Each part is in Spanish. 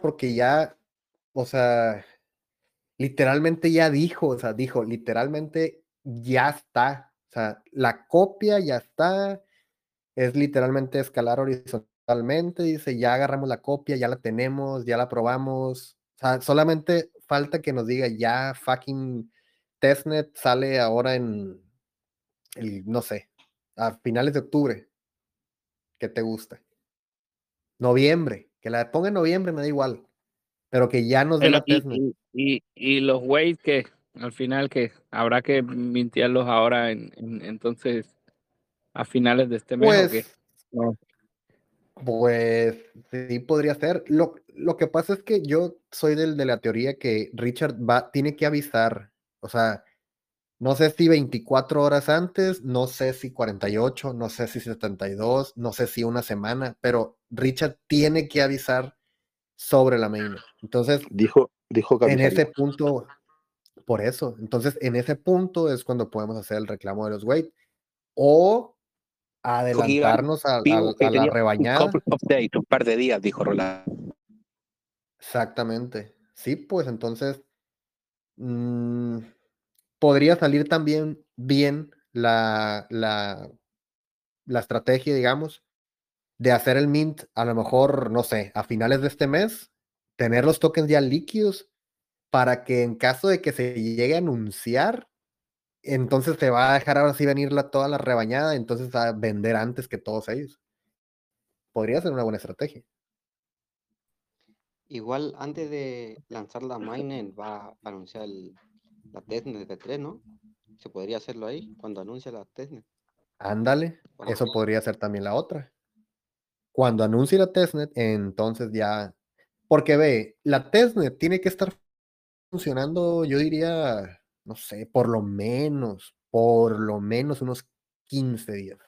porque ya, o sea, literalmente ya dijo, o sea, dijo, literalmente ya está. O sea, la copia ya está. Es literalmente escalar horizontalmente. Dice, ya agarramos la copia, ya la tenemos, ya la probamos. O sea, solamente falta que nos diga, ya fucking testnet sale ahora en, el, no sé, a finales de octubre. ¿Qué te gusta? Noviembre. Que la ponga en noviembre me da igual. Pero que ya nos dé la testnet. Y, y, los weights que al final que habrá que mintiarlos ahora en, entonces a finales de este mes pues, Pues sí podría ser. Lo, lo, que pasa es que yo soy del de la teoría que Richard va, tiene que avisar. O sea, no sé si 24 horas antes, no sé si 48, no sé si 72, no sé si una semana, pero Richard tiene que avisar sobre la main. Entonces, dijo, dijo en ese punto, por eso, entonces en ese punto es cuando podemos hacer el reclamo de los weight o adelantarnos a, la rebañada. Un update, un par de días, dijo Rolando. Exactamente. Sí, pues entonces. Mmm, podría salir también bien la, la, la estrategia, digamos, de hacer el mint a lo mejor, no sé, a finales de este mes, tener los tokens ya líquidos para que en caso de que se llegue a anunciar, entonces se va a dejar ahora sí venir la, toda la rebañada, entonces a vender antes que todos ellos. Podría ser una buena estrategia. Igual antes de lanzar la mainnet va a anunciar el, la testnet de 3, ¿no? Se podría hacerlo ahí cuando anuncia la testnet. Ándale, eso podría ser también la otra. Cuando anuncie la testnet, entonces ya. Porque ve, la testnet tiene que estar funcionando, yo diría, no sé, por lo menos, por lo menos unos 15 días.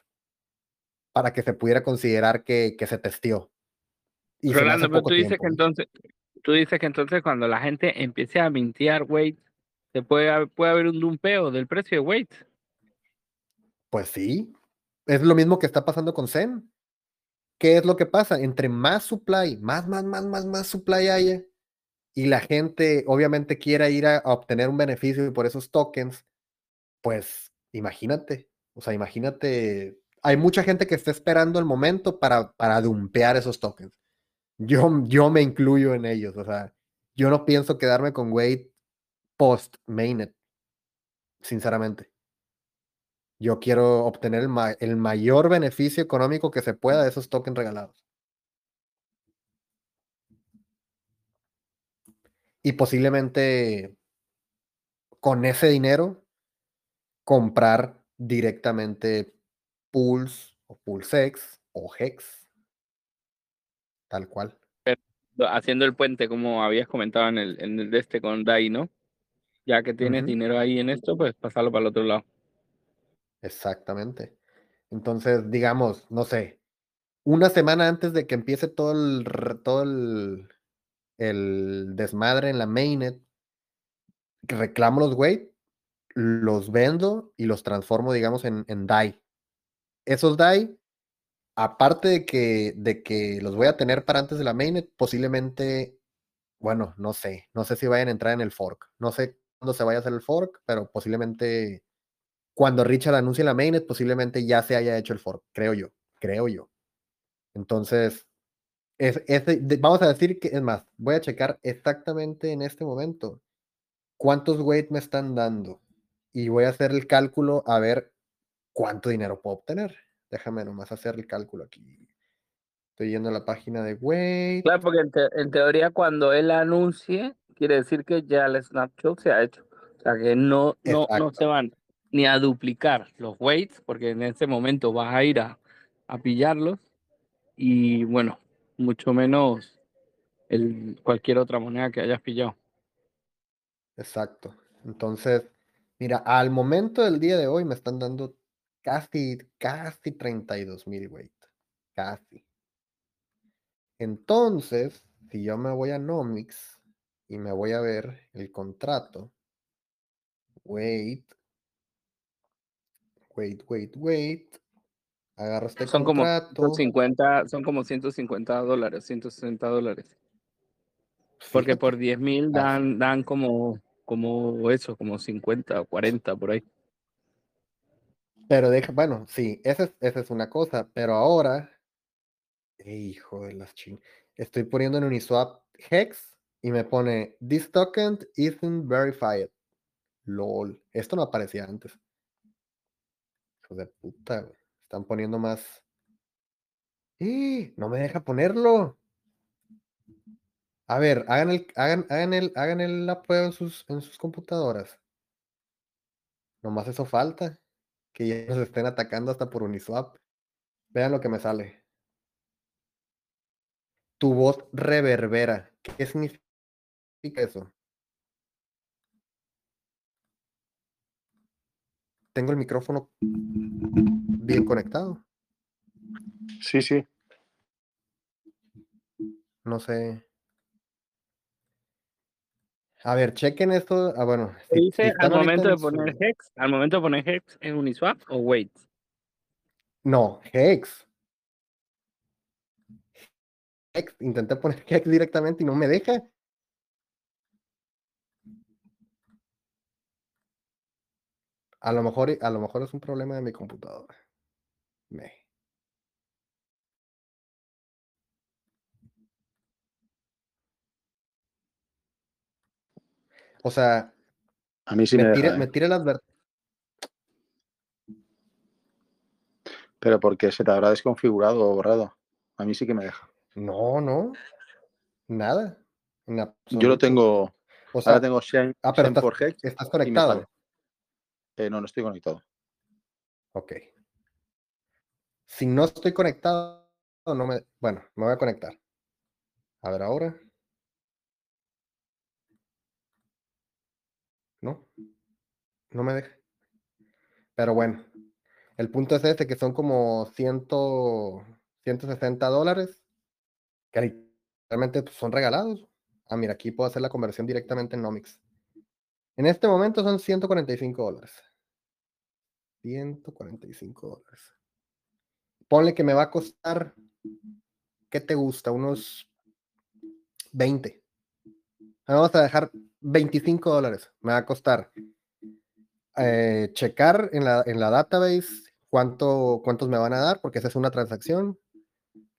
Para que se pudiera considerar que, que se testió. Y Rolando, pero tú dices que entonces, tú dices que entonces cuando la gente empiece a mintear weights se puede, puede haber un dumpeo del precio de weight. Pues sí, es lo mismo que está pasando con Zen. ¿Qué es lo que pasa? Entre más supply, más, más, más, más, más supply haya, y la gente obviamente quiera ir a, obtener un beneficio por esos tokens, pues imagínate, o sea, imagínate, hay mucha gente que está esperando el momento para, para dumpear esos tokens. Yo, yo me incluyo en ellos, o sea, yo no pienso quedarme con weight post mainnet, sinceramente. Yo quiero obtener el, mayor beneficio económico que se pueda de esos tokens regalados. Y posiblemente con ese dinero comprar directamente pools o pulsex o hex. Tal cual. haciendo el puente, como habías comentado en el de este con DAI, ¿no? Ya que tienes dinero ahí en esto, pues pasarlo para el otro lado. Exactamente. Entonces, digamos, no sé, una semana antes de que empiece todo el, todo el, desmadre en la mainnet, reclamo los weight, los vendo y los transformo, digamos, en, en DAI. Esos DAI, aparte de que, de que los voy a tener para antes de la mainnet, posiblemente, bueno, no sé, no sé si vayan a entrar en el fork, no sé cuando se vaya a hacer el fork, pero posiblemente cuando Richard anuncie la mainnet, posiblemente ya se haya hecho el fork, creo yo, creo yo. Entonces, es, vamos a decir que, es más, voy a checar exactamente en este momento cuántos weight me están dando y voy a hacer el cálculo a ver cuánto dinero puedo obtener. Déjame nomás hacer el cálculo aquí. Estoy yendo a la página de Weight. Claro, porque en teoría cuando él anuncie, quiere decir que ya el snapshot se ha hecho. O sea que no, no, no se van ni a duplicar los weights, porque en ese momento vas a ir a, a pillarlos. Y bueno, mucho menos el, cualquier otra moneda que hayas pillado. Exacto. Entonces, mira, al momento del día de hoy me están dando casi, casi 32 mil weight. Casi. Entonces, si yo me voy a Nomics, y me voy a ver el contrato. Wait. Wait, wait, wait. Agarro este son contrato. Como 50, son como 150 dólares, 160 dólares. Porque por 10 mil dan, dan como, como eso, como 50 o 40 por ahí. Pero deja, bueno, sí, esa es, esa es una cosa, pero ahora, hijo de las ching, estoy poniendo en Uniswap Hex y me pone This token isn't verified. LOL. Esto no aparecía antes. Hijo de puta, Están poniendo más. ¡Y! No me deja ponerlo. A ver, hagan el, hagan, hagan el, hagan el, la en sus, en sus computadoras. Nomás eso falta. Que ya nos estén atacando hasta por Uniswap. Vean lo que me sale. Tu voz reverbera. ¿Qué significa eso? Tengo el micrófono bien conectado. Sí, sí. No sé. A ver, chequen esto. Ah, bueno. dice al momento de poner Hex? ¿Al momento de poner Hex en Uniswap o Wait? No, Hex. Hex. Intenté poner Hex directamente y no me deja. A lo mejor, a lo mejor es un problema de mi computadora. Me. O sea, a mí sí me, tira, me tira las Pero porque se te habrá desconfigurado o borrado. A mí sí que me deja. No, no. Nada. Yo lo tengo. O sea, ahora tengo Shane, ah, pero estás, estás conectado. Eh, no, no estoy conectado. Ok. Si no estoy conectado, no me. Bueno, me voy a conectar. A ver ahora. No, no me deja. Pero bueno, el punto es este, que son como 100, 160 dólares, que realmente pues, son regalados. Ah, mira, aquí puedo hacer la conversión directamente en Nomics. En este momento son 145 dólares. 145 dólares. Ponle que me va a costar, ¿qué te gusta? Unos 20. Vamos a dejar 25 dólares. Me va a costar eh, checar en la, en la database cuánto, cuántos me van a dar, porque esa es una transacción.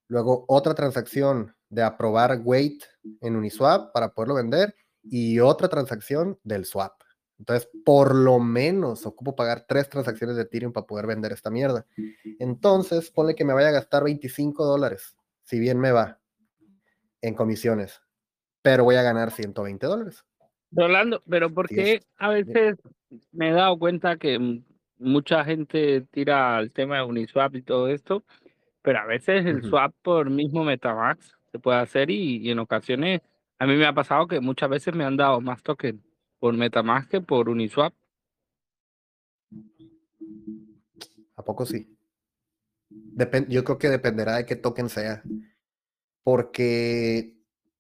Luego otra transacción de aprobar weight en Uniswap para poderlo vender y otra transacción del swap. Entonces, por lo menos ocupo pagar tres transacciones de Ethereum para poder vender esta mierda. Entonces, ponle que me vaya a gastar 25 dólares, si bien me va, en comisiones pero voy a ganar 120 dólares. Rolando, pero porque a veces me he dado cuenta que mucha gente tira al tema de Uniswap y todo esto, pero a veces el swap por mismo Metamask se puede hacer y, en ocasiones a mí me ha pasado que muchas veces me han dado más token por Metamask que por Uniswap. ¿A poco sí? yo creo que dependerá de qué token sea. Porque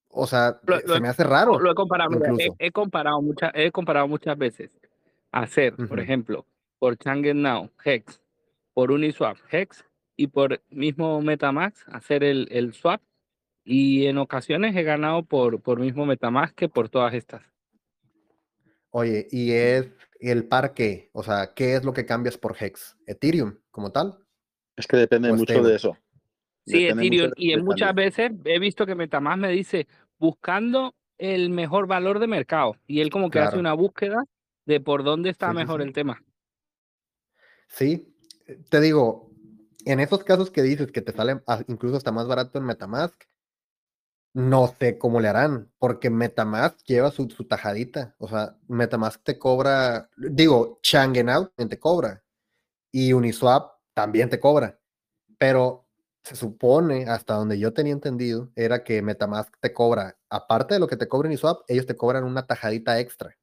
o sea, se me hace raro. Lo he comparado, he, comparado muchas, he comparado muchas veces hacer, por ejemplo, por Changen Now, Hex, por Uniswap, Hex, y por mismo Metamask, hacer el, el swap. Y en ocasiones he ganado por, por mismo Metamask que por todas estas. Oye, ¿y es el par qué? O sea, ¿qué es lo que cambias por Hex? ¿Ethereum como tal? Es que depende mucho de eso. Sí, Ethereum. Y en muchas veces he visto que Metamask me dice buscando el mejor valor de mercado. Y él como que hace una búsqueda de por dónde está mejor el tema. Sí, te digo, en esos casos que dices que te sale incluso hasta más barato en Metamask, no sé cómo le harán, porque Metamask lleva su, su tajadita. O sea, Metamask te cobra, digo, Changenau también te cobra. Y Uniswap también te cobra. Pero se supone, hasta donde yo tenía entendido, era que Metamask te cobra, aparte de lo que te cobra Uniswap, ellos te cobran una tajadita extra.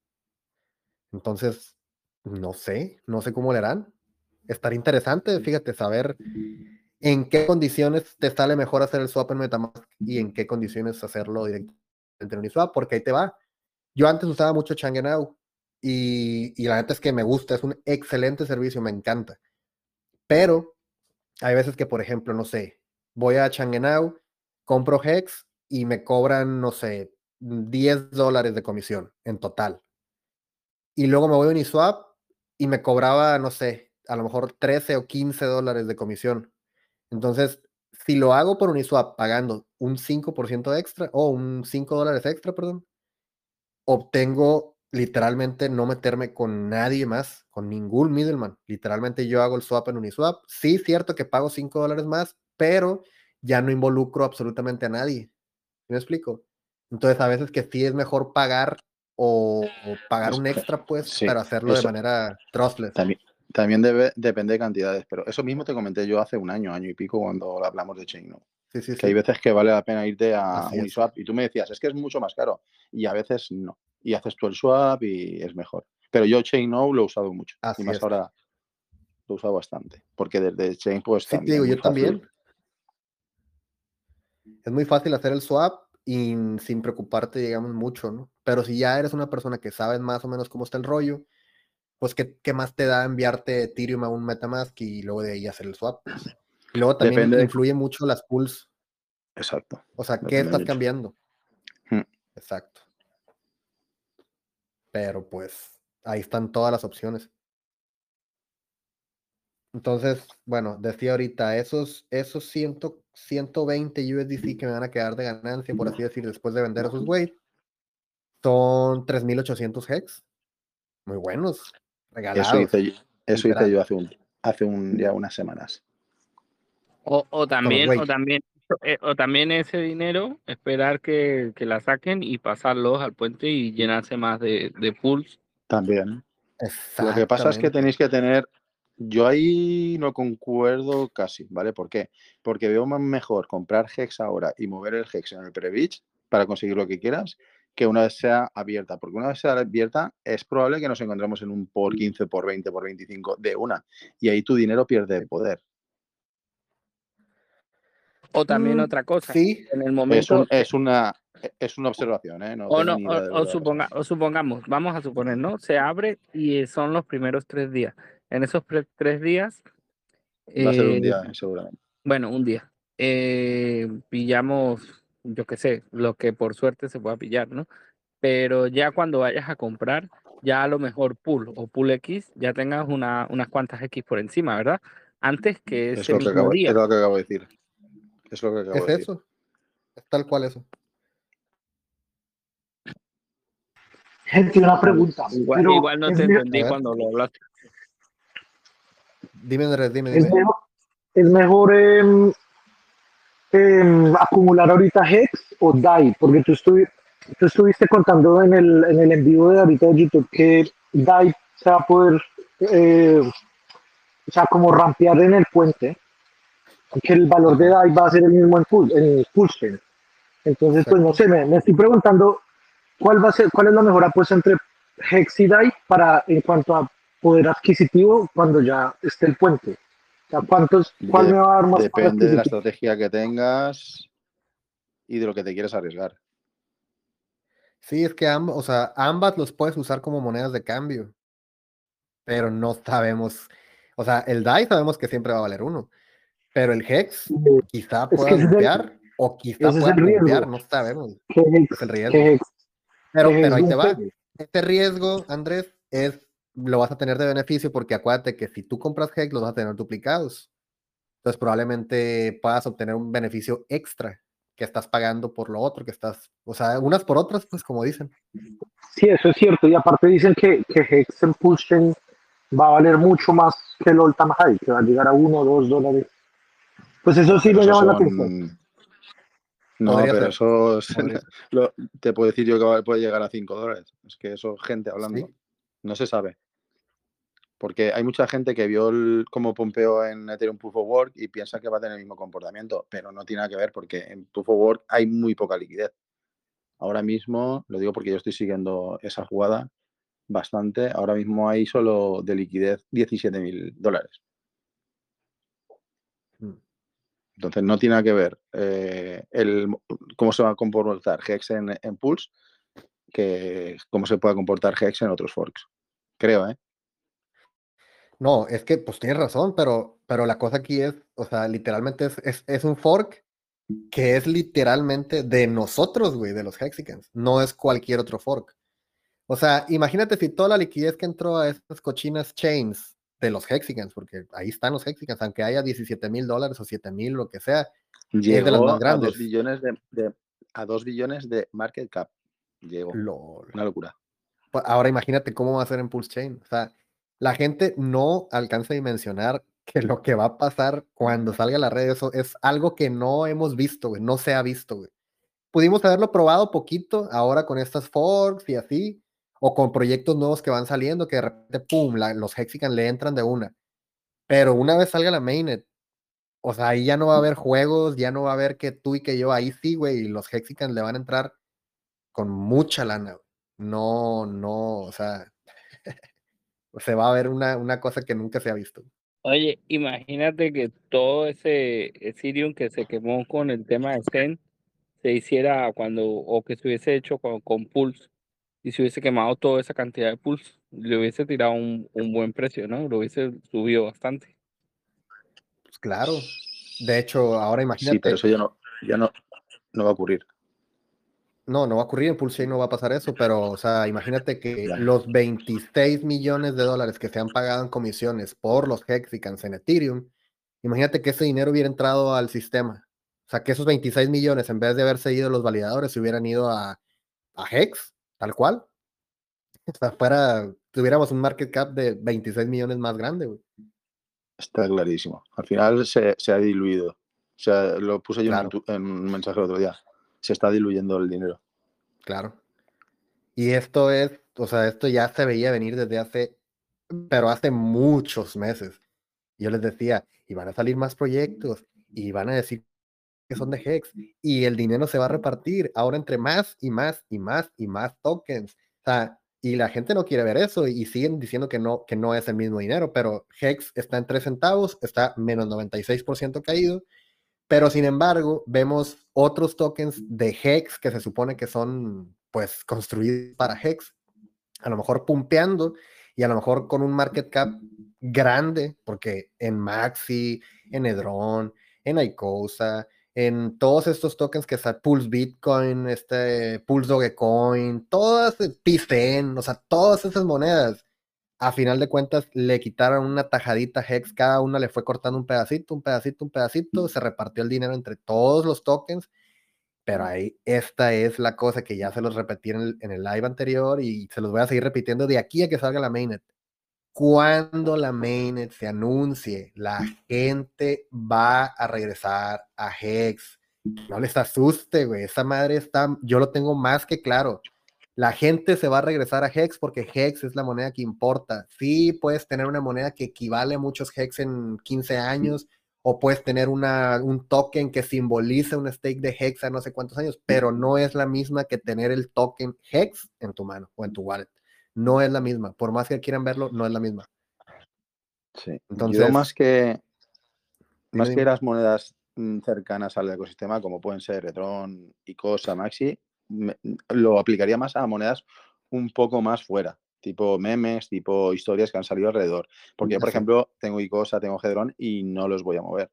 Entonces, no sé, no sé cómo le harán. Estaría interesante, fíjate, saber en qué condiciones te sale mejor hacer el swap en Metamask y en qué condiciones hacerlo directamente en Uniswap, porque ahí te va. Yo antes usaba mucho Changenau y, y la neta es que me gusta, es un excelente servicio, me encanta. Pero hay veces que, por ejemplo, no sé, voy a Changenau, compro Hex y me cobran, no sé, 10 dólares de comisión en total. Y luego me voy a Uniswap y me cobraba, no sé, a lo mejor 13 o 15 dólares de comisión. Entonces, si lo hago por Uniswap pagando un 5% extra o un 5 dólares extra, perdón, obtengo literalmente no meterme con nadie más, con ningún middleman. Literalmente yo hago el swap en Uniswap. Sí, cierto que pago 5 dólares más, pero ya no involucro absolutamente a nadie. ¿Me explico? Entonces, a veces que sí es mejor pagar o, pagar un extra, pues, para hacerlo de manera trustless. También, también debe, depende de cantidades, pero eso mismo te comenté yo hace un año, año y pico, cuando hablamos de Chain, ¿no? Sí, sí, que hay veces que vale la pena irte a Uniswap y tú me decías, es que es mucho más caro, y a veces no. Y haces tú el swap y es mejor. Pero yo Chain No lo he usado mucho. y más ahora lo he usado bastante. Porque desde Chain, pues. Sí, digo, yo también. Es muy fácil hacer el swap y sin preocuparte, digamos, mucho, ¿no? Pero si ya eres una persona que sabes más o menos cómo está el rollo, pues ¿qué, qué más te da enviarte Ethereum a un Metamask y luego de ahí hacer el swap? Y luego también influye mucho las pools. Exacto. O sea, ¿qué estás cambiando? Hmm. Exacto. Pero pues ahí están todas las opciones. Entonces, bueno, decía ahorita, esos, esos 120 USDC que me van a quedar de ganancia, por así decir, después de vender esos weight, son 3.800 hex. Muy buenos. Regalados. Eso hice, eso hice yo hace, un, hace un, ya unas semanas. O, también, o también, eh, o también ese dinero, esperar que, la saquen y pasarlos al puente y llenarse más de, de pools. También. Lo que pasa es que tenéis que tener yo ahí no concuerdo casi, ¿vale? ¿Por qué? Porque veo más mejor comprar Hex ahora y mover el Hex en el pre-beach para conseguir lo que quieras que una vez sea abierta. Porque una vez sea abierta es probable que nos encontremos en un por 15, por 20, por 25 de una. Y ahí tu dinero pierde poder. O también mm, otra cosa. Sí. En el momento. Es, una, es una observación, ¿eh? o, no, o, supongamos, vamos a suponer, ¿no? Se abre y son los primeros tres días en esos tres días. Va a ser un eh, día, seguramente. Bueno, un día. Eh, pillamos, yo qué sé, lo que por suerte se pueda pillar, ¿no? Pero ya cuando vayas a comprar, ya a lo mejor pool o pool X, ya tengas una, unas cuantas X por encima, ¿verdad? Antes que ese es lo que acabo, día. Es lo que acabo de decir. Es lo que acabo ¿Es de eso? Es tal cual eso. Gente, una pregunta. Igual, no te entendí cuando lo hablaste. Dime, dime, dime. ¿Es mejor, em, em, acumular ahorita Hex o DAI? Porque tú, estuviste contando en el, en el en vivo de ahorita de YouTube que DAI se va a poder, eh, o sea, como rampear en el puente, que el valor de DAI va a ser el mismo en, full, en Entonces, pues no sé, me, me, estoy preguntando cuál va a ser, cuál es la mejor apuesta entre Hex y DAI para en cuanto a poder adquisitivo cuando ya esté el puente? O sea, ¿cuántos, ¿Cuál me va a dar más Depende de la estrategia que tengas y de lo que te quieres arriesgar. Sí, es que ambos, o sea, ambas los puedes usar como monedas de cambio, pero no sabemos, o sea, el DAI sabemos que siempre va a valer uno, pero el HEX quizá pueda limpiar o quizá pueda limpiar, no sabemos. Es el riesgo. Pero, pero ahí te va. Este riesgo, Andrés, es lo vas a tener de beneficio porque acuérdate que si tú compras Hex los vas a tener duplicados. Entonces probablemente puedas obtener un beneficio extra que estás pagando por lo otro, que estás, o sea, unas por otras, pues como dicen. Sí, eso es cierto. Y aparte dicen que, que Hex en Pulsion va a valer mucho más que el All High, que va a llegar a uno o dos dólares. Pues eso sí me llama la atención. No, pero eso te puedo decir yo que puede llegar a 5 dólares. Es que eso, gente hablando, no se sabe. Porque hay mucha gente que vio el, como Pompeo en Ethereum Proof of Work y piensa que va a tener el mismo comportamiento, pero no tiene nada que ver porque en Proof of Work hay muy poca liquidez. Ahora mismo, lo digo porque yo estoy siguiendo esa jugada bastante, ahora mismo hay solo de liquidez 17 mil dólares. Mm. Entonces no tiene nada que ver eh, el, cómo se va a comportar Hex en, en Pulse que cómo se pueda comportar Hex en otros forks. Creo, ¿eh? No, es que pues tienes razón, pero, pero la cosa aquí es, o sea, literalmente es, es, un fork que es literalmente de nosotros, güey, de los Hexicans. No es cualquier otro fork. O sea, imagínate si toda la liquidez que entró a estas cochinas chains de los Hexicans, porque ahí están los Hexicans, aunque haya 17 mil dólares o 7 mil, lo que sea, Llegó de las más grandes. A 2 billones de, a 2 billones de market cap. Llegó. Una locura. Pues, ahora imagínate cómo va a ser en Pulse Chain. O sea, la gente no alcanza a dimensionar que lo que va a pasar cuando salga la red, eso es algo que no hemos visto, no se ha visto, güey. Pudimos haberlo probado poquito ahora con estas forks y así, o con proyectos nuevos que van saliendo, que de repente, pum, los Hexican le entran de una. Pero una vez salga la mainnet, o sea, ahí ya no va a haber juegos, ya no va a haber que tú y que yo, ahí sí, güey, y los Hexicans le van a entrar con mucha lana. No, no, o sea, se va a ver una, una cosa que nunca se ha visto. Oye, imagínate que todo ese Ethereum que se quemó con el tema de Zen se hiciera cuando, o que se hubiese hecho con, con Pulse, y se hubiese quemado toda esa cantidad de Pulse, le hubiese tirado un, un buen precio, ¿no? Lo hubiese subido bastante. Pues claro. De hecho, ahora imagínate. Sí, pero eso ya no, ya no, no va a ocurrir. No, no va a ocurrir en Pulse no va a pasar eso, pero, o sea, imagínate que los 26 millones de dólares que se han pagado en comisiones por los Hexicans en Ethereum, imagínate que ese dinero hubiera entrado al sistema. O sea, que esos 26 millones, en vez de haberse ido los validadores, se hubieran ido a, a Hex, tal cual. O sea, fuera, tuviéramos un market cap de 26 millones más grande, güey. Está clarísimo. Al final se, se ha diluido. O sea, lo puse yo en, un mensaje el otro día se está diluyendo el dinero. Claro. Y esto es, o sea, esto ya se veía venir desde hace, pero hace muchos meses. Yo les decía, y van a salir más proyectos, y van a decir que son de Hex, y el dinero se va a repartir ahora entre más y más y más y más tokens. O sea, y la gente no quiere ver eso y siguen diciendo que no, que no es el mismo dinero, pero Hex está en 3 centavos, está menos 96% caído pero sin embargo, vemos otros tokens de Hex que se supone que son pues construidos para Hex, a lo mejor pumpeando y a lo mejor con un market cap grande, porque en Maxi, en Edron, en Icosa, en todos estos tokens que está Pulse Bitcoin, este Pulse Dogecoin, todas PIFEN, o sea, todas esas monedas a final de cuentas le quitaron una tajadita Hex, cada una le fue cortando un pedacito, un pedacito, un pedacito, se repartió el dinero entre todos los tokens, pero ahí esta es la cosa que ya se los repetí en el, en el live anterior y se los voy a seguir repitiendo de aquí a que salga la mainnet. Cuando la mainnet se anuncie, la gente va a regresar a Hex. No les asuste, güey. Esa madre está, yo lo tengo más que claro la gente se va a regresar a Hex porque Hex es la moneda que importa. Sí, puedes tener una moneda que equivale a muchos Hex en 15 años, o puedes tener una, un token que simboliza un stake de Hex a no sé cuántos años, pero no es la misma que tener el token Hex en tu mano o en tu wallet. No es la misma. Por más que quieran verlo, no es la misma. Sí. Entonces, más que más que las monedas mm, cercanas al ecosistema, como pueden ser Retron, Icosa, Maxi, lo aplicaría más a monedas un poco más fuera, tipo memes, tipo historias que han salido alrededor. Porque yo, por ejemplo, tengo Icosa, tengo Hedron y no los voy a mover.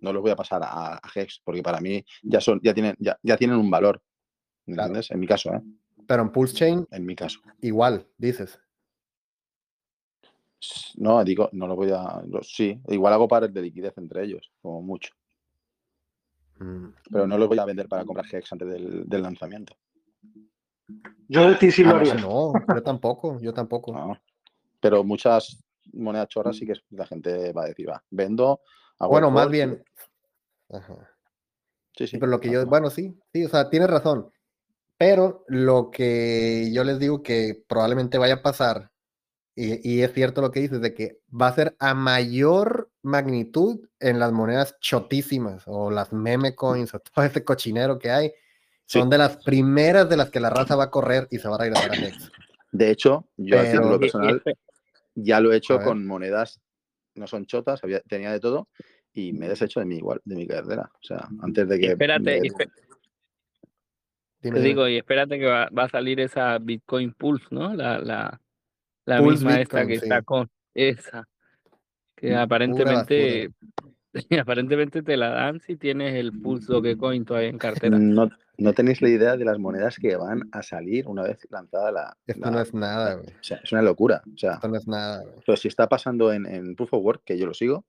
No los voy a pasar a, Hex, porque para mí ya son, ya tienen, ya, ya tienen un valor. ¿Entiendes? En mi caso, ¿eh? Pero en Pulse Chain. En mi caso. Igual, dices. No, digo, no lo voy a. sí, igual hago pares de liquidez entre ellos, como mucho. Mm. Pero no lo voy a vender para comprar Hex antes del, lanzamiento. Yo de ti sí lo haría. No, yo tampoco, yo tampoco. Pero muchas monedas chorras sí que la gente va a decir, va, vendo. bueno, más bien. Sí, sí. Pero lo que yo, bueno, sí, sí, o sea, tienes razón. Pero lo que yo les digo que probablemente vaya a pasar y, es cierto lo que dices, de que va a ser a mayor magnitud en las monedas chotísimas o las meme coins o todo ese cochinero que hay. Son de las primeras de las que la raza va a correr y se va a regresar a. De hecho, yo Pero, lo personal ya lo he hecho con monedas, no son chotas, tenía de todo y me he deshecho de mi igual, de mi cartera. O sea, antes de que. Espérate, Te digo, y espérate que va, a salir esa Bitcoin Pulse, ¿no? La, la, la misma esta que está con esa, que aparentemente aparentemente te la dan si tienes el Pulse Dogecoin todavía en cartera. No, no tenéis la idea de las monedas que van a salir una vez lanzada la. Esto no es nada, güey. O sea, es una locura. O sea, Esto no es nada, güey. Pero si está pasando en, en Proof of Work, que yo lo sigo,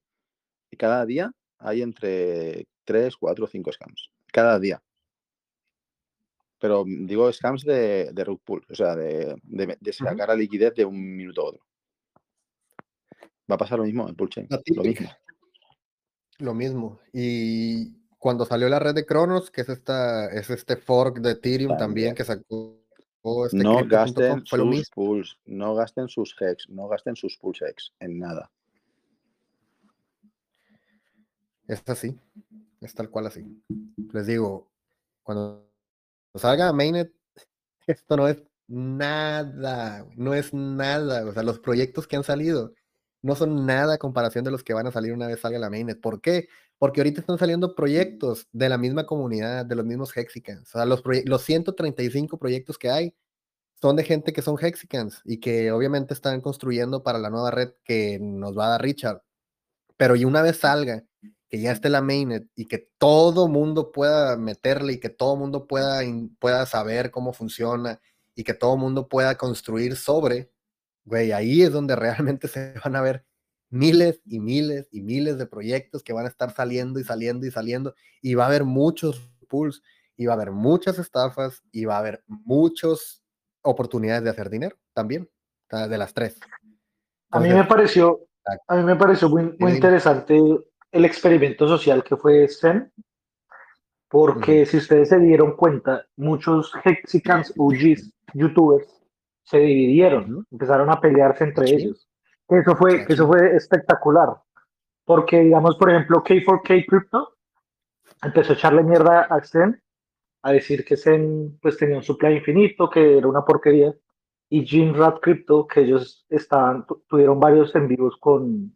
y cada día hay entre 3, 4, 5 scams. Cada día. Pero digo scams de, de rug pull, o sea, de, de, de sacar la liquidez de un minuto a otro. Va a pasar lo mismo en Pullchain. Lo mismo. Lo mismo. Y cuando salió la red de Cronos, que es esta, es este fork de Ethereum también, que sacó este no gasten sus pools, no gasten sus hex, no gasten sus pools hex en nada. Es así, es tal cual así. Les digo, cuando salga Mainnet, esto no es nada, no es nada. O sea, los proyectos que han salido no son nada a comparación de los que van a salir una vez salga la mainnet. ¿Por qué? Porque ahorita están saliendo proyectos de la misma comunidad, de los mismos Hexicans. O sea, los, los 135 proyectos que hay son de gente que son Hexicans y que obviamente están construyendo para la nueva red que nos va a dar Richard. Pero y una vez salga, que ya esté la mainnet y que todo mundo pueda meterle y que todo mundo pueda, pueda saber cómo funciona y que todo mundo pueda construir sobre, güey, ahí es donde realmente se van a ver miles y miles y miles de proyectos que van a estar saliendo y saliendo y saliendo y va a haber muchos pools y va a haber muchas estafas y va a haber muchas oportunidades de hacer dinero también, de las tres. a mí me pareció, a mí me pareció muy, muy interesante el experimento social que fue Zen, porque si ustedes se dieron cuenta, muchos Hexicans UGs, youtubers, se dividieron, empezaron a pelearse entre ellos. Eso fue, eso fue espectacular, porque digamos, por ejemplo, K4K Crypto empezó a echarle mierda a Zen, a decir que Zen pues tenía un supply infinito, que era una porquería, y Jim Rat Crypto, que ellos estaban, tuvieron varios en vivos con,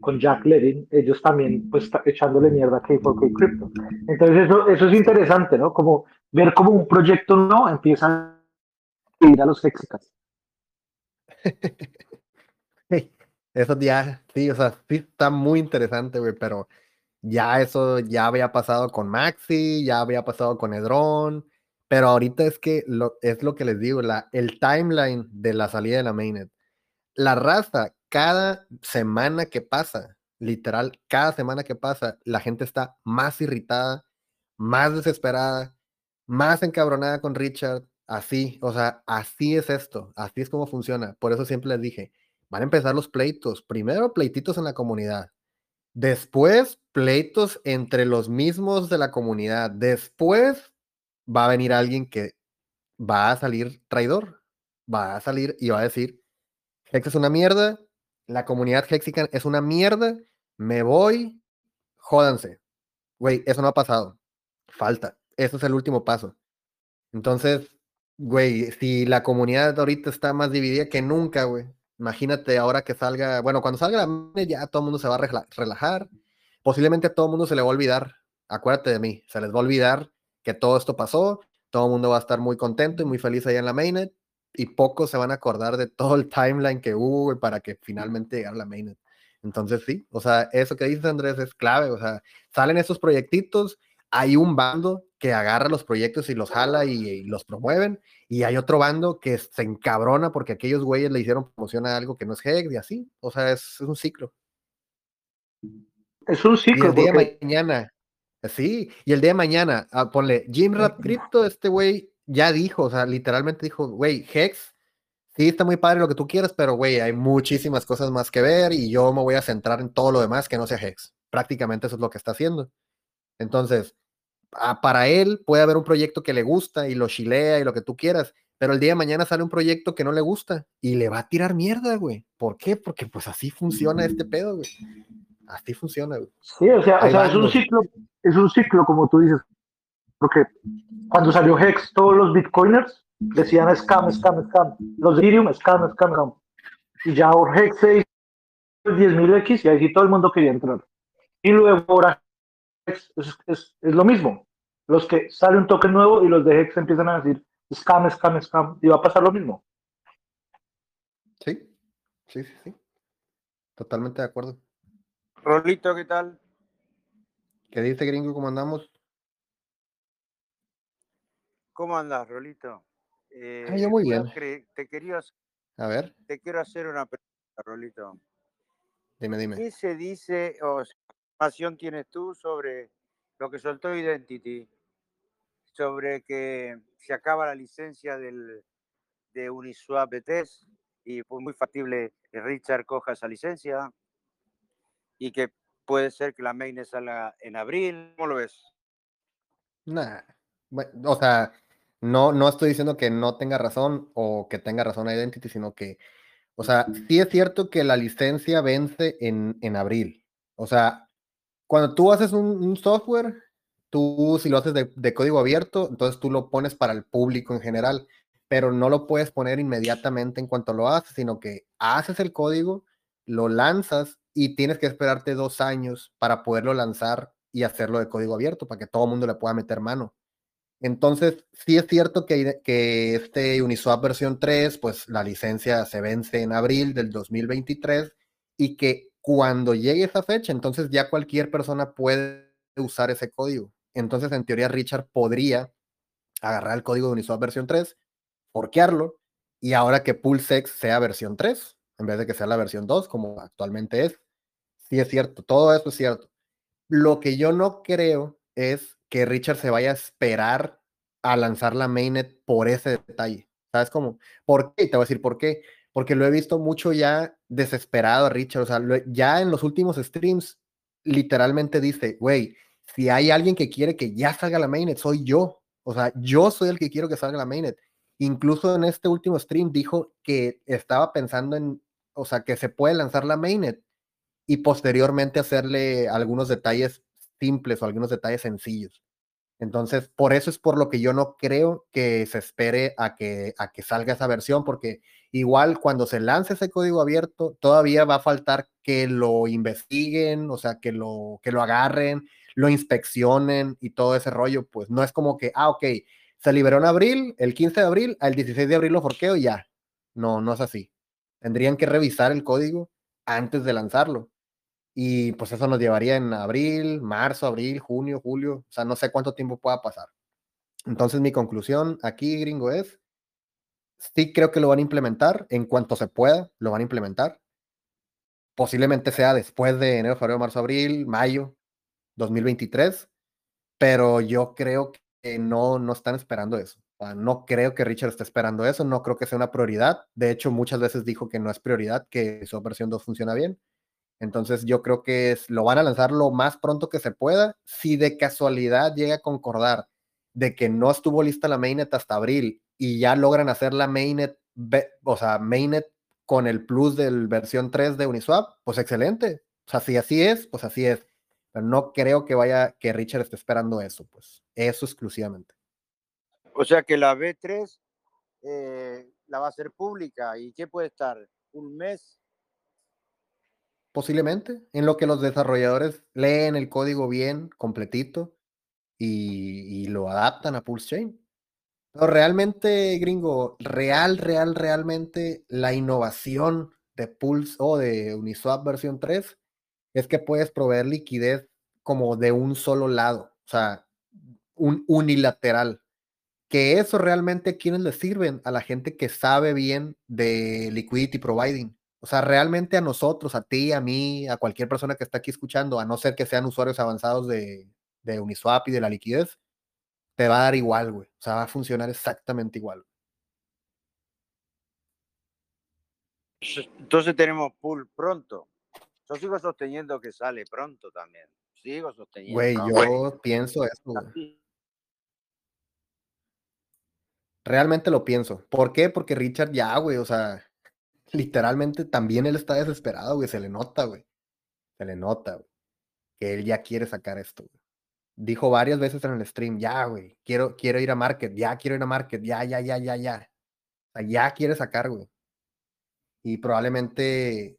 con Jack Levin, ellos también pues echándole mierda a K4K Crypto. Entonces eso, eso es interesante, ¿no? Como ver cómo un proyecto no empieza ir a los Hexicas. eso ya, sí, o sea, sí está muy interesante, güey, pero ya eso ya había pasado con Maxi, ya había pasado con Edron, pero ahorita es que es lo que les digo, la, el timeline de la salida de la mainnet. La raza, cada semana que pasa, literal, cada semana que pasa, la gente está más irritada, más desesperada, más encabronada con Richard, Así, o sea, así es esto, así es como funciona. Por eso siempre les dije, van a empezar los pleitos. Primero pleititos en la comunidad, después pleitos entre los mismos de la comunidad, después va a venir alguien que va a salir traidor, va a salir y va a decir, Hex es una mierda, la comunidad Hexican es una mierda, me voy, jódanse. Güey, eso no ha pasado. Falta. Eso es el último paso. Entonces, Güey, si la comunidad ahorita está más dividida que nunca, güey. Imagínate ahora que salga, bueno, cuando salga la ya todo el mundo se va a relajar. Posiblemente a todo el mundo se le va a olvidar. Acuérdate de mí, se les va a olvidar que todo esto pasó. Todo el mundo va a estar muy contento y muy feliz allá en la mainnet. Y pocos se van a acordar de todo el timeline que hubo para que finalmente llegara la mainnet. Entonces, sí, o sea, eso que dices, Andrés, es clave. O sea, salen esos proyectitos, hay un bando que agarra los proyectos y los jala y, los promueven, y hay otro bando que se encabrona porque aquellos güeyes le hicieron promoción a algo que no es Hex y así. O sea, es, un ciclo. Es un ciclo. Y el día de mañana, sí, y el día de mañana, ah, ponle Jim Rap Crypto, este güey ya dijo, o sea, literalmente dijo, güey, Hex, sí está muy padre lo que tú quieras, pero güey, hay muchísimas cosas más que ver y yo me voy a centrar en todo lo demás que no sea Hex. Prácticamente eso es lo que está haciendo. Entonces, para él puede haber un proyecto que le gusta y lo chilea y lo que tú quieras, pero el día de mañana sale un proyecto que no le gusta y le va a tirar mierda, güey. ¿Por qué? Porque pues así funciona este pedo, güey. Así funciona, güey. Sí, o sea, es un ciclo, es un ciclo como tú dices. Porque cuando salió Hex, todos los bitcoiners decían scam, scam, scam. Los Ethereum, scam, scam, scam. Y ya Hex se hizo 10.000X y ahí todo el mundo quería entrar. Y luego ahora es, es, lo mismo. Los que sale un token nuevo y los de Hex empiezan a decir scam, scam, scam, y va a pasar lo mismo. Sí, sí, sí, sí. Totalmente de acuerdo. Rolito, ¿qué tal? ¿Qué dice gringo? ¿Cómo andamos? ¿Cómo andas, Rolito? ah, yo eh, muy bien. Te quería, a ver. Te quiero hacer una pregunta, Rolito. Dime, dime. ¿Qué se dice o qué información tienes tú sobre lo que soltó Identity? Sobre que se acaba la licencia del, de Uniswap BTS y fue muy factible que Richard coja esa licencia y que puede ser que la main salga en abril. ¿Cómo lo ves? Nah. o sea, no, no estoy diciendo que no tenga razón o que tenga razón Identity, sino que, o sea, sí es cierto que la licencia vence en, en abril. O sea, cuando tú haces un, software, tú si lo haces de, código abierto, entonces tú lo pones para el público en general, pero no lo puedes poner inmediatamente en cuanto lo haces, sino que haces el código, lo lanzas y tienes que esperarte dos años para poderlo lanzar y hacerlo de código abierto, para que todo el mundo le pueda meter mano. Entonces, sí es cierto que, que este Uniswap versión 3, pues la licencia se vence en abril del 2023 y que cuando llegue esa fecha, entonces ya cualquier persona puede usar ese código. Entonces, en teoría, Richard podría agarrar el código de Uniswap versión 3, forquearlo, y ahora que PulseX sea versión 3, en vez de que sea la versión 2, como actualmente es. Sí es cierto, todo eso es cierto. Lo que yo no creo es que Richard se vaya a esperar a lanzar la mainnet por ese detalle. ¿Sabes cómo? ¿Por qué? Te voy a decir por qué. Porque lo he visto mucho ya desesperado Richard. O sea, ya en los últimos streams, literalmente dice, güey, si hay alguien que quiere que ya salga la mainnet, soy yo. O sea, yo soy el que quiero que salga la mainnet. Incluso en este último stream dijo que estaba pensando en, o sea, que se puede lanzar la mainnet y posteriormente hacerle algunos detalles simples o algunos detalles sencillos. Entonces, por eso es por lo que yo no creo que se espere a que, a que salga esa versión, porque igual cuando se lance ese código abierto, todavía va a faltar que lo investiguen, o sea, que lo, que lo agarren, lo inspeccionen y todo ese rollo. Pues no es como que, ah, ok, se liberó en abril, el 15 de abril, el 16 de abril lo forqueo y ya. No, no es así. Tendrían que revisar el código antes de lanzarlo. Y pues eso nos llevaría en abril, marzo, abril, junio, julio, o sea, no sé cuánto tiempo pueda pasar. Entonces mi conclusión aquí, gringo, es, sí creo que lo van a implementar en cuanto se pueda, lo van a implementar. Posiblemente sea después de enero, febrero, marzo, abril, mayo 2023, pero yo creo que no, no están esperando eso. no creo que Richard esté esperando eso, no creo que sea una prioridad. De hecho, muchas veces dijo que no es prioridad, que su versión 2 funciona bien. Entonces yo creo que es, lo van a lanzar lo más pronto que se pueda. Si de casualidad llega a concordar de que no estuvo lista la mainnet hasta abril y ya logran hacer la mainnet, o sea, mainnet con el plus del versión 3 de Uniswap, pues excelente. O sea, si así es, pues así es. Pero no creo que vaya, que Richard esté esperando eso, pues. Eso exclusivamente. O sea que la B3 eh, la va a hacer pública. ¿Y qué puede estar? ¿Un mes? posiblemente, en lo que los desarrolladores leen el código bien, completito, y, lo adaptan a Pulse Chain. Pero realmente, gringo, real, real, realmente la innovación de Pulse o de Uniswap versión 3 es que puedes proveer liquidez como de un solo lado, o sea, un unilateral. Que eso realmente quienes le sirven a la gente que sabe bien de liquidity providing. O sea, realmente a nosotros, a ti, a mí, a cualquier persona que está aquí escuchando, a no ser que sean usuarios avanzados de, Uniswap y de la liquidez, te va a dar igual, güey. O sea, va a funcionar exactamente igual. Entonces tenemos pool pronto. Yo sigo sosteniendo que sale pronto también. Sigo sosteniendo. Güey, yo pienso eso, güey. Realmente lo pienso. ¿Por qué? Porque Richard ya, güey, o sea, literalmente también él está desesperado, güey, se le nota, güey. Se le nota, güey, que él ya quiere sacar esto, güey. Dijo varias veces en el stream, ya, güey, quiero, quiero ir a market, ya quiero ir a market, ya, ya, ya, ya, ya. O sea, ya quiere sacar, güey. Y probablemente,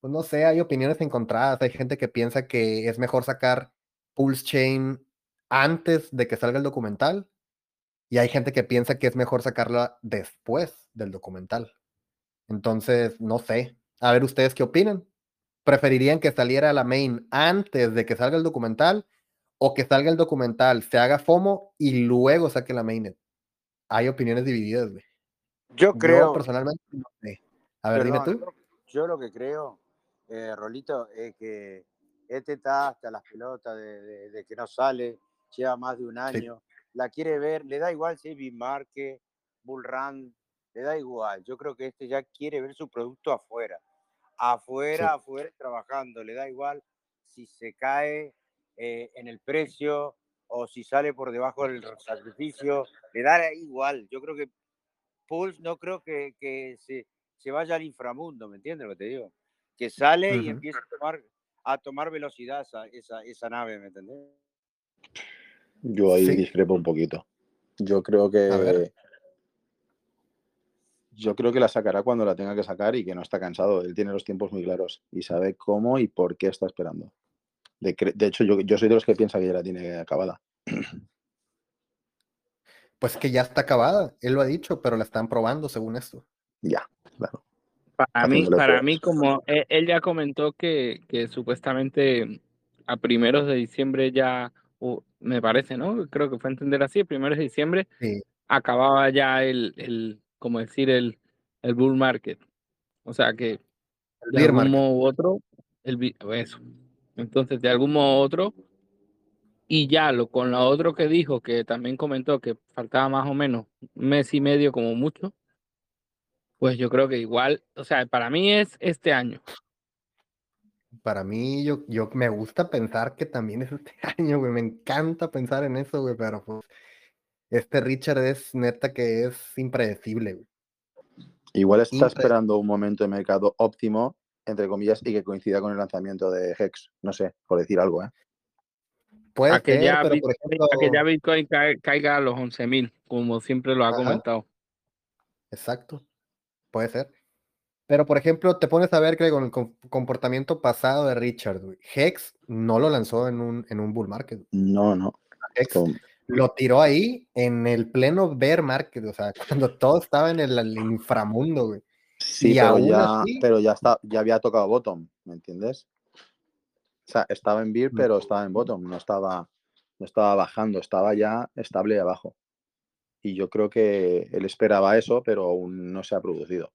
pues no sé, hay opiniones encontradas. Hay gente que piensa que es mejor sacar Pulse Chain antes de que salga el documental. Y hay gente que piensa que es mejor sacarla después del documental. Entonces, no sé. A ver ustedes qué opinan. preferirían que saliera la main antes de que salga el documental o que salga el documental, se haga FOMO y luego saque la mainnet. Hay opiniones divididas, güey. Yo creo. personalmente A ver, dime tú. Yo, lo que creo, eh, Rolito, es que este está hasta las pelotas de, que no sale, lleva más de un año, la quiere ver, le da igual si es Bimarque, Bullrun, le da igual. Yo creo que este ya quiere ver su producto afuera. Afuera, afuera, trabajando. Le da igual si se cae eh, en el precio o si sale por debajo del sacrificio. Le da igual. Yo creo que Pulse no creo que, que se, se, vaya al inframundo, ¿me entiendes lo que te digo? Que sale y empieza a tomar, a tomar velocidad esa, esa, esa nave, ¿me entiendes? Yo ahí discrepo un poquito. Yo creo que yo creo que la sacará cuando la tenga que sacar y que no está cansado. Él tiene los tiempos muy claros y sabe cómo y por qué está esperando. De, hecho, yo, yo, soy de los que piensa que ya la tiene acabada. Pues que ya está acabada, él lo ha dicho, pero la están probando según esto. Ya, claro. Para mí, para mí, como e, él, ya comentó que, que, supuestamente a primeros de diciembre ya, me parece, ¿no? Creo que fue a entender así, a primeros de diciembre acababa ya el, el, como decir, el, el bull market. O sea que de algún modo u otro, el, eso. Entonces, de algún modo u otro, y ya lo con lo otro que dijo, que también comentó que faltaba más o menos mes y medio como mucho, pues yo creo que igual, o sea, para mí es este año. Para mí, yo, yo me gusta pensar que también es este año, güey. Me encanta pensar en eso, güey, pero pues este Richard es neta que es impredecible. Güey. Igual está esperando un momento de mercado óptimo, entre comillas, y que coincida con el lanzamiento de Hex. No sé, por decir algo, ¿eh? Puede que ya, pero por ejemplo... que ya Bitcoin caiga a los 11.000, como siempre lo ha comentado. Exacto, puede ser. Pero, por ejemplo, te pones a ver que con el comportamiento pasado de Richard, Hex no lo lanzó en un, en un bull market. No, no. Hex, lo tiró ahí en el pleno bear market, o sea, cuando todo estaba en el, inframundo, güey. Sí, pero, ya, pero ya, está, ya había tocado bottom, ¿me entiendes? O sea, estaba en bear, mm. pero estaba en bottom, no estaba, no estaba bajando, estaba ya estable abajo. Y yo creo que él esperaba eso, pero aún no se ha producido.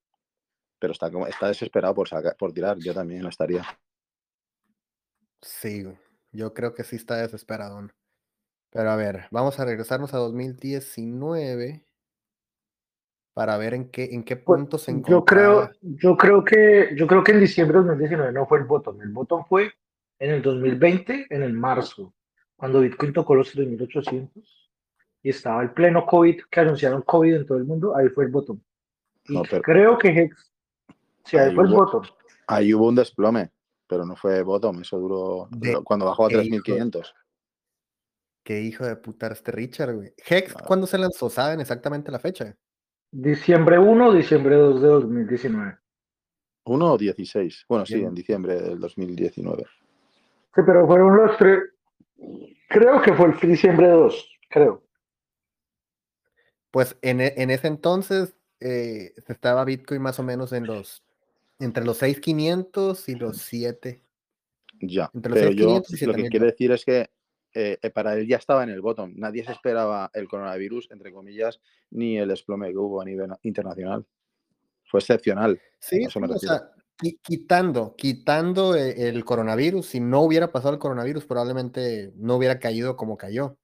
Pero está, está desesperado por, sacar, por tirar, yo también estaría. Sí, yo creo que sí está desesperado. Pero a ver, vamos a regresarnos a 2019 para ver en qué, en qué pues, punto se encontraba. Yo creo, yo creo que yo creo que en diciembre de 2019 no fue el botón. El botón fue en el 2020, en el marzo, cuando Bitcoin tocó los 3.800 y estaba el pleno COVID, que anunciaron COVID en todo el mundo, ahí fue el botón. Y creo que Hex, sí, ahí, fue el botón. Ahí hubo un desplome, pero no fue bottom, eso duró cuando bajó a 3.500. Qué hijo de puta este Richard, güey. Hex, ¿cuándo se lanzó? ¿Saben exactamente la fecha? Diciembre 1 o diciembre 2 de 2019. 1 o 16. Bueno, sí, en diciembre del 2019. Sí, pero fueron los tres. Creo que fue el diciembre 2, creo. Pues en, e, ese entonces eh, estaba Bitcoin más o menos en los entre los 6.500 y los 7. Ya, pero yo lo que quiero decir es que eh, eh, para él ya estaba en el bottom. Nadie se esperaba el coronavirus, entre comillas, ni el desplome que hubo a nivel internacional. Fue excepcional. Sí, o sea, quitando, quitando e, el coronavirus, si no hubiera pasado el coronavirus, probablemente no hubiera caído como cayó.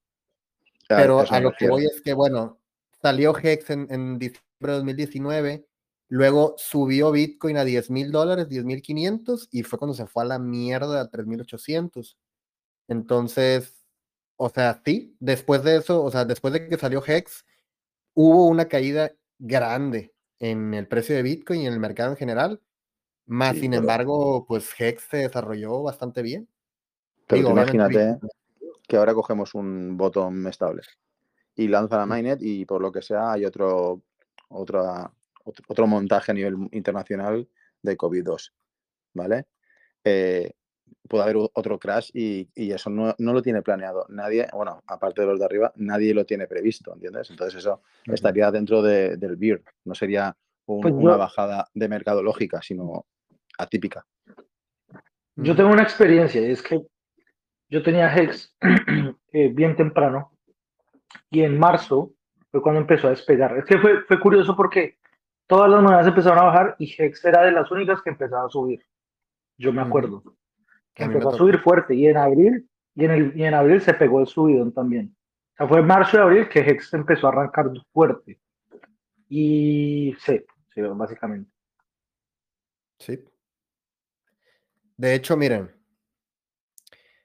Pero a lo que voy es que, bueno, salió Hex en, diciembre de 2019, luego subió Bitcoin a 10 mil dólares, 10 mil 500, y fue cuando se fue a la mierda a 3.800. Entonces, o sea, sí, después de eso, o sea, después de que salió Hex, hubo una caída grande en el precio de Bitcoin y en el mercado en general. Más, sin embargo, pues Hex se desarrolló bastante bien. Pero imagínate que ahora cogemos un botón estable y lanza la mainnet y por lo que sea hay otro, otra, otro, montaje a nivel internacional de COVID-2, ¿vale? Eh, puede haber otro crash y, eso no, lo tiene planeado nadie, bueno, aparte de los de arriba, nadie lo tiene previsto, ¿entiendes? Entonces eso estaría dentro del BIR, no sería pues una bajada de mercado lógica, sino atípica. Yo tengo una experiencia, y es que yo tenía Hex eh, bien temprano y en marzo fue cuando empezó a despegar. Es que fue, fue curioso porque todas las monedas empezaron a bajar y Hex era de las únicas que empezaba a subir. Yo me acuerdo. Que empezó a subir fuerte y en abril, y en, el, y en abril se pegó el subidón también. O sea, fue marzo y abril que Hex empezó a arrancar fuerte. Y sí, sí, básicamente. Sí. De hecho, miren,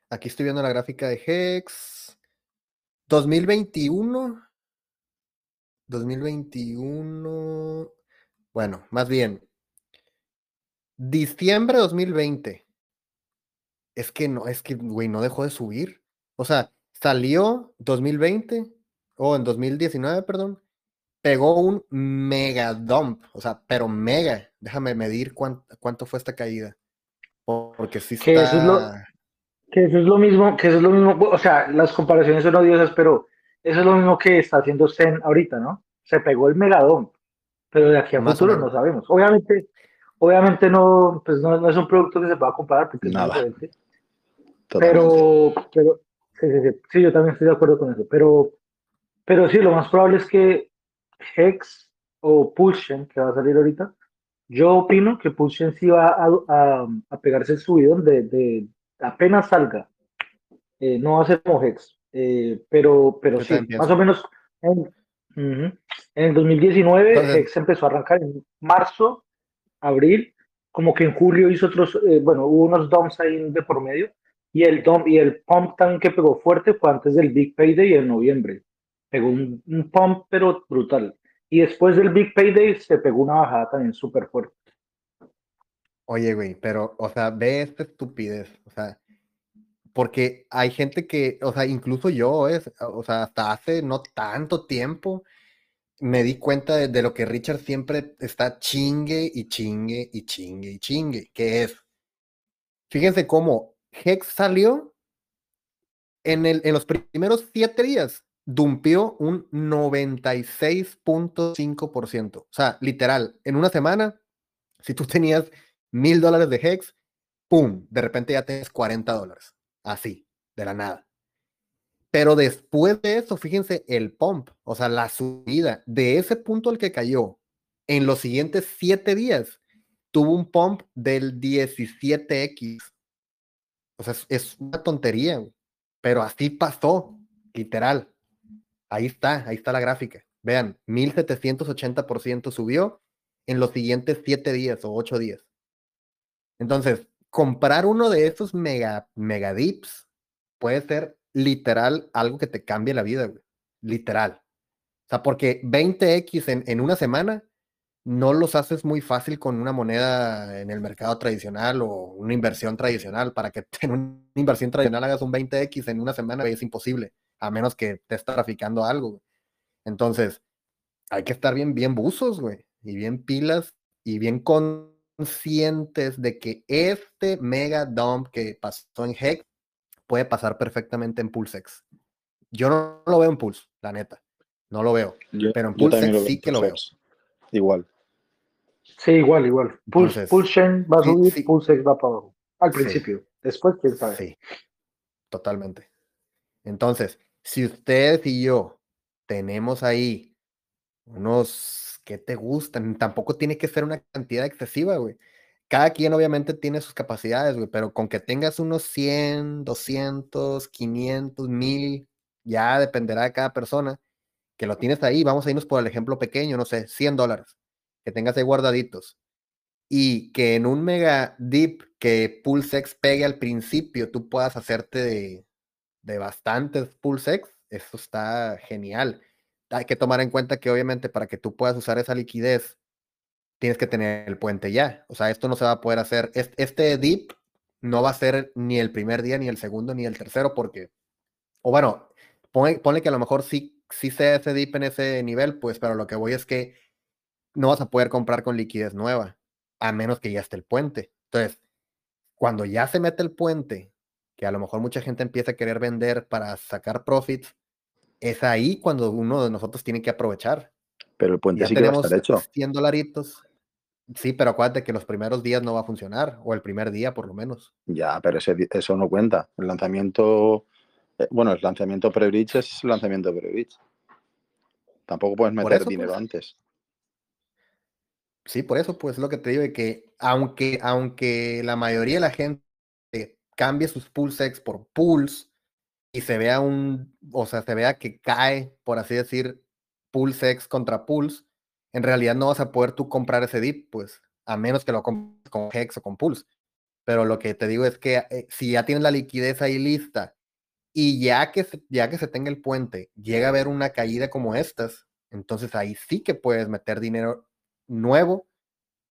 aquí estoy viendo la gráfica de Hex. 2021. 2021. Bueno, más bien. Diciembre 2020. Es que no, es que, güey, no dejó de subir. O sea, salió 2020, o en 2019, perdón, pegó un mega dump, o sea, pero mega. Déjame medir cuánto, fue esta caída. Porque sí que Eso es lo, que eso es lo mismo, que eso es lo mismo, o sea, las comparaciones son odiosas, pero eso es lo mismo que está haciendo Zen ahorita, ¿no? Se pegó el mega dump, pero de aquí a futuro no sabemos. Obviamente, obviamente no, pues no, es un producto que se pueda comparar porque Nada. es. Pero, pero sí, sí, sí, sí, yo también estoy de acuerdo con eso, pero, pero sí, lo más probable es que Hex o Pulsion, que va a salir ahorita, yo opino que Pulsion sí va a, a, pegarse el subidón de, de, apenas salga. Eh, no como Hex, eh, pero, pero sí, más o menos en, en el 2019 Hex empezó a arrancar en marzo, abril, como que en julio hizo otros, eh, bueno, hubo unos dumps ahí de por medio, y el, dump, y el pump también que pegó fuerte fue antes del Big Payday en noviembre pegó un, pump, pero brutal. Y después del Big Payday se pegó una bajada también súper fuerte. Oye, güey, pero, o sea, ve esta estupidez, o sea, porque hay gente que, o sea, incluso yo, es, o sea, hasta hace no tanto tiempo, me di cuenta de, lo que Richard siempre está chingue y chingue y chingue y chingue, que es, fíjense cómo Hex salió en, el, en los primeros siete días, dumpió un 96.5%. O sea, literal, en una semana, si tú tenías mil dólares de Hex, ¡pum! De repente ya tienes 40 dólares. Así, de la nada. Pero después de eso, fíjense el pump, o sea, la subida de ese punto al que cayó en los siguientes siete días, tuvo un pump del 17x. O sea, es una tontería, pero así pasó, literal. Ahí está, ahí está la gráfica. Vean, 1780% subió en los siguientes 7 días o 8 días. Entonces, comprar uno de esos mega, mega dips puede ser literal algo que te cambie la vida, Literal. O sea, porque 20x en, en una semana no los haces muy fácil con una moneda en el mercado tradicional o una inversión tradicional. Para que en una inversión tradicional hagas un 20x en una semana es imposible a menos que estés traficando algo. Entonces, hay que estar bien, bien buzos, güey, y bien pilas y bien conscientes de que este mega dump que pasó en Hex puede pasar perfectamente en Pulsex. Yo no lo veo en Pulse, la neta. No lo veo. pero en Pulsex sí que lo veo. Igual. Sí, igual, igual. Pulse, va a subir, Pulsex va para abajo. Al principio. Después, quién sabe. Sí, totalmente. Entonces, si usted y yo tenemos ahí unos que te gustan, tampoco tiene que ser una cantidad excesiva, güey. Cada quien obviamente tiene sus capacidades, güey, pero con que tengas unos 100, 200, 500, 1000, ya dependerá de cada persona, que lo tienes ahí, vamos a irnos por el ejemplo pequeño, no sé, 100 dólares, que tengas ahí guardaditos. Y que en un mega dip que PulseX pegue al principio, tú puedas hacerte de de bastantes PulseX, eso está genial. Hay que tomar en cuenta que obviamente para que tú puedas usar esa liquidez, tienes que tener el puente ya. O sea, esto no se va a poder hacer. Este dip no va a ser ni el primer día, ni el segundo, ni el tercero, porque, o bueno, pone, que a lo mejor sí, sí sea ese dip en ese nivel, pues, pero lo que voy es que no vas a poder comprar con liquidez nueva, a menos que ya esté el puente. Entonces, cuando ya se mete el puente que a lo mejor mucha gente empieza a querer vender para sacar profits, es ahí cuando uno de nosotros tiene que aprovechar. Pero el puente sí que va a estar hecho. 100 dolaritos. Sí, pero acuérdate que los primeros días no va a funcionar, o el primer día por lo menos. Ya, pero eso no cuenta. El lanzamiento, eh, bueno, el lanzamiento pre-bridge es el lanzamiento pre-bridge. Tampoco puedes meter dinero pues. antes. Sí, por eso, pues lo que te digo, de que aunque, aunque la mayoría de la gente cambie sus pulsex por pools y se vea un, o sea, se vea que cae, por así decir, pulsex contra pools, en realidad no vas a poder tú comprar ese dip, pues, a menos que lo compres con Hex o con Pulse. Pero lo que te digo es que eh, si ya tienes la liquidez ahí lista y ya que, se, ya que se tenga el puente, llega a haber una caída como estas, entonces ahí sí que puedes meter dinero nuevo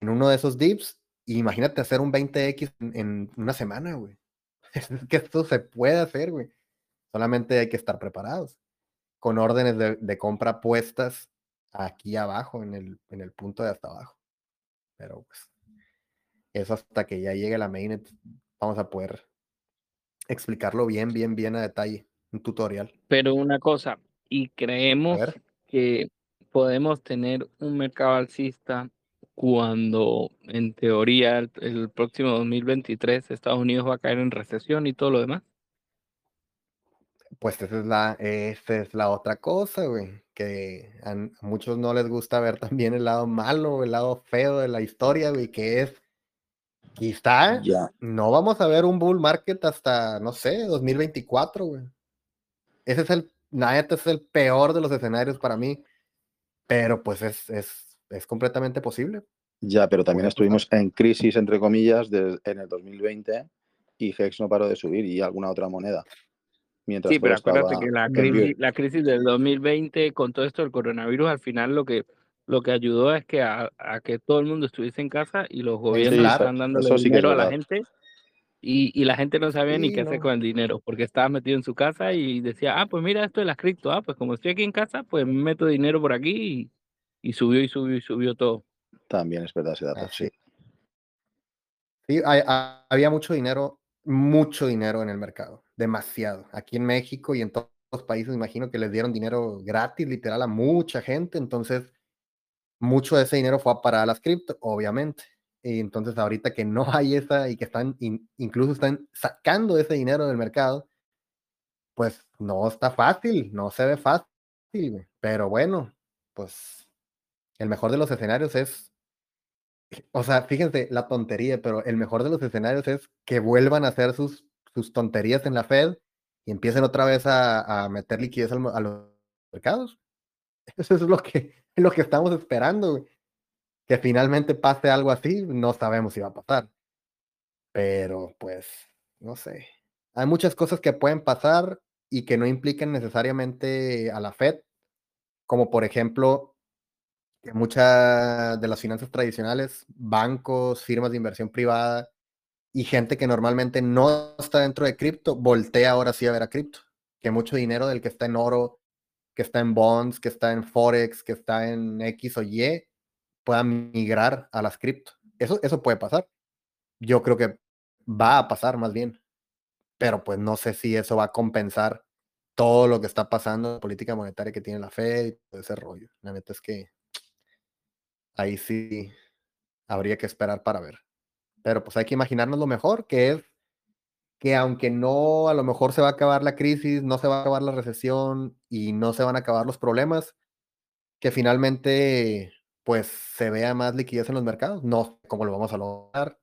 en uno de esos dips. Imagínate hacer un 20x en, una semana, güey. Es que esto se puede hacer, güey. Solamente hay que estar preparados. Con órdenes de, de compra puestas aquí abajo, en el, en el punto de hasta abajo. Pero pues, eso hasta que ya llegue la mainnet, vamos a poder explicarlo bien, bien, bien a detalle, un tutorial. Pero una cosa, y creemos que podemos tener un mercado alcista cuando en teoría el, el, próximo 2023 Estados Unidos va a caer en recesión y todo lo demás? Pues esa es la, esa es la otra cosa, güey, que a, muchos no les gusta ver también el lado malo, el lado feo de la historia, güey, que es, quizá no vamos a ver un bull market hasta, no sé, 2024, güey. Ese es el, neta es el peor de los escenarios para mí, pero pues es, es, es completamente posible. Ya, pero también estuvimos en crisis, entre comillas, en el 2020 y Hex no paró de subir y alguna otra moneda sí, pero acuérdate que la crisis, la crisis del 2020 con todo esto del coronavirus al final lo que lo que ayudó es que a, que todo el mundo estuviese en casa y los gobiernos están dando dinero a la gente y, y, la gente no sabía ni qué hacer con el dinero porque estaba metido en su casa y decía, ah, pues mira esto de las cripto, ah, pues como estoy aquí en casa, pues meto dinero por aquí y, y subió y subió y subió todo. También es verdad ese dato, sí. Sí, había mucho dinero, mucho dinero en el mercado demasiado. Aquí en México y en todos los países, imagino que les dieron dinero gratis, literal, a mucha gente. Entonces, mucho de ese dinero fue a parar a las cripto, obviamente. Y entonces, ahorita que no hay esa y que están, incluso están sacando ese dinero del mercado, pues no está fácil, no se ve fácil. Pero bueno, pues el mejor de los escenarios es o sea, fíjense la tontería, pero el mejor de los escenarios es que vuelvan a hacer sus sus tonterías en la Fed y empiecen otra vez a, meter liquidez a los mercados. Eso es lo que, lo que estamos esperando, Que finalmente pase algo así, no sabemos si va a pasar. Pero pues, no sé. Hay muchas cosas que pueden pasar y que no impliquen necesariamente a la Fed, como por ejemplo, que muchas de las finanzas tradicionales, bancos, firmas de inversión privada, y gente que normalmente no está dentro de cripto, voltea ahora sí a ver a cripto. Que mucho dinero del que está en oro, que está en bonds, que está en forex, que está en X o Y, pueda migrar a las cripto. Eso, eso puede pasar. Yo creo que va a pasar más bien. Pero pues no sé si eso va a compensar todo lo que está pasando la política monetaria que tiene la Fed y todo ese rollo. La neta es que ahí sí habría que esperar para ver. Pero pues hay que imaginarnos lo mejor, que es que aunque no a lo mejor se va a acabar la crisis, no se va a acabar la recesión y no se van a acabar los problemas, que finalmente pues se vea más liquidez en los mercados. No cómo lo vamos a lograr.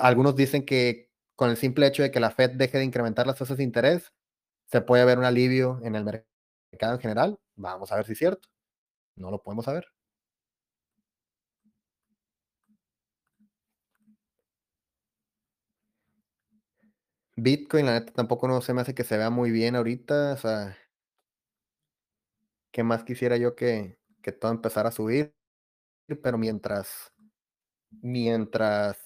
algunos dicen que con el simple hecho de que la Fed deje de incrementar las tasas de interés, se puede ver un alivio en el mercado en general. Vamos a ver si es cierto. No lo podemos saber. Bitcoin, la neta, tampoco no se me hace que se vea muy bien ahorita. O sea, ¿qué más quisiera yo que, que todo empezara a subir? Pero mientras, mientras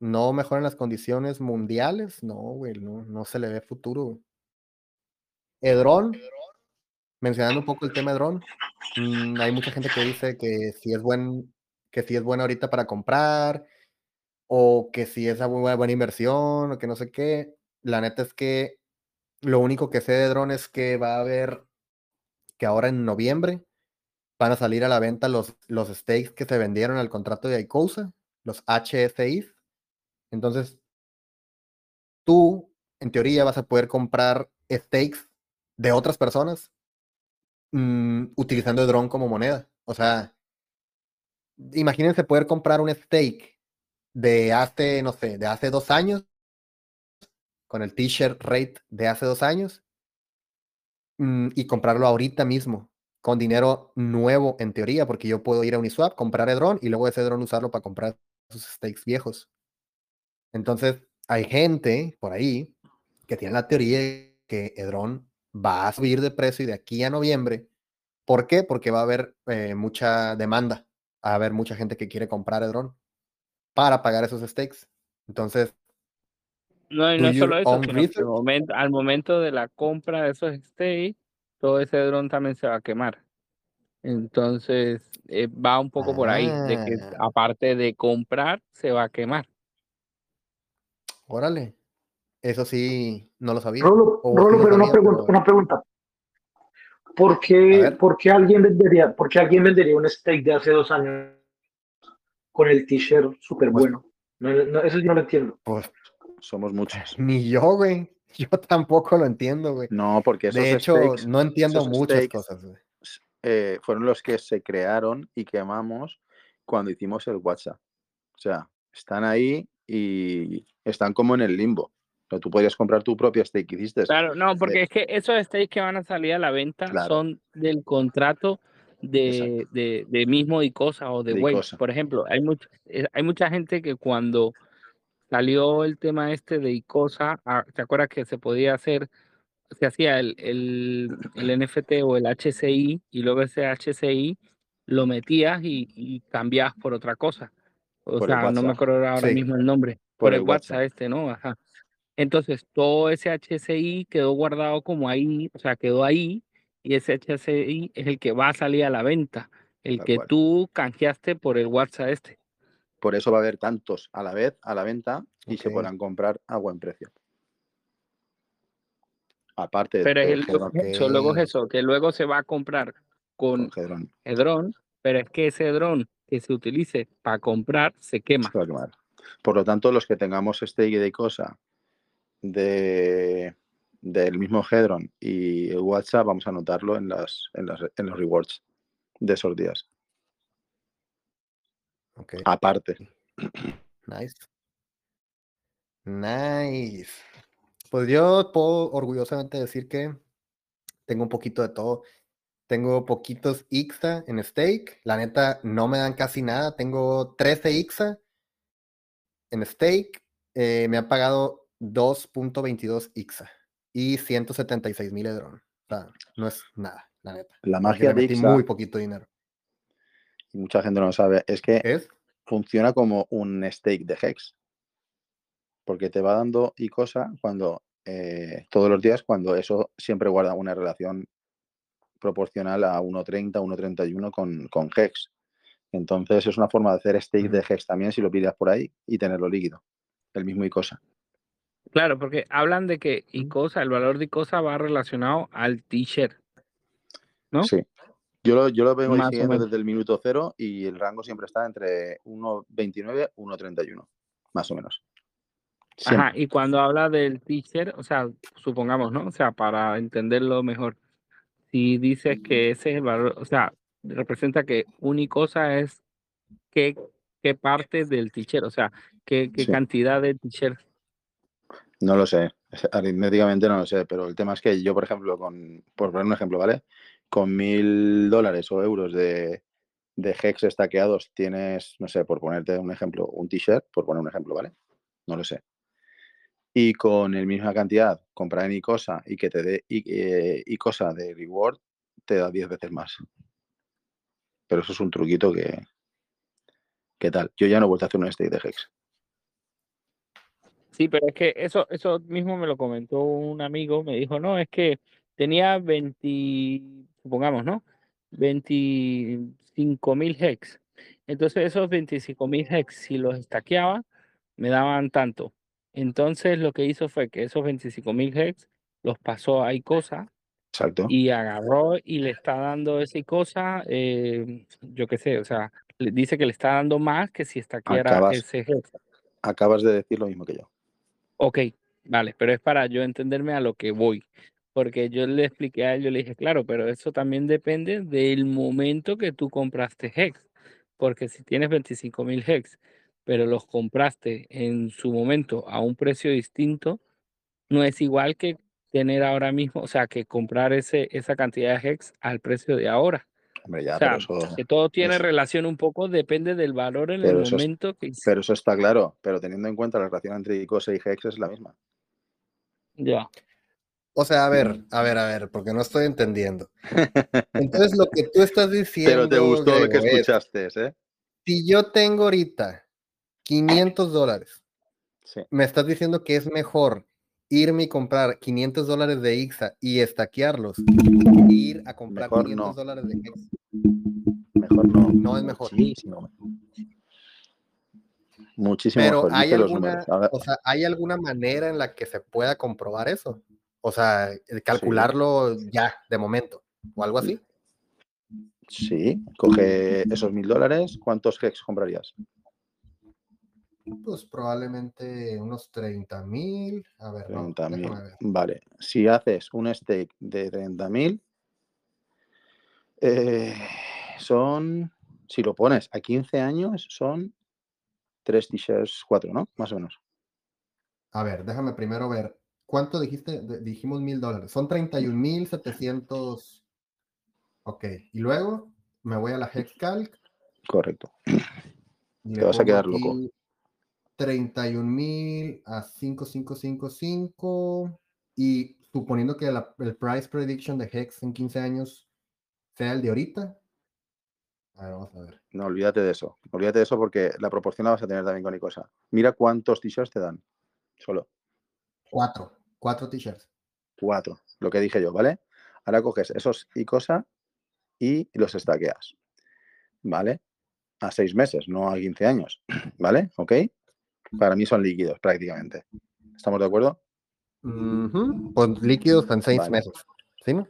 no mejoren las condiciones mundiales, no, güey, no, no se le ve futuro. Edron, mencionando un poco el tema de Edron, mm, hay mucha gente que dice que si es buen, que si es bueno ahorita para comprar, o que si es una buena, inversión, o que no sé qué. La neta es que lo único que sé de drones es que va a haber, que ahora en noviembre van a salir a la venta los, los stakes que se vendieron al contrato de ICOSA, los HSIs. Entonces, tú, en teoría, vas a poder comprar stakes de otras personas mm, utilizando el dron como moneda. O sea, imagínense poder comprar un stake de hace, no sé, de hace dos años, con el t-shirt rate de hace dos años, mm, y comprarlo ahorita mismo, con dinero nuevo en teoría, porque yo puedo ir a Uniswap, comprar el dron y luego ese dron usarlo para comprar sus stakes viejos. Entonces, hay gente por ahí que tiene la teoría de que Edron va a subir de precio y de aquí a noviembre. ¿Por qué? Porque va a haber eh, mucha demanda. Va a haber mucha gente que quiere comprar Edron para pagar esos stakes. Entonces. No, y no solo eso, al momento, al momento de la compra de esos stakes, todo ese dron también se va a quemar. Entonces, eh, va un poco por ahí, de que ah. aparte de comprar, se va a quemar. Órale. Eso sí, no lo sabía. Rolo, pero una, pregunta, una pregunta. ¿Por qué, ¿por qué, alguien vendería, ¿Por qué alguien vendería un steak de hace dos años con el t-shirt súper pues bueno? No, eso yo no lo entiendo. Pues somos muchos. Ni yo, güey. Yo tampoco lo entiendo, güey. No, porque esos De hecho, no entiendo muchas cosas, güey. Eh, fueron los que se crearon y quemamos cuando hicimos el WhatsApp. O sea, están ahí y están como en el limbo. Pero tú podrías comprar tu propia steak hiciste. Claro, no, porque es que esos steaks que van a salir a la venta son del contrato de, de, de, mismo Icosa o de, de Por ejemplo, hay, mucho, eh, hay mucha gente que cuando salió el tema este de Icosa, ah, ¿te acuerdas que se podía hacer, se hacía el, el, el NFT o el HCI y luego ese HCI lo metías y, y cambiabas por otra cosa? O sea, no me acuerdo ahora mismo el nombre. Por, el, WhatsApp este, ¿no? Ajá. Entonces, todo ese HCI quedó guardado como ahí, o sea, quedó ahí, y ese HCI es el que va a salir a la venta, el que tú canjeaste por el WhatsApp este. Por eso va a haber tantos a la vez, a la venta, y se podrán comprar a buen precio. Aparte Pero es luego es eso, que luego se va a comprar con, el dron, pero es que ese dron que se utilice para comprar se quema. Por lo tanto, los que tengamos este de cosa de, del mismo Hedron y el WhatsApp, vamos a anotarlo en, las, en, las, en los rewards de esos días. Aparte. Nice. Nice. Pues yo puedo orgullosamente decir que tengo un poquito de todo. Tengo poquitos IXA en stake. La neta, no me dan casi nada. Tengo 13 IXA en stake. Eh, me han pagado 2.22 IXA y 176 mil Edron. O sea, no es nada, la neta. La magia de. Muy poquito dinero. Y mucha gente no lo sabe. Es que funciona como un stake de Hex. Porque te va dando y cosa cuando eh, todos los días, cuando eso siempre guarda una relación proporcional a 1.30, 1.31 con, con Hex. Entonces es una forma de hacer stake de Hex también si lo pides por ahí y tenerlo líquido. El mismo ICOSA. Claro, porque hablan de que ICOSA, el valor de ICOSA va relacionado al t-shirt. ¿No? Sí. Yo lo, yo lo vengo siguiendo desde el minuto cero y el rango siempre está entre 1.29 y 1.31, más o menos. Ajá, y cuando habla del t-shirt, o sea, supongamos, ¿no? O sea, para entenderlo mejor, si dices que ese es el valor, o sea, representa que ICOSA es qué, qué parte del t-shirt, o sea, qué, qué cantidad de t-shirt no lo sé, aritméticamente no lo sé, pero el tema es que yo, por ejemplo, con, por poner un ejemplo, ¿vale? Con mil dólares o euros de, de hex estaqueados tienes, no sé, por ponerte un ejemplo, un t-shirt, por poner un ejemplo, ¿vale? No lo sé. Y con el misma cantidad, comprar en Icosa y que te dé eh, Icosa de reward, te da 10 veces más. Pero eso es un truquito que. ¿Qué tal? Yo ya no he vuelto a hacer un stake de Hex. Sí, pero es que eso, eso mismo me lo comentó un amigo, me dijo, no, es que tenía 20, supongamos, ¿no? 25 mil hex. Entonces esos 25 mil hex, si los estaqueaba, me daban tanto. Entonces lo que hizo fue que esos 25 mil hex los pasó a ICOSA Exacto. Y agarró y le está dando esa cosa, eh, yo qué sé, o sea, le dice que le está dando más que si era ese hex. Acabas de decir lo mismo que yo. Ok, vale, pero es para yo entenderme a lo que voy. Porque yo le expliqué a él, yo le dije, claro, pero eso también depende del momento que tú compraste Hex. Porque si tienes 25 mil Hex, pero los compraste en su momento a un precio distinto, no es igual que tener ahora mismo, o sea, que comprar ese, esa cantidad de Hex al precio de ahora. Hombre, ya, pero eso, que todo tiene relación un poco, depende del valor en el momento que... Pero eso está claro, pero teniendo en cuenta la relación entre ICOSA y Hex es la misma. Ya. O sea, a ver, a ver, a ver, porque no estoy entendiendo. Entonces, lo que tú estás diciendo. Pero te gustó lo que escuchaste, ¿eh? Si yo tengo ahorita 500 dólares, me estás diciendo que es mejor irme y comprar 500 dólares de IXA y estaquearlos ir a comprar 500 dólares de IXA. Mejor no. No es mejor. Muchísimo. Muchísimo Pero hay alguna, o sea, ¿hay alguna manera en la que se pueda comprobar eso? O sea, calcularlo ya, de momento, o algo así. Sí, coge esos mil dólares, ¿cuántos hex comprarías? Pues probablemente unos 30 mil. A ver, 30 mil. Vale, si haces un stake de 30 mil, eh, son, si lo pones a 15 años, son 3 t-shirts, 4, ¿no? Más o menos. A ver, déjame primero ver. ¿Cuánto dijiste? dijimos mil dólares. Son 31 mil 700. Ok. Y luego me voy a la Hexcalc. Correcto. Te vas a quedar loco. 31 mil a 5555 y suponiendo que el price prediction de Hex en 15 años sea el de ahorita. A ver, vamos a ver. No, olvídate de eso. Olvídate de eso porque la proporción la vas a tener también con Icosa. Mira cuántos t-shirts te dan. Solo. Cuatro. Cuatro t-shirts. Cuatro. Lo que dije yo, ¿vale? Ahora coges esos Icosa y los estaqueas. ¿Vale? A seis meses, no a 15 años. ¿Vale? ¿Ok? Para mí son líquidos prácticamente. ¿Estamos de acuerdo? Pues líquidos en seis meses. ¿Sí? No?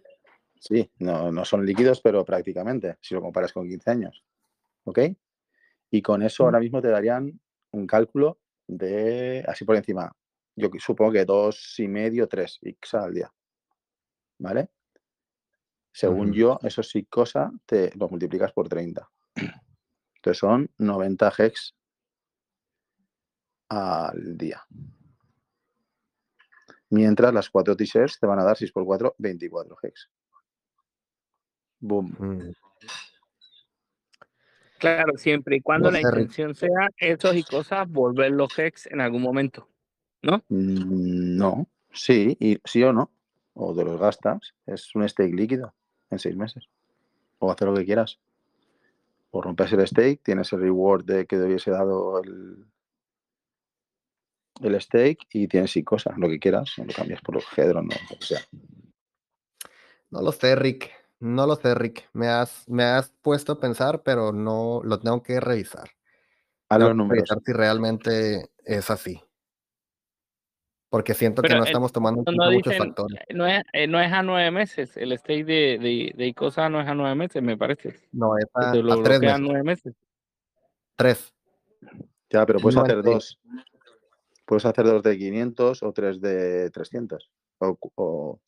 Sí, no, no son líquidos, pero prácticamente, si lo comparas con 15 años. ¿Ok? Y con eso ahora mismo te darían un cálculo de, así por encima, yo supongo que dos y medio, tres X al día. ¿Vale? Según yo, eso sí cosa, te lo multiplicas por 30. Entonces son 90 hex al día. Mientras las cuatro t-shirts te van a dar 6 x 4, 24 hex. Boom. Mm. Claro, siempre y cuando la intención sea esos y cosas, volver los hex en algún momento, ¿no? Mm, no, sí, y sí o no. O te los gastas, es un stake líquido en seis meses. O hacer lo que quieras. O rompes el stake, tienes el reward de que te hubiese dado el, el stake y tienes y cosas, lo que quieras, lo cambias por los Hedron o lo que sea. No lo sé, Rick. No lo sé, Rick. Me has, me has puesto a pensar, pero no lo tengo que revisar. A los números. Revisar si realmente es así. Porque siento que no estamos tomando muchos factores. No es, eh, no es a nueve meses. El stake de, de, de ICOSA no es a nueve meses, me parece. No, es a, a tres meses. nueve meses. Tres. Ya, pero puedes hacer dos. Puedes hacer dos de 500 o tres de 300. O,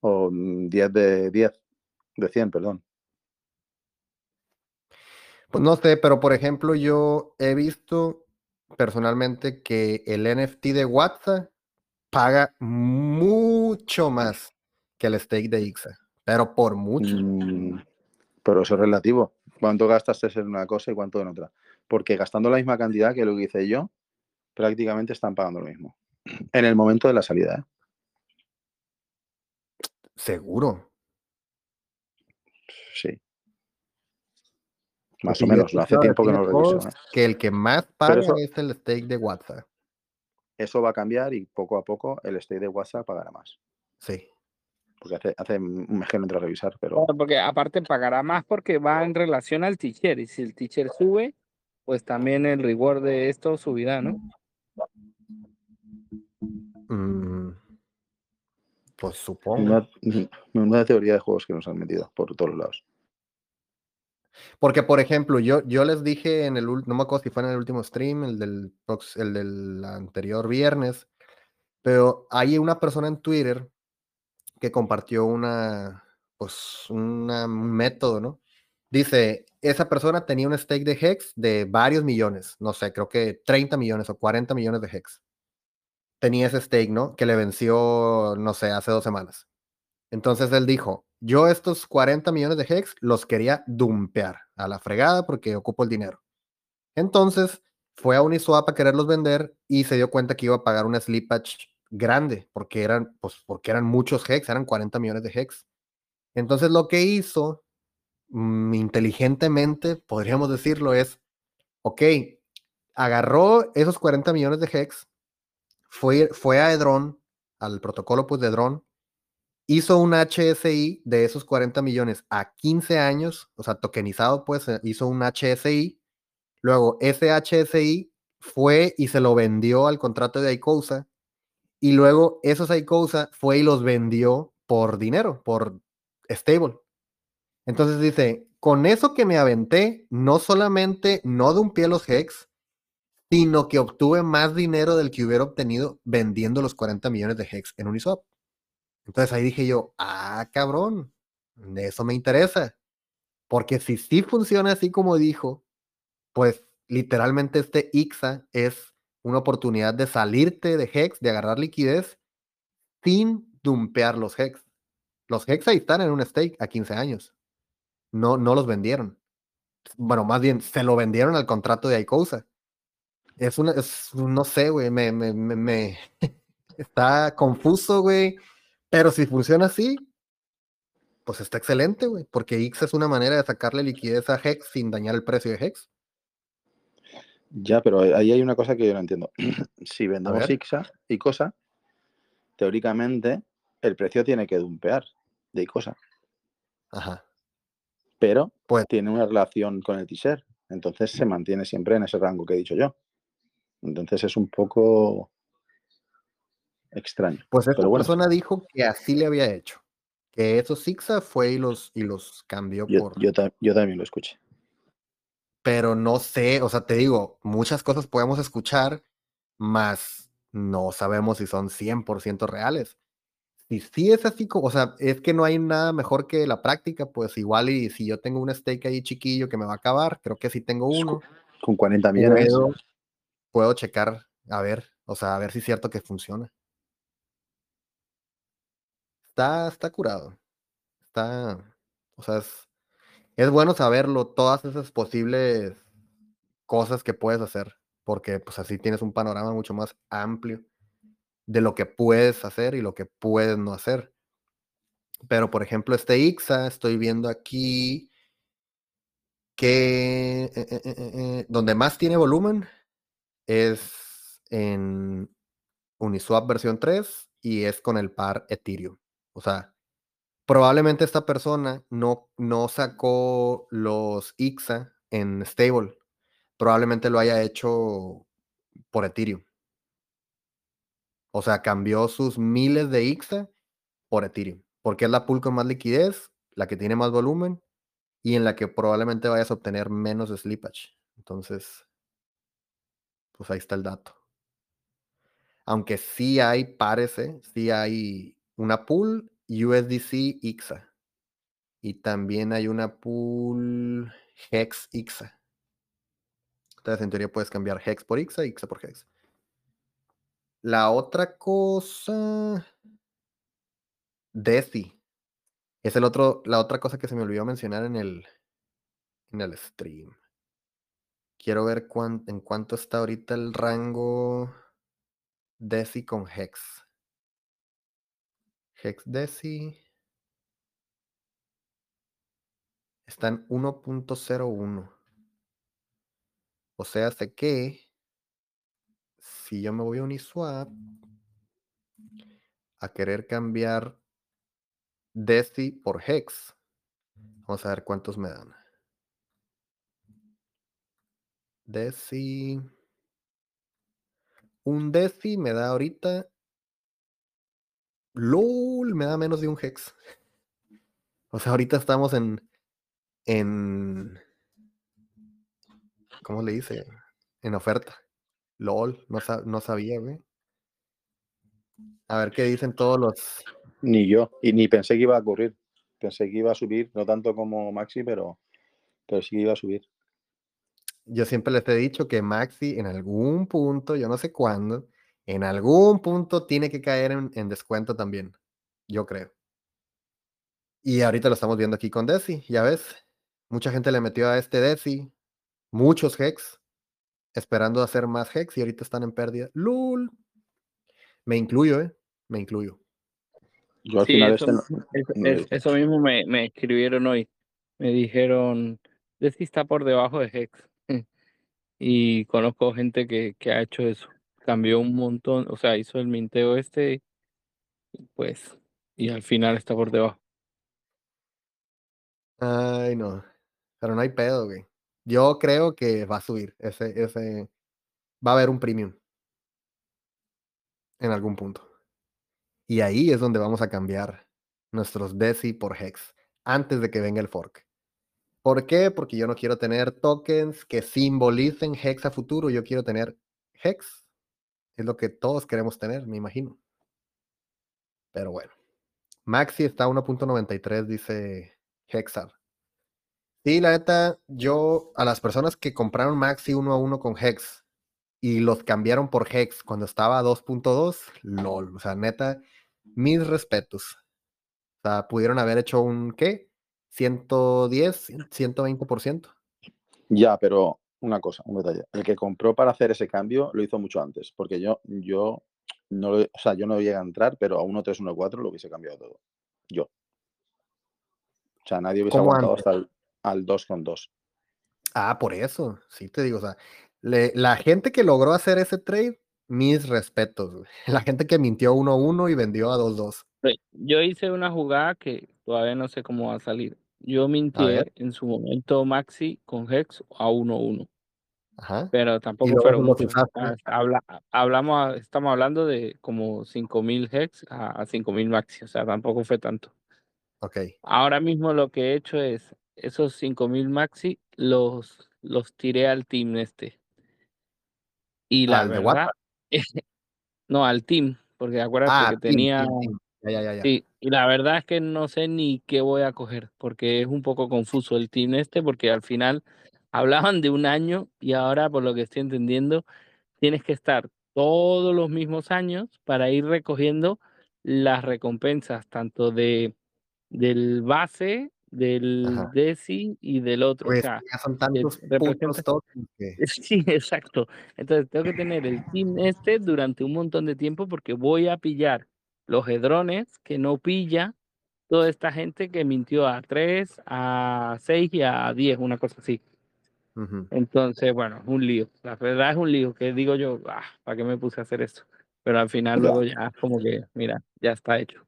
o, 10 de 10, de 100, perdón. Pues no sé, pero por ejemplo, yo he visto personalmente que el NFT de WhatsApp paga mucho más que el stake de IXA, pero por mucho. Mm, pero eso es relativo. ¿Cuánto gastas en una cosa y cuánto en otra? Porque gastando la misma cantidad que lo que hice yo, prácticamente están pagando lo mismo. En el momento de la salida. ¿eh? Seguro. Sí. Más o menos. Hace tiempo que no lo reviso. ¿eh? Que el que más paga es el stake de WhatsApp. Eso va a cambiar y poco a poco el stake de WhatsApp pagará más. Sí. Porque hace, hace un mes que no a revisar, pero. porque aparte pagará más porque va en relación al teacher. Y si el teacher sube, pues también el reward de esto subirá, ¿no? Pues supongo. Una, teoría de juegos que nos han metido por todos lados. Porque, por ejemplo, yo, yo les dije en el no me acuerdo si fue en el último stream, el del, el del anterior viernes, pero hay una persona en Twitter que compartió una, pues, un método, ¿no? Dice, esa persona tenía un stake de Hex de varios millones, no sé, creo que 30 millones o 40 millones de Hex tenía ese stake, ¿no? Que le venció, no sé, hace dos semanas. Entonces él dijo, yo estos 40 millones de Hex los quería dumpear a la fregada porque ocupo el dinero. Entonces fue a Uniswap a quererlos vender y se dio cuenta que iba a pagar una slippage grande porque eran, pues, porque eran muchos Hex, eran 40 millones de Hex. Entonces lo que hizo mm, inteligentemente, podríamos decirlo, es, ok, agarró esos 40 millones de Hex, fue, fue a Edron, al protocolo pues, de Edron, hizo un HSI de esos 40 millones a 15 años, o sea, tokenizado, pues eh, hizo un HSI. Luego, ese HSI fue y se lo vendió al contrato de Icosa. Y luego, esos Icosa fue y los vendió por dinero, por stable. Entonces dice, con eso que me aventé, no solamente no de un pie los Hex, sino que obtuve más dinero del que hubiera obtenido vendiendo los 40 millones de Hex en Uniswap. Entonces ahí dije yo, ah, cabrón, eso me interesa. Porque si sí funciona así como dijo, pues literalmente este IXA es una oportunidad de salirte de Hex, de agarrar liquidez sin dumpear los Hex. Los Hex ahí están en un stake a 15 años. No, no los vendieron. Bueno, más bien se lo vendieron al contrato de Icosa. Es una, es, no sé, güey, me, me, me, está confuso, güey. Pero si funciona así, pues está excelente, güey, porque X es una manera de sacarle liquidez a Hex sin dañar el precio de Hex. Ya, pero ahí hay una cosa que yo no entiendo. si vendemos IXA y cosa, teóricamente el precio tiene que dumpear de cosa. Ajá. Pero pues, tiene una relación con el teaser. Entonces se mantiene siempre en ese rango que he dicho yo. Entonces es un poco extraño. Pues esta persona dijo que así le había hecho. Que eso Sixa fue y los, y los cambió por. Yo, yo también lo escuché. Pero no sé, o sea, te digo, muchas cosas podemos escuchar, más no sabemos si son 100% reales. Si sí es así, o sea, es que no hay nada mejor que la práctica, pues igual y si yo tengo un stake ahí chiquillo que me va a acabar, creo que sí tengo pues uno. Con 40 millones. Puedo, puedo checar, a ver, o sea, a ver si es cierto que funciona está, está curado. Está, o sea, es, es bueno saberlo, todas esas posibles cosas que puedes hacer, porque pues así tienes un panorama mucho más amplio de lo que puedes hacer y lo que puedes no hacer. Pero, por ejemplo, este IXA, estoy viendo aquí que eh, eh, eh, donde más tiene volumen es en Uniswap versión 3 y es con el par Ethereum. O sea, probablemente esta persona no, no sacó los IXA en stable. Probablemente lo haya hecho por Ethereum. O sea, cambió sus miles de IXA por Ethereum. Porque es la pool con más liquidez, la que tiene más volumen y en la que probablemente vayas a obtener menos slippage. Entonces, pues ahí está el dato. Aunque sí hay, parece, sí hay una pool USDC IXA. Y también hay una pool Hex IXA. Entonces, en teoría puedes cambiar Hex por IXA, IXA por Hex. La otra cosa. DESI. Es el otro, la otra cosa que se me olvidó mencionar en el, en el stream. Quiero ver en cuánto está ahorita el rango DESI con Hex. Hexdeci está en 1.01. O sea, sé que si yo me voy a Uniswap a querer cambiar Deci por Hex, vamos a ver cuántos me dan. Deci. Un Deci me da ahorita LOL, me da menos de un hex. O sea, ahorita estamos en. en. ¿Cómo le dice? En oferta. LOL, no, no sabía, güey. A ver qué dicen todos los. Ni yo, y ni pensé que iba a ocurrir. Pensé que iba a subir, no tanto como Maxi, pero, pero sí que iba a subir. Yo siempre les he dicho que Maxi en algún punto, yo no sé cuándo, en algún punto tiene que caer en, descuento también. Yo creo. Y ahorita lo estamos viendo aquí con Desi, ya ves. Mucha gente le metió a este Desi, muchos Hex, esperando hacer más Hex y ahorita están en pérdida. ¡Lul! Me incluyo, ¿eh? Me incluyo. Yo al final eso, este eso, mismo me, me, escribieron hoy. Me dijeron, Desi está por debajo de Hex. Y conozco gente que, que ha hecho eso. Cambió un montón, o sea, hizo el minteo este, pues, y al final está por debajo. Ay, no. Pero no hay pedo, güey. Yo creo que va a subir. Ese, ese. Va a haber un premium. En algún punto. Y ahí es donde vamos a cambiar nuestros DESI por HEX. Antes de que venga el fork. ¿Por qué? Porque yo no quiero tener tokens que simbolicen Hex a futuro. Yo quiero tener Hex. Es lo que todos queremos tener, me imagino. Pero bueno. Maxi está a 1.93, dice Hexar. Sí, la neta, yo a las personas que compraron Maxi uno a uno con Hex y los cambiaron por Hex cuando estaba a 2.2, lol. O sea, neta, mis respetos. O sea, pudieron haber hecho un ¿qué? 110, 120%. Ya, pero una cosa, un detalle. El que compró para hacer ese cambio lo hizo mucho antes, porque yo, yo no o sea, yo no llegué a entrar, pero a 1.314 lo hubiese cambiado todo. Yo. O sea, nadie hubiese aguantado hasta el, al 2.2. Ah, por eso, sí te digo, o sea, la gente que logró hacer ese trade, mis respetos. La gente que mintió 1-1 y vendió a 2-2. Yo hice una jugada que todavía no sé cómo va a salir. Yo mintié en su momento Maxi con Hex a 1-1. Pero tampoco fueron muchos. Habla, hablamos, estamos hablando de como 5000 Hex a, 5000 Maxi, o sea, tampoco fue tanto. Ok. Ahora mismo lo que he hecho es esos 5000 Maxi los, los tiré al team este. Y la verdad, no, al team, porque acuérdate ah, que tenía. Sí, y la verdad es que no sé ni qué voy a coger, porque es un poco confuso el team este, porque al final hablaban de un año y ahora, por lo que estoy entendiendo, tienes que estar todos los mismos años para ir recogiendo las recompensas, tanto de del base, del DESI y del otro. Pues, ya son tantos puntos Sí, exacto. Entonces tengo que tener el team este durante un montón de tiempo porque voy a pillar los hedrones que no pilla toda esta gente que mintió a 3, a 6 y a 10, una cosa así. Entonces, bueno, un lío. La verdad es un lío que digo yo, ah, ¿para qué me puse a hacer esto? Pero al final luego ya como que, mira, ya está hecho.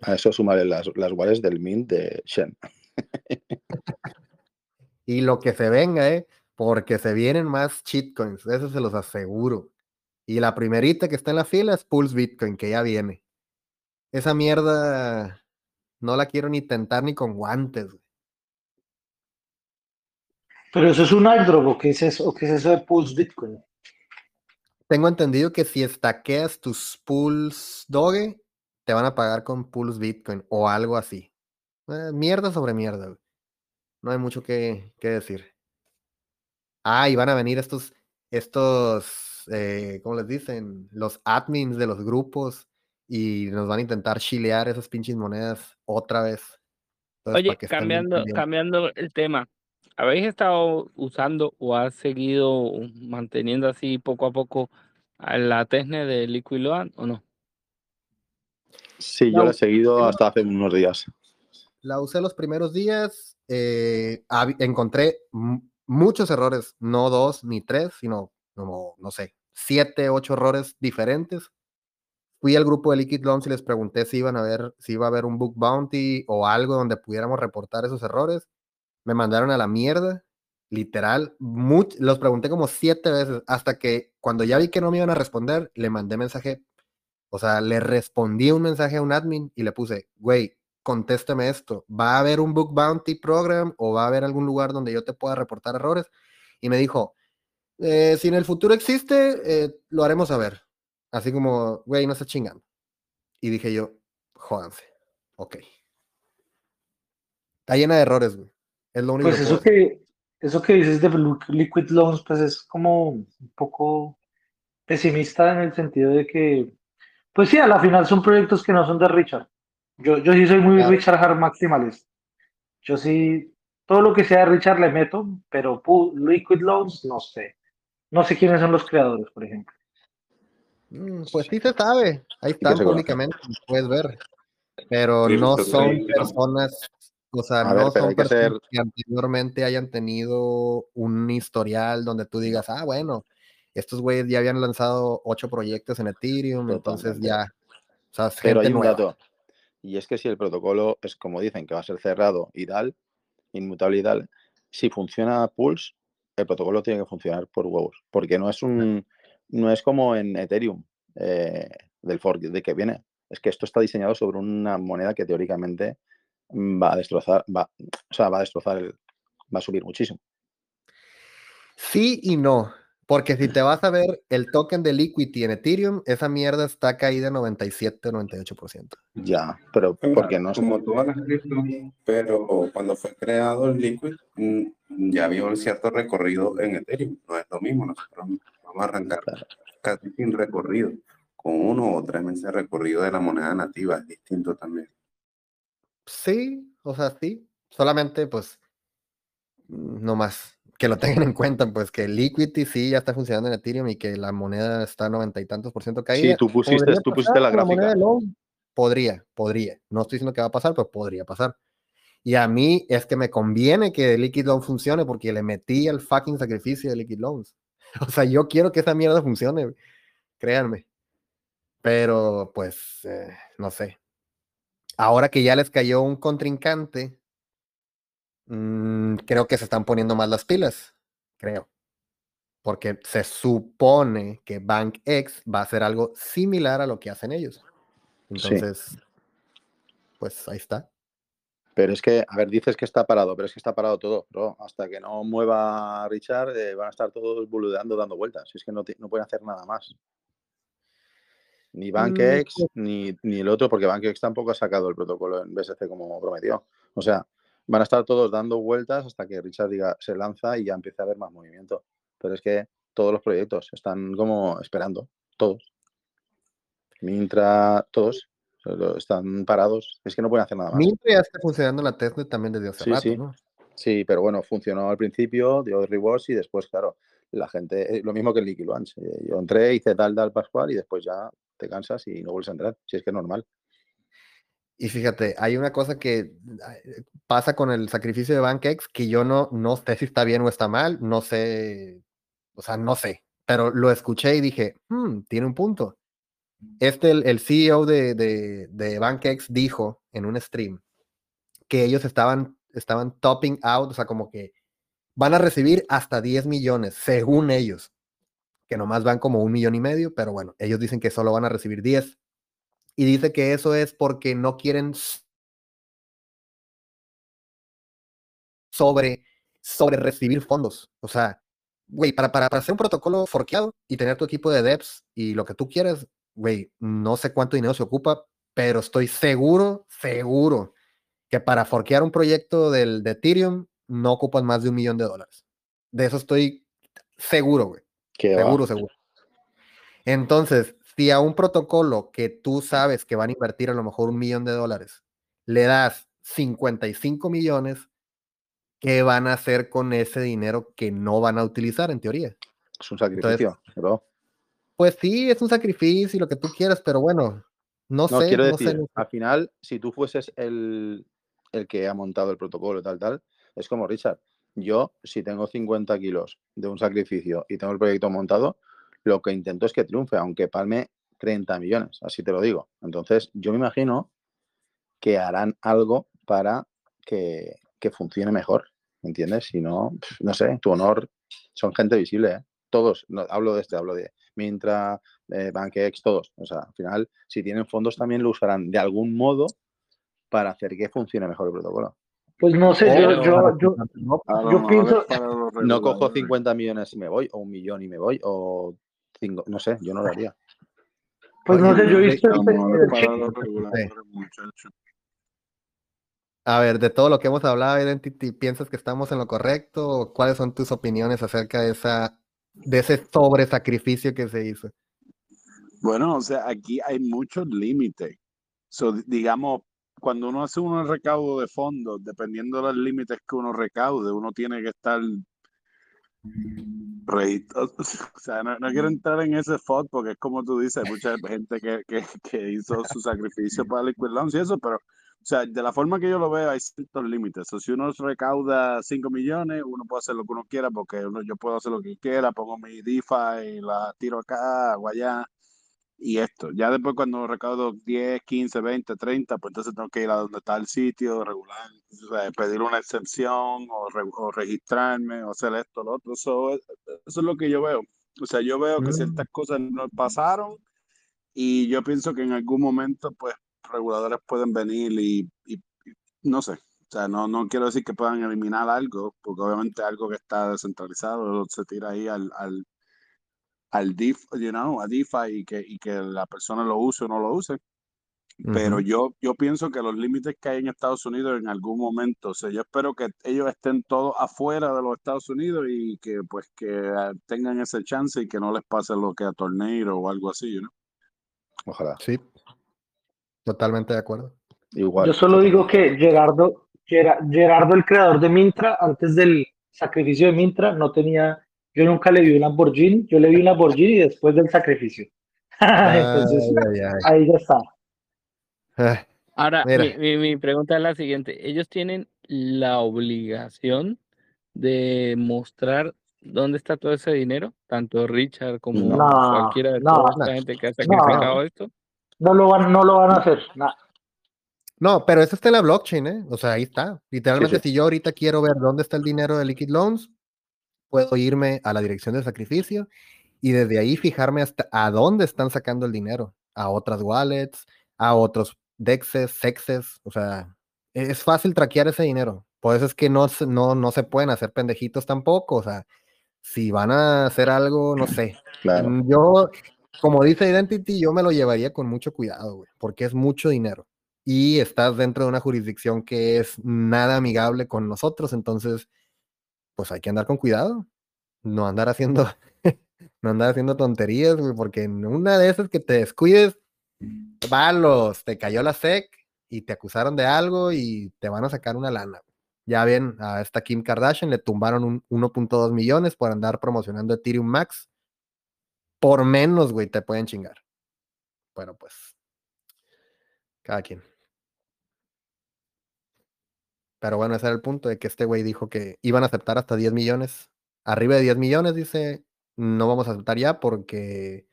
A eso sumaré las, las wallets del mint de Shen. y lo que se venga, ¿eh? Porque se vienen más shitcoins, eso se los aseguro. Y la primerita que está en la fila es Pulse Bitcoin, que ya viene. Esa mierda no la quiero ni tentar ni con guantes. Pero eso es un airdrop, ¿o qué es eso? qué es eso de Pulse Bitcoin? Tengo entendido que si estaqueas tus Pulse Doge, te van a pagar con Pulse Bitcoin o algo así. Eh, mierda sobre mierda. No hay mucho que, decir. Ah, y van a venir estos, estos, eh, ¿cómo les dicen? Los admins de los grupos y nos van a intentar chilear esas pinches monedas otra vez. Oye, cambiando, cambiando el tema, ¿habéis estado usando o has seguido manteniendo así poco a poco la TESNE de Liquid o no? Sí, yo la he seguido hasta hace unos días. La usé los primeros días, eh, encontré muchos errores, no dos ni tres, sino como, no sé, siete, ocho errores diferentes fui al grupo de Liquid Loans y les pregunté si iban a ver, si iba a haber un book bounty o algo donde pudiéramos reportar esos errores. Me mandaron a la mierda, literal. los pregunté como siete veces hasta que cuando ya vi que no me iban a responder, le mandé mensaje O sea, le respondí un mensaje a un admin y le puse, güey, contéstame esto, ¿va a haber un book bounty program o va a haber algún lugar donde yo te pueda reportar errores? Y me dijo, eh, si en el futuro existe, eh, lo haremos saber. Así como, güey, no se chingan. Y dije yo, jódanse. Ok. Está llena de errores, güey. Es lo único pues eso que, eso que dices de Liquid Loans, pues es como un poco pesimista en el sentido de que, pues sí, a la final son proyectos que no son de Richard. Yo, yo sí soy muy Richard Hard maximalist. Yo sí, todo lo que sea de Richard le meto, pero Liquid Loans no sé. No sé quiénes son los creadores, por ejemplo. Mm, pues sí se sabe. Ahí están públicamente, puedes ver. Pero no son personas o sea, no son personas que, anteriormente hayan tenido un historial donde tú digas, ah, bueno, estos güeyes ya habían lanzado ocho proyectos en Ethereum, entonces ya. O sea, Pero hay un dato. Y es que si el protocolo es como dicen que va a ser cerrado y tal, inmutable y tal, si funciona Pulse, el protocolo tiene que funcionar por huevos. Porque no es un. No es como en Ethereum eh, del fork de que viene. Es que esto está diseñado sobre una moneda que teóricamente va a destrozar, va, o sea, va a destrozar, el, va a subir muchísimo. Sí y no, porque si te vas a ver el token de Liquidity en Ethereum, esa mierda está caída 97-98%. Ya, pero porque no Como todas las pero cuando fue creado el Liquid, mm, ya había un cierto recorrido en Ethereum. No es lo mismo, nosotros vamos a arrancar casi sin recorrido. Con uno o tres meses de recorrido de la moneda nativa es distinto también. Sí, o sea, sí. Solamente, pues, no más. Que lo tengan en cuenta, pues, que Liquidity sí ya está funcionando en Ethereum y que la moneda está noventa y tantos por ciento caída. Sí, tú pusiste, tú pusiste la gráfica. podría, podría. No estoy diciendo que va a pasar, pero podría pasar. Y a mí es que me conviene que Liquid Loan funcione porque le metí el fucking sacrificio de Liquid Loans. O sea, yo quiero que esa mierda funcione, créanme. Pero, pues, eh, no sé ahora que ya les cayó un contrincante, mm, creo que se están poniendo más las pilas, creo. Porque se supone que BankX va a hacer algo similar a lo que hacen ellos. Entonces, pues ahí está. Pero es que, a ver, dices que está parado, pero es que está parado todo, bro. Hasta que no mueva Richard, eh, van a estar todos boludeando, dando vueltas. Es que no, no pueden hacer nada más. Ni mm, BankX pues ni, ni, el otro, porque BankX tampoco ha sacado el protocolo en BSC como prometió. O sea, van a estar todos dando vueltas hasta que Richard diga se lanza y ya empiece a haber más movimiento. Pero es que todos los proyectos están como esperando, todos. Mintra, todos están parados. Es que no pueden hacer nada más. Mintra ya está funcionando la testnet también desde hace sí, rato, sí. ¿no? Sí, pero bueno, funcionó al principio, dio rewards y después, claro, la gente, eh, lo mismo que el Liquid Launch. Eh, yo entré, hice tal, tal, Pascual y después ya te cansas y no vuelves a entrar, si es que es normal. Y fíjate, hay una cosa que pasa con el sacrificio de BankX que yo no, no sé si está bien o está mal, no sé, o sea, no sé, pero lo escuché y dije, hmm, tiene un punto. Este, el, CEO de, de, de BankX dijo en un stream que ellos estaban, estaban topping out, o sea, como que van a recibir hasta 10 millones, según ellos que nomás van como un millón y medio, pero bueno, ellos dicen que solo van a recibir 10. Y dice que eso es porque no quieren sobre, sobre recibir fondos. O sea, güey, para, para, para hacer un protocolo forqueado y tener tu equipo de devs y lo que tú quieras, güey, no sé cuánto dinero se ocupa, pero estoy seguro, seguro que para forquear un proyecto del, de Ethereum no ocupan más de un millón de dólares. De eso estoy seguro, güey seguro, seguro. Entonces, si a un protocolo que tú sabes que van a invertir a lo mejor un millón de dólares, le das 55 millones, ¿qué van a hacer con ese dinero que no van a utilizar en teoría? Es un sacrificio, Pues sí, es un sacrificio y lo que tú quieras, pero bueno, no, sé. Quiero decir, al final, si tú fueses el, el que ha montado el protocolo, tal, tal, es como Richard. Yo, si tengo 50 kilos de un sacrificio y tengo el proyecto montado, lo que intento es que triunfe, aunque palme 30 millones, así te lo digo. Entonces, yo me imagino que harán algo para que, funcione mejor, ¿entiendes? Si no, no sé, tu honor, son gente visible, ¿eh? Todos, no, hablo de este, hablo de Mintra, eh, BankeX, todos. O sea, al final, si tienen fondos también lo usarán de algún modo para hacer que funcione mejor el protocolo. Pues no sé, yo, yo, yo, yo pienso... No cojo 50 millones y me voy, o un millón y me voy, o cinco, no sé, yo no lo haría. Pues no sé, yo he visto... A ver, de todo lo que hemos hablado, Identity, ¿piensas que estamos en lo correcto? ¿Cuáles son tus opiniones acerca de esa de ese sobre sacrificio que se hizo? Bueno, o sea, aquí hay muchos límites. digamos, cuando uno hace un recaudo de fondos, dependiendo de los límites que uno recaude, uno tiene que estar O sea, no, quiero entrar en ese FOD porque es como tú dices, mucha gente que, que, hizo su sacrificio para Liquid y eso, pero o sea, de la forma que yo lo veo, hay ciertos límites. O si uno recauda 5 millones, uno puede hacer lo que uno quiera, porque uno, yo puedo hacer lo que quiera, pongo mi DeFi, la tiro acá, hago allá, y esto. Ya después cuando recaudo 10, 15, 20, 30, pues entonces tengo que ir a donde está el sitio, regular, o sea, pedir una excepción, o, o, registrarme, o hacer esto, lo otro. Eso, eso es lo que yo veo. O sea, yo veo que mm. ciertas cosas no pasaron y yo pienso que en algún momento, pues, reguladores pueden venir y, no sé, o sea, no, no quiero decir que puedan eliminar algo, porque obviamente algo que está descentralizado se tira ahí al, al, al DIF, you know, a DeFi y que, y que la persona lo use o no lo use. Pero yo, yo pienso que los límites que hay en Estados Unidos en algún momento, o sea, yo espero que ellos estén todos afuera de los Estados Unidos y que pues que tengan ese chance y que no les pase lo que a Tornado o algo así, ¿no? Ojalá. Sí, Totalmente de acuerdo. Igual. Yo solo digo que Gerardo, Gerardo, el creador de Mintra, antes del sacrificio de Mintra, no tenía, yo nunca le vi un Lamborghini, yo le vi un Lamborghini después del sacrificio. Entonces, ahí ya está. Ah, Ahora, mi, mi, pregunta es la siguiente. ¿Ellos tienen la obligación de mostrar dónde está todo ese dinero? Tanto Richard como cualquiera de toda esta gente que ha sacrificado esto. No lo van, no lo van a hacer. No, pero eso está en la blockchain, ¿eh? O sea, ahí está. Literalmente, si yo ahorita quiero ver dónde está el dinero de Liquid Loans, puedo irme a la dirección de sacrificio y desde ahí fijarme hasta a dónde están sacando el dinero. A otras wallets, a otros dexes, sexes. O sea, e-, es fácil traquear ese dinero. Por eso es que no, no, no se pueden hacer pendejitos tampoco. O sea, si van a hacer algo, no sé. Claro. Yo, como dice Identity, yo me lo llevaría con mucho cuidado, güey, porque es mucho dinero. Y estás dentro de una jurisdicción que es nada amigable con nosotros, entonces, pues hay que andar con cuidado. No andar haciendo, no andar haciendo tonterías, güey, porque en una de esas que te descuides, valos, te cayó la SEC y te acusaron de algo y te van a sacar una lana. Ya ven, a esta Kim Kardashian le tumbaron un 1.2 millones por andar promocionando Ethereum Max por menos, güey, te pueden chingar. Bueno, pues. Cada quien. Pero bueno, ese era el punto de que este güey dijo que iban a aceptar hasta 10 millones. Arriba de 10 millones, dice, no vamos a aceptar ya porque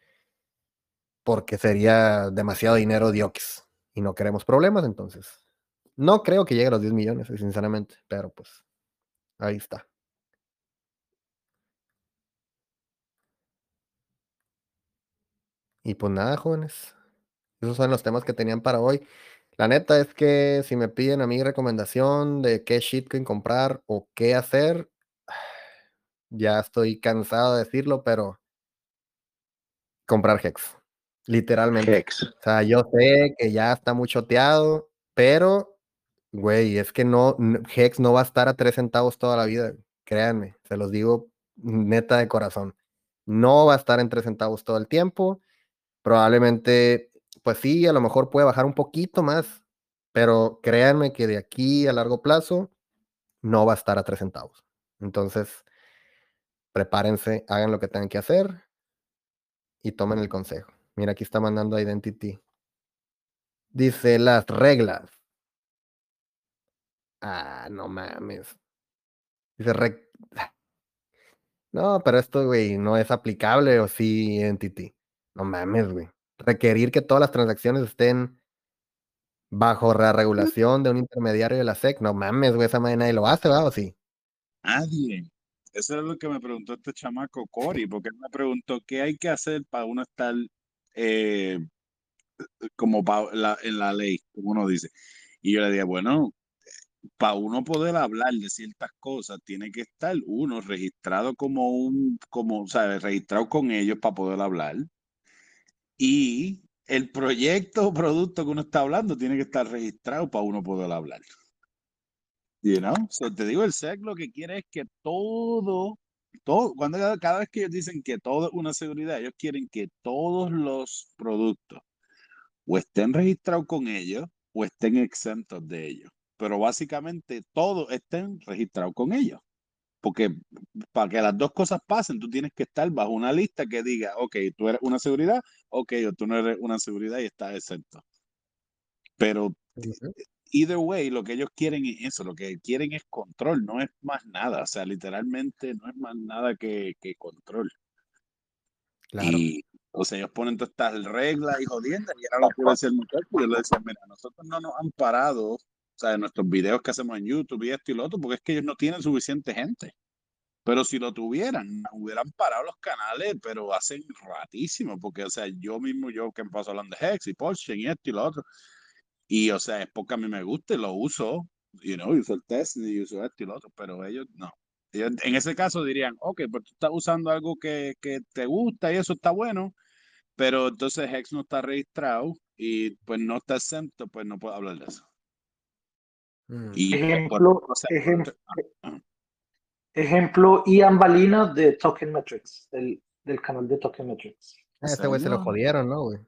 porque sería demasiado dinero diox y no queremos problemas, entonces no creo que llegue a los 10 millones, sinceramente, pero pues ahí está. Y pues nada, jóvenes. Esos son los temas que tenían para hoy. La neta es que si me piden a mí recomendación de qué shitcoin comprar o qué hacer, ya estoy cansado de decirlo, pero comprar Hex. Literalmente. Hex. O sea, yo sé que ya está muy choteado, pero, güey, es que no, Hex no va a estar a tres centavos toda la vida. Créanme, se los digo neta de corazón. No va a estar en tres centavos todo el tiempo probablemente, pues sí, a lo mejor puede bajar un poquito más, pero créanme que de aquí a largo plazo no va a estar a tres centavos. Entonces, prepárense, hagan lo que tengan que hacer y tomen el consejo. Mira, aquí está mandando Identity. Dice las reglas. Ah, no mames. Dice, no, pero esto, güey, no es aplicable o sí, Identity. No mames, güey. Requerir que todas las transacciones estén bajo la regulación de un intermediario de la SEC. No mames, güey, esa manera nadie lo hace, ¿va? ¿O sí? Nadie. eso es lo que me preguntó este chamaco Cory, porque él me preguntó qué hay que hacer para uno estar eh, como en la ley, como uno dice. Y yo le dije, bueno, para uno poder hablar de ciertas cosas, tiene que estar uno registrado como un, como, o sea, registrado con ellos para poder hablar. Y el proyecto o producto que uno está hablando tiene que estar registrado para uno poder hablar. You know? te digo, el SEC lo que quiere es que todo, todo, cuando cada vez que ellos dicen que todo es una seguridad, ellos quieren que todos los productos o estén registrados con ellos o estén exentos de ellos. Pero básicamente todos estén registrados con ellos. Porque para que las dos cosas pasen, tú tienes que estar bajo una lista que diga, ok, tú eres una seguridad, ok, o tú no eres una seguridad y estás exento. Pero either way, lo que ellos quieren es eso, lo que quieren es control, no es más nada, o sea, literalmente no es más nada que, que control. Claro. Y, o sea, ellos ponen todas estas reglas y jodiendas, y ahora lo que decir el muchacho, yo le decía, mira, nosotros no nos han parado, sea, en nuestros videos que hacemos en YouTube y esto y lo otro, porque es que ellos no tienen suficiente gente. Pero si lo tuvieran, hubieran parado los canales, pero hacen ratísimo, porque, o sea, yo mismo, yo que paso hablando de Hex y Porsche y esto y lo otro, y, o sea, es porque a mí me gusta y lo uso, you know, uso el test y uso esto y lo otro, pero ellos no. en ese caso dirían, ok, pues tú estás usando algo que, que te gusta y eso está bueno, pero entonces Hex no está registrado y pues no está exento, pues no puedo hablar de eso. Mm. Y ejemplo, ejemplo, ejemplo, Ian Balina de Token Metrics, del, del canal de Token Metrics. Ah, este güey se lo jodieron, ¿no, güey?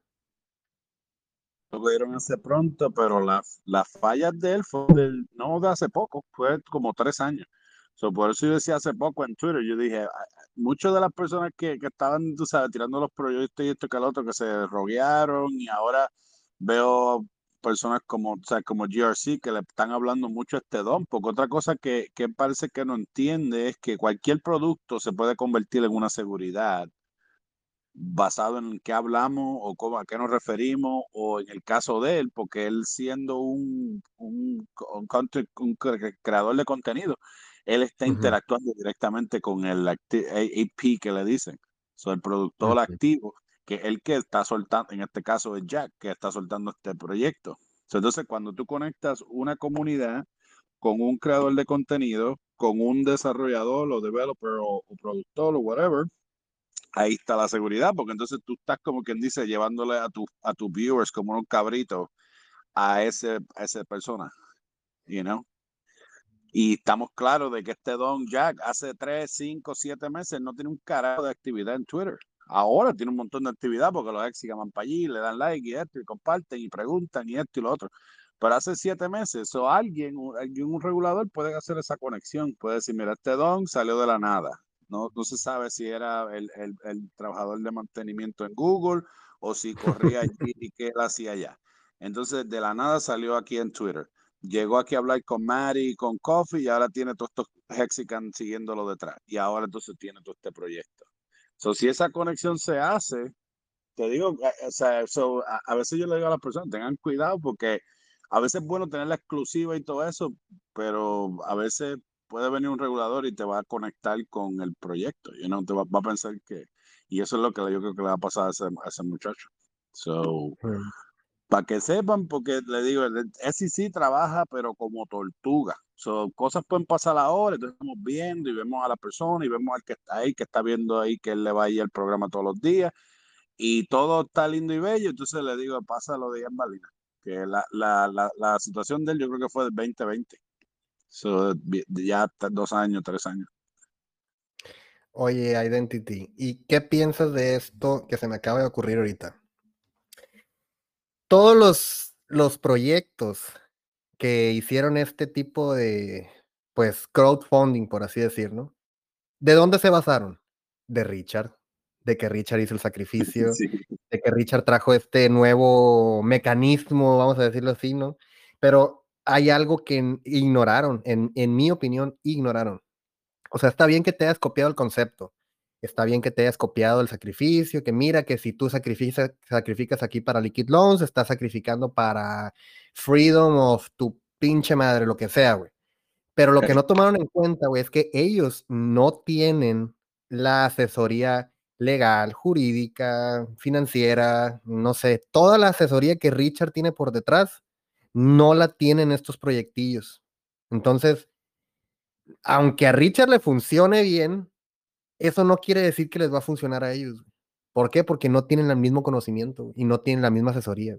lo pudieron hace pronto, pero las la fallas de él fue del, no de hace poco, fue como tres años. So, por eso yo decía hace poco en Twitter, yo dije, muchas de las personas que, que estaban, tú sabes, tirando los proyectos y esto que el otro, que se roguearon y ahora veo personas como, o sea, como GRC que le están hablando mucho a este don, porque otra cosa que, que parece que no entiende es que cualquier producto se puede convertir en una seguridad basado en qué hablamos o cómo, a qué nos referimos o en el caso de él, porque él siendo un, un, un, creador de contenido, él está interactuando directamente con el AP que le dicen, so, el productor activo, el que está soltando, en este caso es Jack, que está soltando este proyecto. entonces, cuando tú conectas una comunidad con un creador de contenido, con un desarrollador o developer o, o productor o whatever, ahí está la seguridad, porque entonces tú estás como quien dice, llevándole a, tu, a tus viewers como un cabrito a, ese, a esa persona, you know. Y estamos claros de que este Don Jack hace 3, 5, 7 meses no tiene un carajo de actividad en Twitter. Ahora tiene un montón de actividad porque los ex van para allí, le dan like y esto, y comparten y preguntan y esto y lo otro. Pero hace siete meses, o alguien, alguien, un regulador puede hacer esa conexión, puede decir, mira, este don salió de la nada, no, no se sabe si era el, el, el, trabajador de mantenimiento en Google o si corría allí y qué él hacía allá. Entonces, de la nada salió aquí en Twitter. Llegó aquí a hablar con Mary y con Coffee y ahora tiene todos estos Hexican siguiéndolo detrás. Y ahora entonces tiene todo este proyecto. So, si esa conexión se hace, te digo, eh, o sea, a, a, veces yo le digo a las personas, tengan cuidado porque a veces es bueno tener la exclusiva y todo eso, pero a veces puede venir un regulador y te va a conectar con el proyecto, y no te va, a pensar que, y eso es lo que yo creo que le va a pasar a ese, a ese muchacho. So, para que sepan, porque le digo, el SEC trabaja, pero como tortuga. So, cosas pueden pasar ahora, entonces estamos viendo y vemos a la persona y vemos al que está ahí, que está viendo ahí que él le va a ir al programa todos los días y todo está lindo y bello. Entonces le digo, pasa lo de Ian Balina, que la, la, la, la situación de él yo creo que fue del 2020. So, ya dos años, tres años. Oye, Identity, ¿y qué piensas de esto que se me acaba de ocurrir ahorita? Todos los, los proyectos que hicieron este tipo de, pues, crowdfunding, por así decirlo, ¿de dónde se basaron? De Richard, de que Richard hizo el sacrificio, de que Richard trajo este nuevo mecanismo, vamos a decirlo así, ¿no? Pero hay algo que ignoraron, en, en mi opinión, ignoraron. O sea, está bien que te hayas copiado el concepto, está bien que te hayas copiado el sacrificio, que mira que si tú sacrificas, sacrificas aquí para Liquid Loans, estás sacrificando para Freedom of tu pinche madre, lo que sea, güey. Pero lo que no tomaron en cuenta, güey, es que ellos no tienen la asesoría legal, jurídica, financiera, no sé, toda la asesoría que Richard tiene por detrás, no la tienen estos proyectillos. Entonces, aunque a Richard le funcione bien, eso no quiere decir que les va a funcionar a ellos. ¿Por qué? Porque no tienen el mismo conocimiento y no tienen la misma asesoría.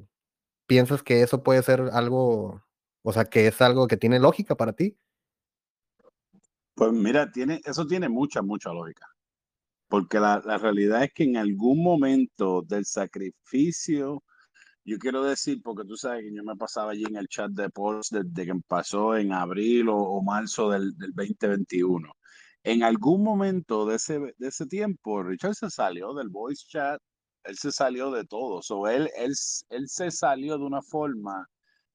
¿Piensas que eso puede ser algo, o sea, que es algo que tiene lógica para ti? Pues mira, tiene, eso tiene mucha, mucha lógica. Porque la, realidad es que en algún momento del sacrificio, yo quiero decir, porque tú sabes que yo me pasaba allí en el chat de post desde que pasó en abril o, marzo del, del 2021 en algún momento de ese, de ese tiempo, Richard se salió del voice chat, él se salió de todo. So, él, él, él se salió de una forma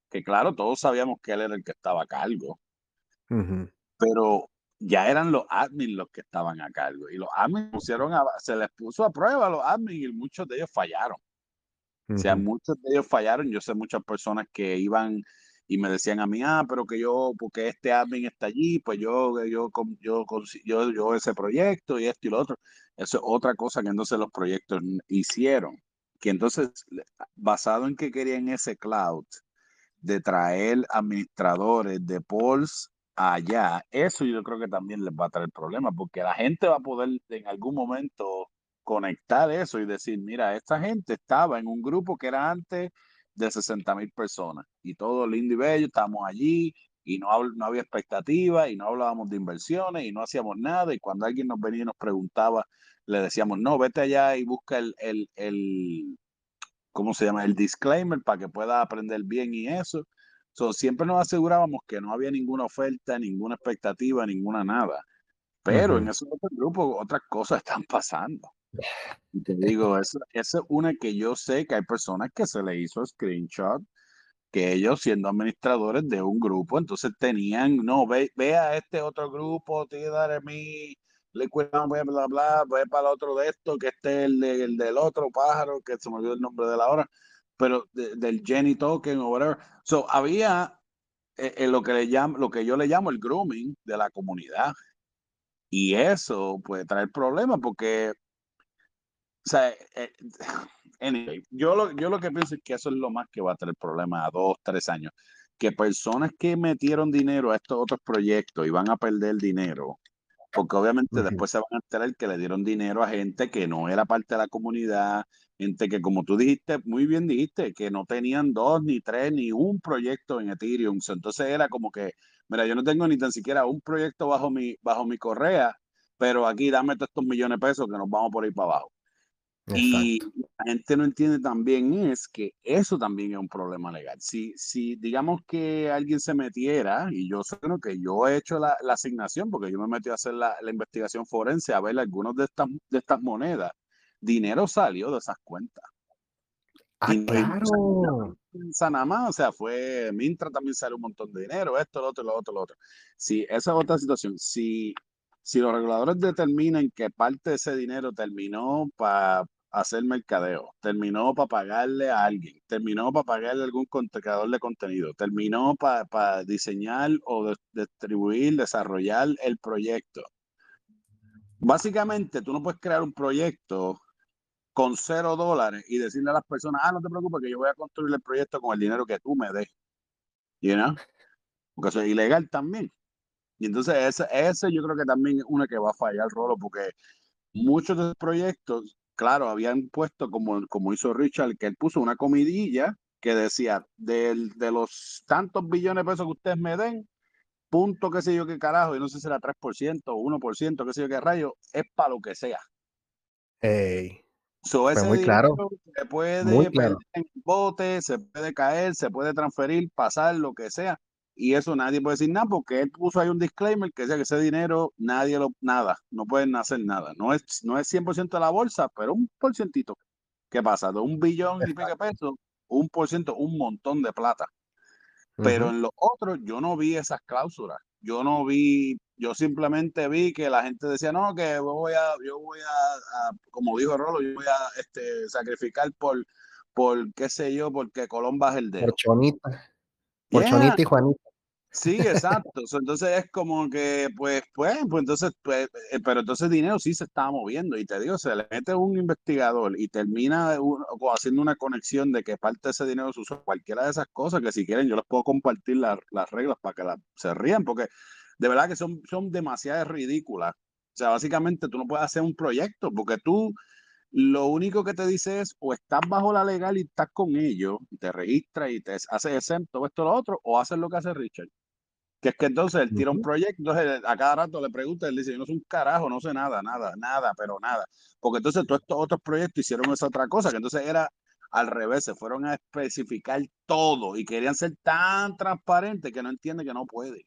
que, claro, todos sabíamos que él era el que estaba a cargo, pero ya eran los admins los que estaban a cargo. Y los admins pusieron a, se les puso a prueba a los admins y muchos de ellos fallaron. O sea, muchos de ellos fallaron. Yo sé muchas personas que iban y me decían a mí, ah, pero que yo, porque este admin está allí, pues yo, yo, yo, yo, yo ese proyecto y esto y lo otro. Eso es otra cosa que entonces los proyectos hicieron. Que entonces, basado en que querían ese cloud de traer administradores de polls allá, eso yo creo que también les va a traer problemas, porque la gente va a poder en algún momento conectar eso y decir, mira, esta gente estaba en un grupo que era antes de 60 mil personas y todo lindo y bello, estábamos allí y no, no había expectativa y no hablábamos de inversiones y no hacíamos nada y cuando alguien nos venía y nos preguntaba, le decíamos, no, vete allá y busca el, el, el ¿cómo se llama? El disclaimer para que pueda aprender bien y eso. So, siempre nos asegurábamos que no había ninguna oferta, ninguna expectativa, ninguna nada. Pero en esos otros grupos otras cosas están pasando. Te digo, esa, es una que yo sé que hay personas que se le hizo screenshot, que ellos siendo administradores de un grupo, entonces tenían, no, ve, ve a este otro grupo, te daré mi liquid, bla, bla, bla, ve para el otro de esto, que este es el, del otro pájaro, que se me olvidó el nombre de la hora, pero del Jenny Token o whatever. So, había eh, eh, lo, que le llamo, lo que yo le llamo el grooming de la comunidad. Y eso puede traer problemas porque sea, eh, anyway, yo lo, yo lo que pienso es que eso es lo más que va a tener problemas a dos, tres años. Que personas que metieron dinero a estos otros proyectos y van a perder dinero, porque obviamente después se van a enterar que le dieron dinero a gente que no era parte de la comunidad, gente que como tú dijiste, muy bien dijiste, que no tenían dos, ni tres, ni un proyecto en Ethereum. Entonces era como que, mira, yo no tengo ni tan siquiera un proyecto bajo mi, bajo mi correa, pero aquí dame todos estos millones de pesos que nos vamos por ahí para abajo. Y la gente no entiende también es que eso también es un problema legal. Si, si digamos que alguien se metiera, y yo sé que yo he hecho la, asignación, porque yo me metí a hacer la, investigación forense, a ver algunos de estas, de estas monedas, dinero salió de esas cuentas. Ah, claro. Sanamá, o sea, fue Mintra también salió un montón de dinero, esto, lo otro, lo otro, lo otro. Si esa es otra situación, si, si los reguladores determinan que parte de ese dinero terminó para hacer mercadeo, terminó para pagarle a alguien, terminó para pagarle a algún creador de contenido, terminó para diseñar o distribuir, desarrollar el proyecto. Básicamente, tú no puedes crear un proyecto con cero dólares y decirle a las personas, ah, no te preocupes que yo voy a construir el proyecto con el dinero que tú me des. You know? Porque eso es ilegal también. Y entonces ese, ese yo creo que también es una que va a fallar, Rolo, porque muchos de los proyectos claro, habían puesto, como, como hizo Richard, que él puso una comidilla que decía, de, de los tantos billones de pesos que ustedes me den, punto qué sé yo qué carajo, y no sé si era 3% o 1%, qué sé yo qué rayo, es para lo que sea. Hey. So, ese muy claro. Se puede muy claro. en bote, se puede caer, se puede transferir, pasar, lo que sea y eso nadie puede decir nada porque él puso ahí un disclaimer que decía que ese dinero nadie lo, nada, no pueden hacer nada. No es, no es 100% de la bolsa, pero un porcientito. ¿Qué pasa? De un billón y pico de pesos, un por ciento, un montón de plata. Pero en los otros yo no vi esas cláusulas. Yo no vi, yo simplemente vi que la gente decía, no, que voy a, yo voy a, como dijo Rolo, yo voy a este, sacrificar por, por, qué sé yo, porque Colón baja el dedo. Por Chonita. Por Chonita y Juanita. Sí, exacto. entonces es como que, pues, pues, pues entonces, pues, eh, pero entonces dinero sí se está moviendo. Y te digo, se le mete un investigador y termina haciendo una conexión de que parte de ese dinero se usa cualquiera de esas cosas, que si quieren yo les puedo compartir las reglas para que se rían, porque de verdad que son, son demasiado ridículas. O sea, básicamente tú no puedes hacer un proyecto porque tú lo único que te dice es o estás bajo la legal y estás con ellos, y te registras y te haces exento, esto, lo otro, o haces lo que hace Richard. Que es que entonces él tira un proyecto, entonces a cada rato le pregunta, él dice, yo no soy un carajo, no sé nada, nada, nada, pero nada. Porque entonces todos estos otros proyectos hicieron esa otra cosa, que entonces era al revés, se fueron a especificar todo y querían ser tan transparentes que no entiende que no puede.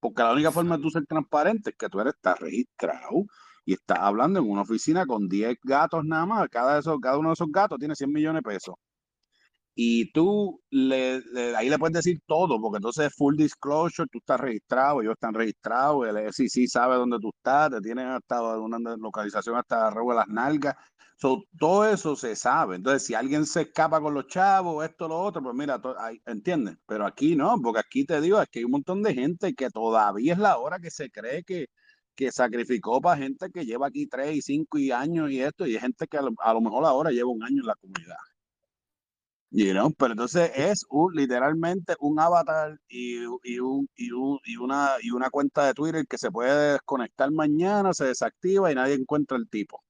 Porque la única forma de tú ser transparente es que tú eres, estás registrado y estás hablando en una oficina con 10 gatos nada más. Cada, esos, cada uno de esos gatos tiene 100 millones de pesos y tú le, ahí le puedes decir todo, porque entonces es full disclosure, tú estás registrado, ellos están registrados, el SEC sabe dónde tú estás, te tienen hasta una localización hasta arriba de las nalgas. todo eso se sabe. Entonces, si alguien se escapa con los chavos, esto, lo otro, pues mira, ¿entiendes? Pero aquí no, porque aquí te digo, es que hay un montón de gente que todavía es la hora que se cree que, que sacrificó para gente que lleva aquí tres y cinco y años y esto, y hay gente que a lo, a lo mejor ahora lleva un año en la comunidad. You know? Pero entonces es un, literalmente un avatar y, y, un, y, un, y, una, y una cuenta de Twitter que se puede desconectar mañana, se desactiva y nadie encuentra el tipo.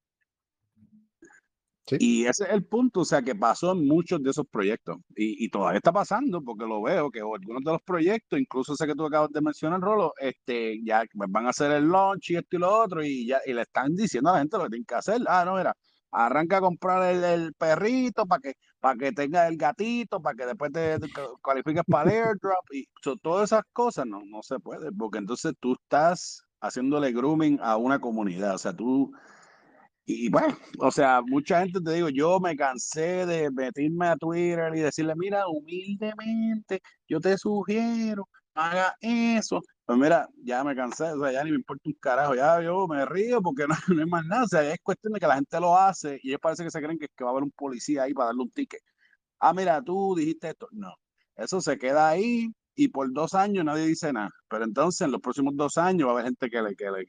Y ese es el punto, o sea, que pasó en muchos de esos proyectos. Y, y, todavía está pasando, porque lo veo, que algunos de los proyectos, incluso sé que tú acabas de mencionar, Rolo, este, ya van a hacer el launch y esto y lo otro, y ya y le están diciendo a la gente lo que tienen que hacer. Ah, no, era, arranca a comprar el, perrito para que, para que tenga el gatito, para que después te, cualifiques para el airdrop y todas esas cosas no, no se puede, porque entonces tú estás haciéndole grooming a una comunidad, o sea, tú, y bueno, o sea, mucha gente te digo, yo me cansé de meterme a Twitter y decirle, mira, humildemente, yo te sugiero, haga eso, pues mira, ya me cansé, o sea, ya ni me importa un carajo, ya yo me río porque no, no hay más nada, o sea, es cuestión de que la gente lo hace y ellos parece que se creen que, va a haber un policía ahí para darle un ticket. Ah, mira, tú dijiste esto. No, eso se queda ahí y por dos años nadie dice nada. Pero entonces en los próximos dos años va a haber gente que le, que le,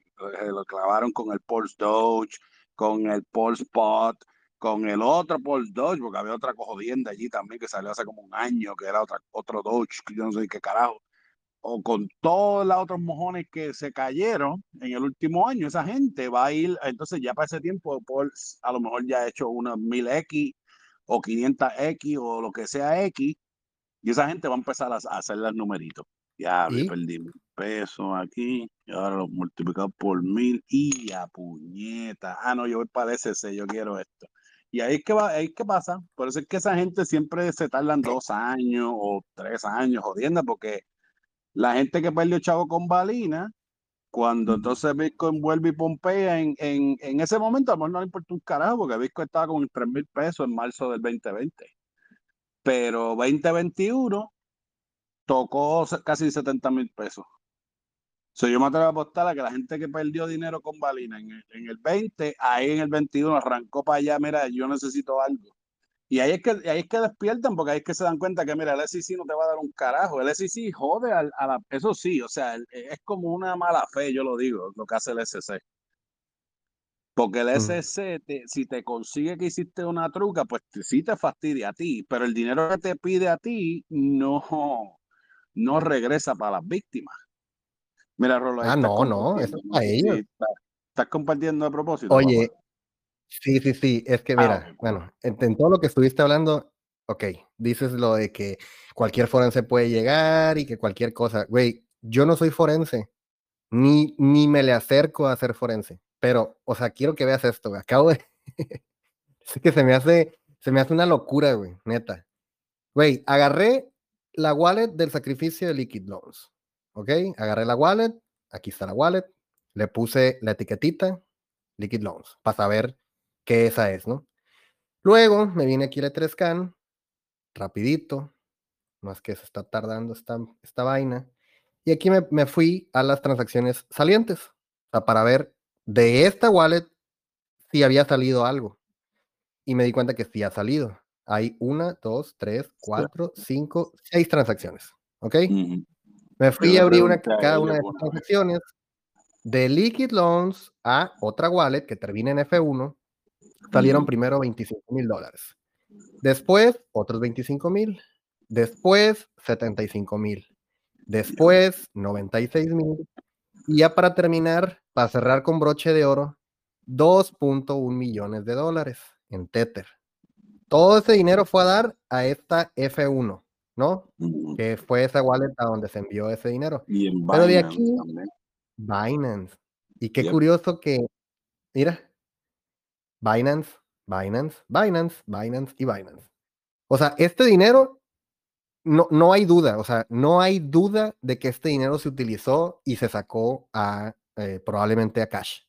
lo clavaron con el Pulse Doge, con el Pulse Spot, con el otro Pulse Doge, porque había otra cojodienda allí también que salió hace como un año, que era otra, otro que yo no sé qué carajo o con todos los otros mojones que se cayeron en el último año, esa gente va a ir, entonces ya para ese tiempo, por, a lo mejor ya ha hecho unas 1000X o 500X o lo que sea X, y esa gente va a empezar a, hacer los numeritos. Ya me perdí mil pesos aquí, y ahora lo multiplicado por mil, y a puñeta. Ah, no, yo voy para ese, yo quiero esto. Y ahí es que va, ahí es que pasa. Por eso es que esa gente siempre se tardan dos años o tres años jodiendo, porque la gente que perdió chavo con balina, cuando entonces Bitcoin vuelve y pompea en, en, en ese momento, a lo mejor no le importa un carajo, porque Bitcoin estaba con 3 mil pesos en marzo del 2020. Pero 2021 tocó casi 70 mil pesos. So, yo me atrevo a apostar a que la gente que perdió dinero con balina en el, en el 20, ahí en el 21 arrancó para allá, mira, yo necesito algo. Y ahí es, que, ahí es que despiertan, porque ahí es que se dan cuenta que, mira, el SEC no te va a dar un carajo. El SEC jode a, la... Eso sí, o sea, es como una mala fe, yo lo digo, lo que hace el SEC. Porque el SEC, si te consigue que hiciste una truca, pues sí te fastidia a ti, pero el dinero que te pide a ti no, no regresa para las víctimas. Mira, Rolo. Ah, no, no, eso es para ellos. estás compartiendo a propósito. Oye, Sí, sí, sí, es que ah, mira, bueno, en, todo lo que estuviste hablando, ok, dices lo de que cualquier forense puede llegar y que cualquier cosa, güey, yo no soy forense, ni, ni me le acerco a ser forense, pero, o sea, quiero que veas esto, güey. acabo de, es que se me hace, se me hace una locura, güey, neta. Güey, agarré la wallet del sacrificio de Liquid Loans, ok, agarré la wallet, aquí está la wallet, le puse la etiquetita, Liquid Loans, para saber que esa es, ¿no? Luego me viene aquí el 3 scan rapidito, más que se está tardando esta, esta vaina, y aquí me, fui a las transacciones salientes, o sea, para ver de esta wallet si había salido algo. Y me di cuenta que sí ha salido. Hay una, dos, tres, cuatro, cinco, seis transacciones. ¿Ok? Me fui a abrir una, cada una de las transacciones de Liquid Loans a otra wallet que termina en F1. Salieron primero 25 mil dólares. Después, otros 25 mil. Después, 75 mil. Después, 96 mil. Y ya para terminar, para cerrar con broche de oro, 2.1 millones de dólares en Tether. Todo ese dinero fue a dar a esta F1, ¿no? Que fue esa wallet a donde se envió ese dinero. Pero de aquí, Binance. Y qué curioso que, mira, Binance, Binance, Binance, Binance y Binance. O sea, este dinero, no, no hay duda, o sea, no hay duda de que este dinero se utilizó y se sacó a eh, probablemente a cash.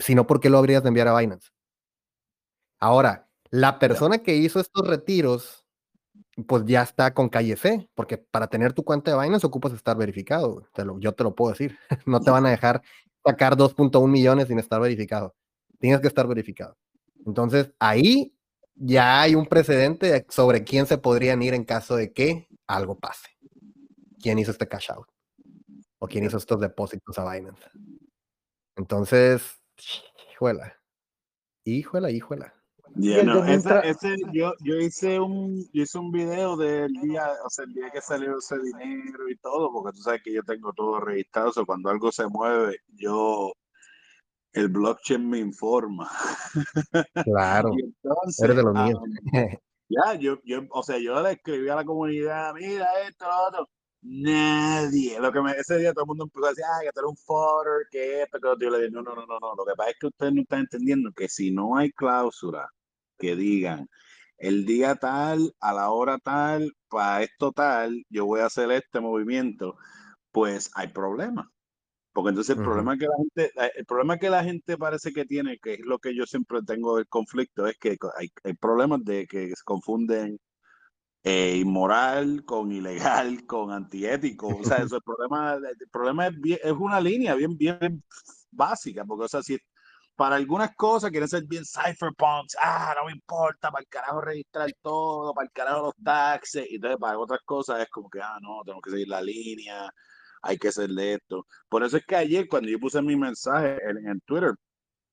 Si no, ¿por qué lo habrías de enviar a Binance? Ahora, la persona que hizo estos retiros, pues ya está con calle C, porque para tener tu cuenta de Binance ocupas estar verificado. Te lo, yo te lo puedo decir. No te van a dejar sacar 2.1 millones sin estar verificado. Tienes que estar verificado. Entonces, ahí ya hay un precedente sobre quién se podrían ir en caso de que algo pase. ¿Quién hizo este cash out? ¿O quién hizo estos depósitos a Binance? Entonces, híjola. Híjola, híjola. ese, yo, yo, hice un, yo hice un video del día, o sea, el día que salió ese dinero y todo, porque tú sabes que yo tengo todo registrado, o sea, cuando algo se mueve, yo, el blockchain me informa. Claro, entonces, eres de lo mío. ya, yo, yo, o sea, yo le escribí a la comunidad, mira esto, otro, Nadie. Lo que me, ese día todo el mundo empezó a decir, ah, que tener un fodder, que esto, que otro. Yo le dije, no, no, no, no, no. Lo que pasa es que ustedes no están entendiendo que si no hay cláusula que digan el día tal, a la hora tal, para esto tal, yo voy a hacer este movimiento, pues hay problemas. Porque entonces el problema que la gente, eh, el problema que la gente parece que tiene, que es lo que yo siempre tengo el conflicto, es que hay, hay problemas de que se confunden eh, inmoral, con ilegal, con antiético. O sea, eso, el problema, el problema es, es una línea bien, bien básica, porque, o sea, si para algunas cosas quieren ser bien cypherpunks, ah, no me importa, para el carajo registrar todo, para el carajo los taxes, y entonces para otras cosas es como que, ah, no, tengo que seguir la línea, hay que hacerle esto. Por eso es que ayer, cuando yo puse mi mensaje en, Twitter,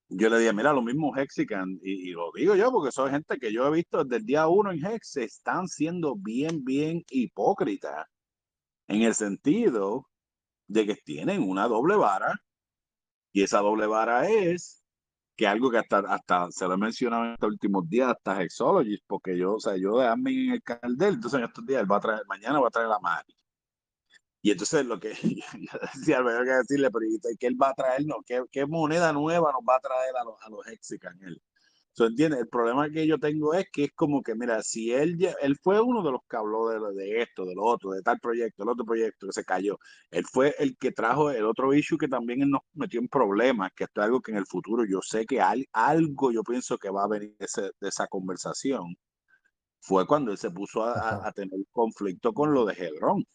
yo le dije, mira, los mismos Hexican, y, lo digo yo porque soy gente que yo he visto desde el día uno en Hex, están siendo bien, bien hipócritas, en el sentido de que tienen una doble vara, y esa doble vara es que algo que hasta, hasta se lo he mencionado en estos últimos días, hasta Hexologist, porque yo, o sea, yo de admin en el canal de entonces en estos días él va a traer, mañana va a traer la Mari. Y entonces lo que yo decía, Alberto, que decirle, pero ¿qué él va a traer? No, ¿qué, ¿qué, moneda nueva nos va a traer a los, a los Hexican él? So, ¿entiendes? El problema que yo tengo es que es como que, mira, si él, él fue uno de los que habló de, de esto, del otro, de tal proyecto, el otro proyecto que se cayó, él fue el que trajo el otro issue que también él nos metió en problemas, que esto es algo que en el futuro yo sé que hay, algo yo pienso que va a venir ese, de esa conversación, fue cuando él se puso a, a tener conflicto con lo de Hedron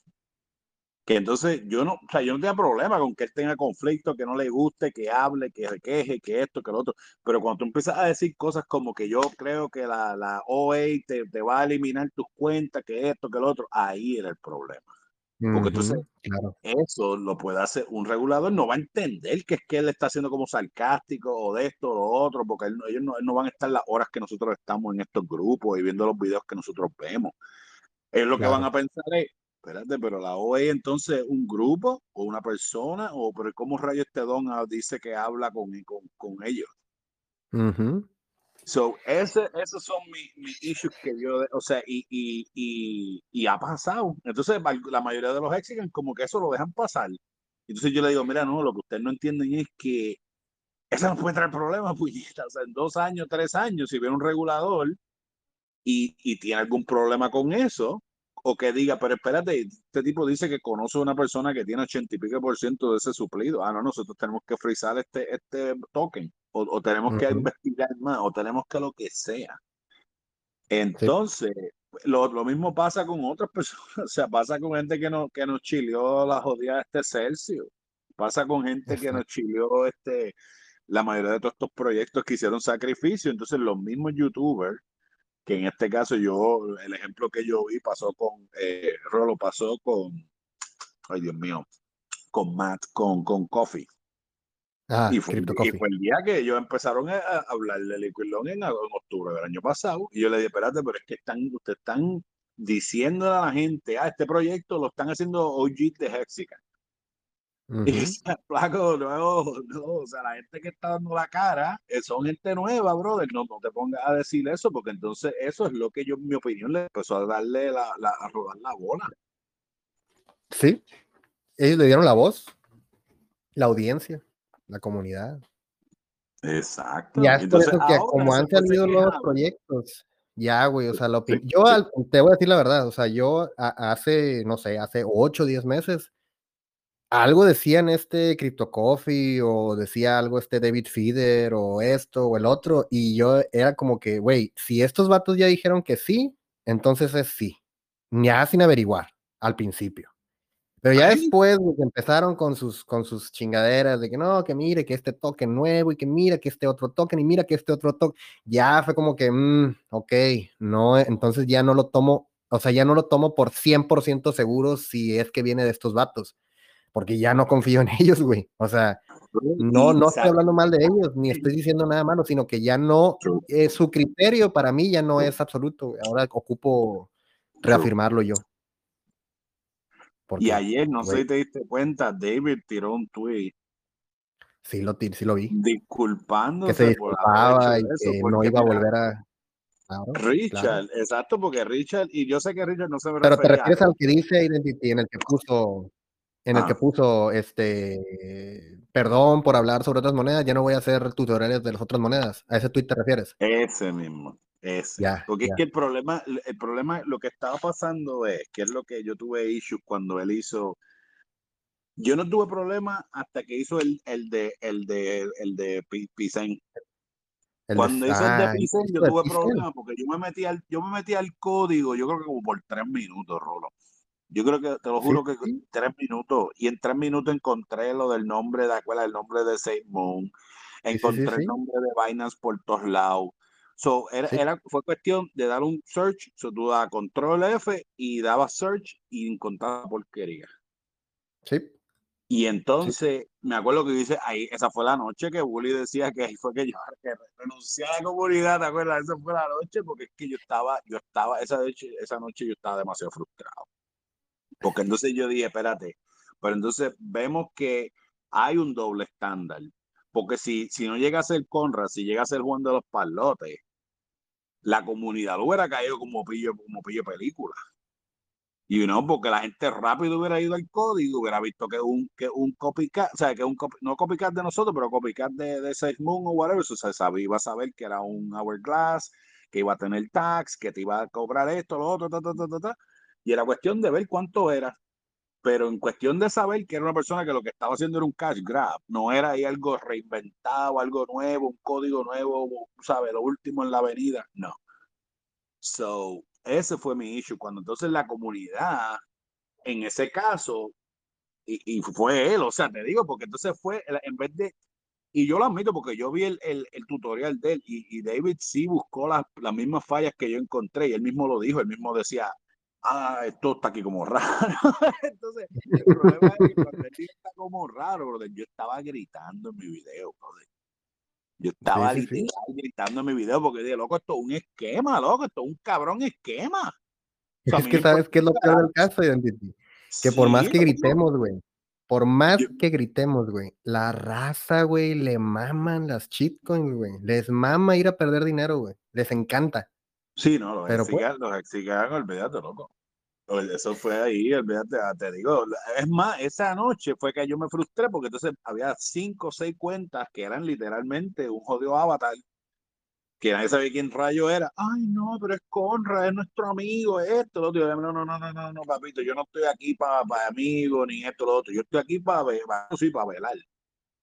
que entonces yo no, o sea, yo no tengo problema con que él tenga conflicto, que no le guste, que hable, que se queje, que esto, que lo otro, pero cuando tú empiezas a decir cosas como que yo creo que la, la OA te, te, va a eliminar tus cuentas, que esto, que lo otro, ahí era el problema. Porque entonces eso lo puede hacer un regulador, no va a entender que es que él está haciendo como sarcástico o de esto o lo otro, porque ellos no, no, van a estar las horas que nosotros estamos en estos grupos y viendo los videos que nosotros vemos. Es lo que van a pensar es, espérate, pero la OE entonces un grupo o una persona, o pero cómo rayo este don dice que habla con, con, con ellos. So, ese, esos son mis mi issues que yo, o sea, y, y, y, y, ha pasado. Entonces, la mayoría de los exigen como que eso lo dejan pasar. Entonces yo le digo, mira, no, lo que ustedes no entienden es que eso no puede traer problemas, puñita. O sea, en dos años, tres años, si viene un regulador y, y tiene algún problema con eso, o que diga, pero espérate, este tipo dice que conoce a una persona que tiene ochenta y pico por ciento de ese suplido. Ah, no, nosotros tenemos que frizar este, este token, o, tenemos que investigar más, o tenemos que lo que sea. Entonces, lo, lo, mismo pasa con otras personas, o sea, pasa con gente que, no, que nos chileó la jodida de este Celsius, pasa con gente que nos chileó este, la mayoría de todos estos proyectos que hicieron sacrificio, entonces los mismos youtubers que en este caso yo, el ejemplo que yo vi pasó con, eh, Rolo pasó con, ay Dios mío, con Matt, con, con Coffee. Ah, y, fue, el día que ellos empezaron a, hablar de Liquid Long en, octubre del año pasado. Y yo le dije, espérate, pero es que están, ustedes están diciendo a la gente, ah, este proyecto lo están haciendo OG de Hexica. Y flaco, no, no, o sea, la gente que está dando la cara eh, son gente nueva, brother. No, no te pongas a decir eso, porque entonces eso es lo que yo, en mi opinión, le empezó a darle la, la, a rodar la bola. Sí, ellos le dieron la voz, la audiencia, la comunidad. Exacto. Ya es por eso que como han salido los proyectos, ya, güey, o sea, lo, yo te voy a decir la verdad, o sea, yo hace, no sé, hace 8 o 10 meses, algo decían este Crypto Coffee o decía algo este David Feeder o esto o el otro, y yo era como que, güey, si estos vatos ya dijeron que sí, entonces es sí, ya sin averiguar al principio. Pero ya después empezaron con sus, con sus chingaderas de que no, que mire que este token nuevo y que mira que este otro token y mira que este otro token, ya fue como que, mmm, ok, no, entonces ya no lo tomo, o sea, ya no lo tomo por 100% seguro si es que viene de estos vatos, porque ya no confío en ellos, güey. O sea, no, no estoy hablando mal de ellos, ni estoy diciendo nada malo, sino que ya no, eh, su criterio para mí ya no es absoluto, ahora ocupo reafirmarlo yo y ayer, no sé si te diste cuenta, David tiró un tweet. Sí lo, sí lo vi. Disculpándose. Que se disculpaba y que no iba a volver a. Richard, exacto, porque Richard, y yo sé que Richard no se me Pero te refieres al que dice Identity, en el que puso, en el que ah. puso este perdón por hablar sobre otras monedas, ya no voy a hacer tutoriales de las otras monedas. ¿A ese tweet te refieres? Ese mismo. Es, porque es que el problema, el problema, lo que estaba pasando es, que es lo que yo tuve issues cuando él hizo. Yo no tuve problema hasta que hizo el, el de el de el de Pisen. Cuando hizo el de Pisen, yo tuve problemas porque yo me metí al, yo me metí al código, yo creo que como por tres minutos, Rolo. Yo creo que, te lo juro que tres minutos, y en tres minutos encontré lo del nombre de acuerdo el nombre de Saint Moon, encontré el nombre de Binance por todos lados. So, era, era, fue cuestión de dar un search, so, tú dabas control F y dabas search y encontraba porquería. Sí. Y entonces, me acuerdo que dice, ahí, esa fue la noche que Bully decía que ahí fue que yo que renuncié a la comunidad, ¿te acuerdas? Esa fue la noche porque es que yo estaba, yo estaba, esa noche, esa noche yo estaba demasiado frustrado. Porque entonces yo dije, espérate, pero entonces vemos que hay un doble estándar. Porque si, si no llega a ser Conrad, si llega a ser Juan de los Palotes, la comunidad hubiera caído como pillo, como pillo película. Y no, porque la gente rápido hubiera ido al código, hubiera visto que un, que un copycat, o sea, que un no copycat de nosotros, pero copycat de, de Six Moon o whatever, o sea, sabía, iba a saber que era un Hourglass, que iba a tener tax, que te iba a cobrar esto, lo otro, ta, ta, ta, ta, ta. Y era cuestión de ver cuánto era. Pero en cuestión de saber que era una persona que lo que estaba haciendo era un cash grab, no era ahí algo reinventado, algo nuevo, un código nuevo, ¿sabes? Lo último en la avenida, no. So, ese fue mi issue. Cuando entonces la comunidad, en ese caso, y, fue él, o sea, te digo, porque entonces fue, en vez de, y yo lo admito porque yo vi el, el, tutorial de él y, David sí buscó las, las mismas fallas que yo encontré y él mismo lo dijo, él mismo decía, ah, esto está aquí como raro. Entonces, el problema es que cuando está como raro, brother, yo estaba gritando en mi video, brother. Yo estaba gritando en mi video porque dije, loco, esto es un esquema, loco, esto es un cabrón esquema. es que sabes qué es lo peor del caso, Identity. Que por más que gritemos, güey, por más que gritemos, güey, la raza, güey, le maman las shitcoins, güey. Les mama ir a perder dinero, güey. Les encanta. Sí, no, los pues los exigan, olvídate, loco. Eso fue ahí, olvídate, ah, te digo. Es más, esa noche fue que yo me frustré porque entonces había cinco o seis cuentas que eran literalmente un jodido avatar que nadie sabía quién rayo era. Ay, no, pero es Conrad, es nuestro amigo, esto, lo otro. No, no, no, no, no, no, papito, yo no estoy aquí para pa amigos ni esto, lo otro. Yo estoy aquí para sí, para velar.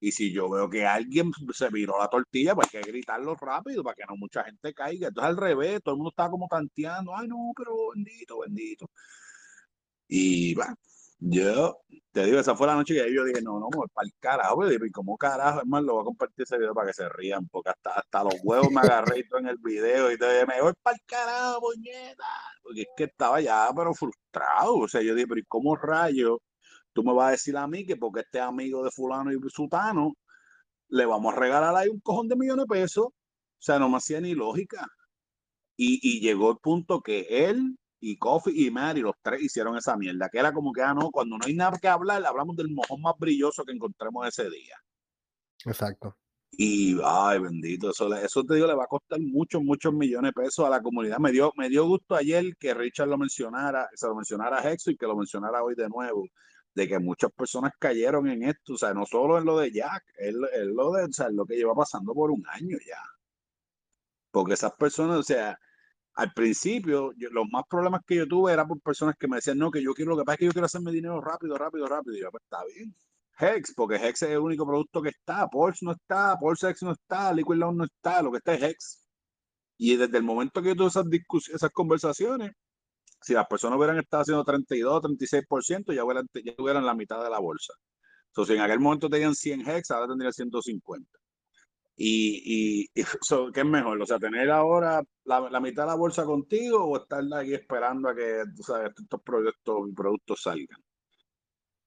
Y si yo veo que alguien se viró la tortilla, pues hay que gritarlo rápido para que no mucha gente caiga. Entonces al revés, todo el mundo está como tanteando, ay no, pero bendito, bendito. Y va, Yo te digo, esa fue la noche que yo dije, no, no, para el carajo, y como carajo, más, lo voy a compartir ese video para que se rían, porque hasta, hasta los huevos me agarré y todo en el video y te dije, me voy para el carajo, puñeta, porque es que estaba ya, pero frustrado, o sea, yo dije, pero ¿y cómo rayo tú me vas a decir a mí que porque este amigo de fulano y sutano, le vamos a regalar ahí un cojón de millones de pesos? O sea, no me hacía ni lógica. Y, y llegó el punto que él y Coffee y Mary, los tres hicieron esa mierda, que era como que, ah, no, cuando no hay nada que hablar, hablamos del mojón más brilloso que encontremos ese día. Exacto. Y, ay, bendito, eso, eso te digo, le va a costar muchos, muchos millones de pesos a la comunidad. Me dio, me dio gusto ayer que Richard lo mencionara, se lo mencionara a Hexo y que lo mencionara hoy de nuevo, de que muchas personas cayeron en esto, o sea, no solo en lo de Jack, es, lo de, o sea, lo que lleva pasando por un año ya. Porque esas personas, o sea, al principio, los más problemas que yo tuve eran por personas que me decían, no, que yo quiero, lo que pasa es que yo quiero hacerme dinero rápido, rápido, rápido. Y yo, pues está bien. Hex, porque Hex es el único producto que está. Porsche no está, Porsche X no está, Liquid Lounge no está, lo que está es Hex. Y desde el momento que yo tuve esas, esas conversaciones, si las personas hubieran estado haciendo 32, 36%, ya hubieran, ya tuvieran la mitad de la bolsa. Entonces, si en aquel momento tenían 100 Hex, ahora tendrían 150. Y, y, ¿qué es mejor? O sea, tener ahora la, mitad de la bolsa contigo o estar aquí esperando a que tú estos productos, productos salgan.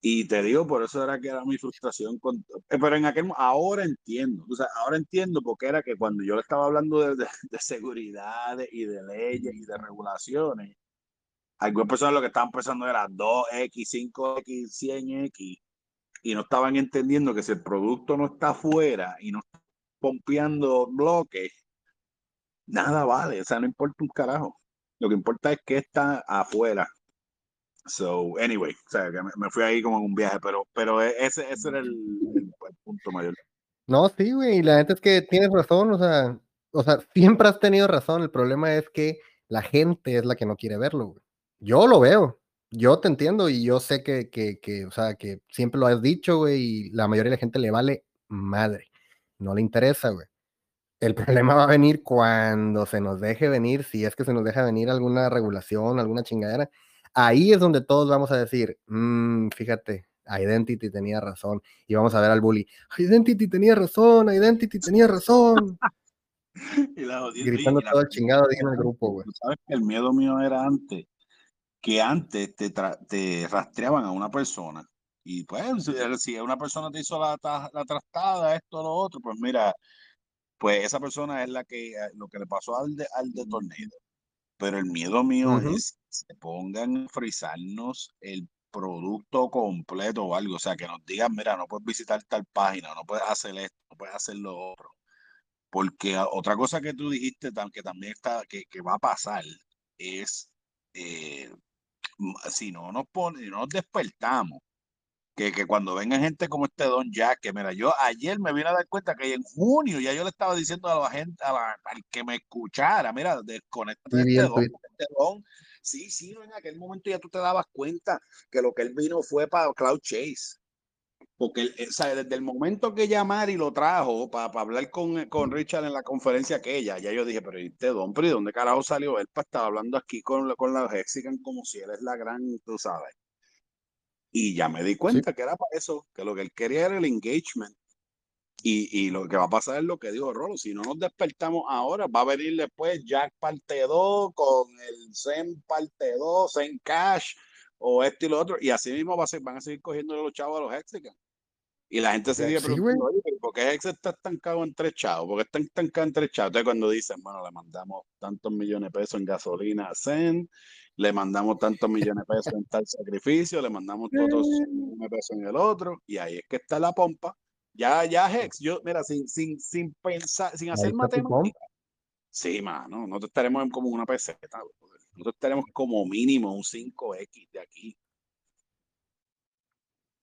Y te digo, por eso era que era mi frustración. Con, eh, pero en aquel ahora entiendo, o sea, ahora entiendo porque era que cuando yo le estaba hablando de, de, de seguridad y de leyes y de regulaciones, algunas personas lo que estaban pensando era 2X, 5X, 100X, y no estaban entendiendo que si el producto no está afuera y no está pompeando bloques, nada vale, o sea, no importa un carajo. Lo que importa es que está afuera. So, anyway, o sea, que me, fui ahí como en un viaje, pero, pero e, ese, ese era el, punto mayor. No, sí, güey, y la gente es que tienes razón, o sea, o sea, siempre has tenido razón, el problema es que la gente es la que no quiere verlo, güey. Yo lo veo, yo te entiendo y yo sé que, que, que, o sea, que siempre lo has dicho, güey, y la mayoría de la gente le vale madre no le interesa, güey. El problema va a venir cuando se nos deje venir, si es que se nos deja venir alguna regulación, alguna chingadera. Ahí es donde todos vamos a decir, mmm, fíjate, Identity tenía razón. Y vamos a ver al bully, Identity tenía razón, Identity tenía razón. y la, Gritando todo el chingado en el grupo, güey. ¿Sabes que el miedo mío era antes? Que antes te, te rastreaban a una persona y pues, si una persona te hizo la, la trastada, esto, lo otro, pues mira, pues esa persona es la que eh, lo que le pasó al de, al de Tornado. Pero el miedo mío es que se pongan a frizarnos el producto completo o algo. O sea, que nos digan, mira, no puedes visitar tal página, no puedes hacer esto, no puedes hacer lo otro. Porque otra cosa que tú dijiste, que también está, que, que va a pasar, es eh, si no nos pone, si no nos despertamos que, que, cuando venga gente como este Don Jack, que mira, yo ayer me vine a dar cuenta que en junio ya yo le estaba diciendo a la gente, a al que me escuchara, mira, desconectate de este, este don, Sí, sí, en aquel momento ya tú te dabas cuenta que lo que él vino fue para Cloud Chase. Porque él, desde el momento que y lo trajo para, para hablar con, con, Richard en la conferencia aquella, ya yo dije, pero este ¿de dónde carajo salió él para estar hablando aquí con, con la Hexican como si él es la gran, tú sabes? Y ya me di cuenta que era para eso, que lo que él quería era el engagement. Y, y, lo que va a pasar es lo que dijo Rolo, si no nos despertamos ahora, va a venir después Jack parte 2 con el Zen parte 2, Zen Cash o este y lo otro, y así mismo va a ser, van a seguir cogiendo los chavos a los Hexicans. Y la gente se sigue preguntando, ¿por qué Hex está estancado en tres chavos? ¿Por qué está estancado en tres chavos? Entonces cuando dicen, bueno, le mandamos tantos millones de pesos en gasolina a Zen, le mandamos tantos millones de pesos en tal sacrificio, le mandamos todos millones de pesos en el otro, y ahí es que está la pompa. Ya, ya, Hex, yo, mira, sin, sin, sin pensar, sin hacer matemáticas. Sí, mano, nosotros estaremos como una peseta, nosotros estaremos como mínimo un 5X de aquí.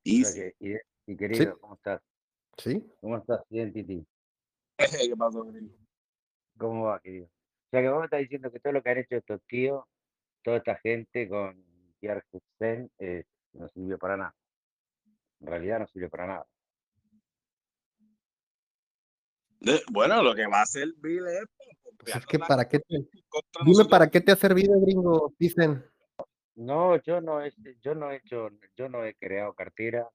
Y, y querido, ¿cómo estás? ¿Sí? ¿Cómo estás, Identity? ¿Qué pasó, ¿Cómo va, querido? O sea, que vos me estás diciendo que todo lo que han hecho estos tíos toda esta gente con Pierre Hussein eh, no sirvió para nada. En realidad no sirvió para nada. bueno, lo que va a hacer Bill es... Pues es que para qué te... Dime para qué te ha servido, gringo, dicen. No, yo no he, yo no he hecho, yo no he creado cartera,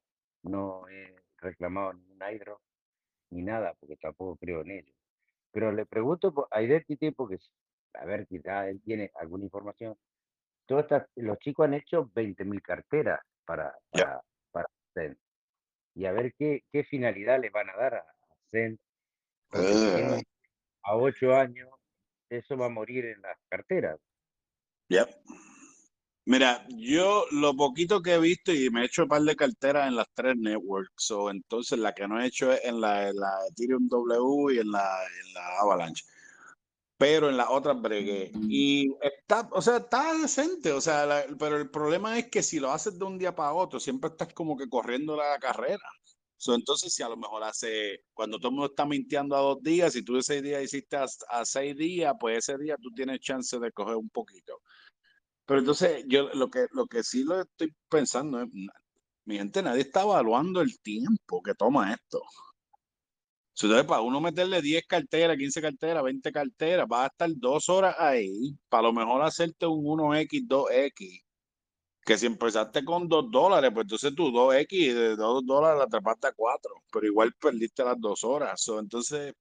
no he reclamado ningún hidro, ni nada, porque tampoco creo en ello. Pero le pregunto a Identity porque, a ver, quizá él tiene alguna información. Todas los chicos han hecho 20.000 carteras para, para, para Zen. Y a ver qué, qué finalidad le van a dar a Zen. Eh. a 8 años, eso va a morir en las carteras. Ya. Mira, yo lo poquito que he visto y me he hecho un par de carteras en las tres networks, o entonces la que no he hecho es en la, Ethereum W y en la, en la Avalanche, pero en las otras bregué. Y está, o sea, está decente, o sea, pero el problema es que si lo haces de un día para otro, siempre estás como que corriendo la carrera. entonces, si a lo mejor hace, cuando todo el mundo está mintiendo a dos días, si tú ese día hiciste a, a seis días, pues ese día tú tienes chance de coger un poquito. Pero entonces, yo lo que, lo que sí lo estoy pensando es, mi gente, nadie está evaluando el tiempo que toma esto. Entonces, para uno meterle 10 carteras, 15 carteras, 20 carteras, va a estar dos horas ahí, para lo mejor hacerte un 1X, 2X. Que si empezaste con 2 dólares, pues entonces tú 2X, de 2 dólares la atrapaste a 4, pero igual perdiste las dos horas. entonces,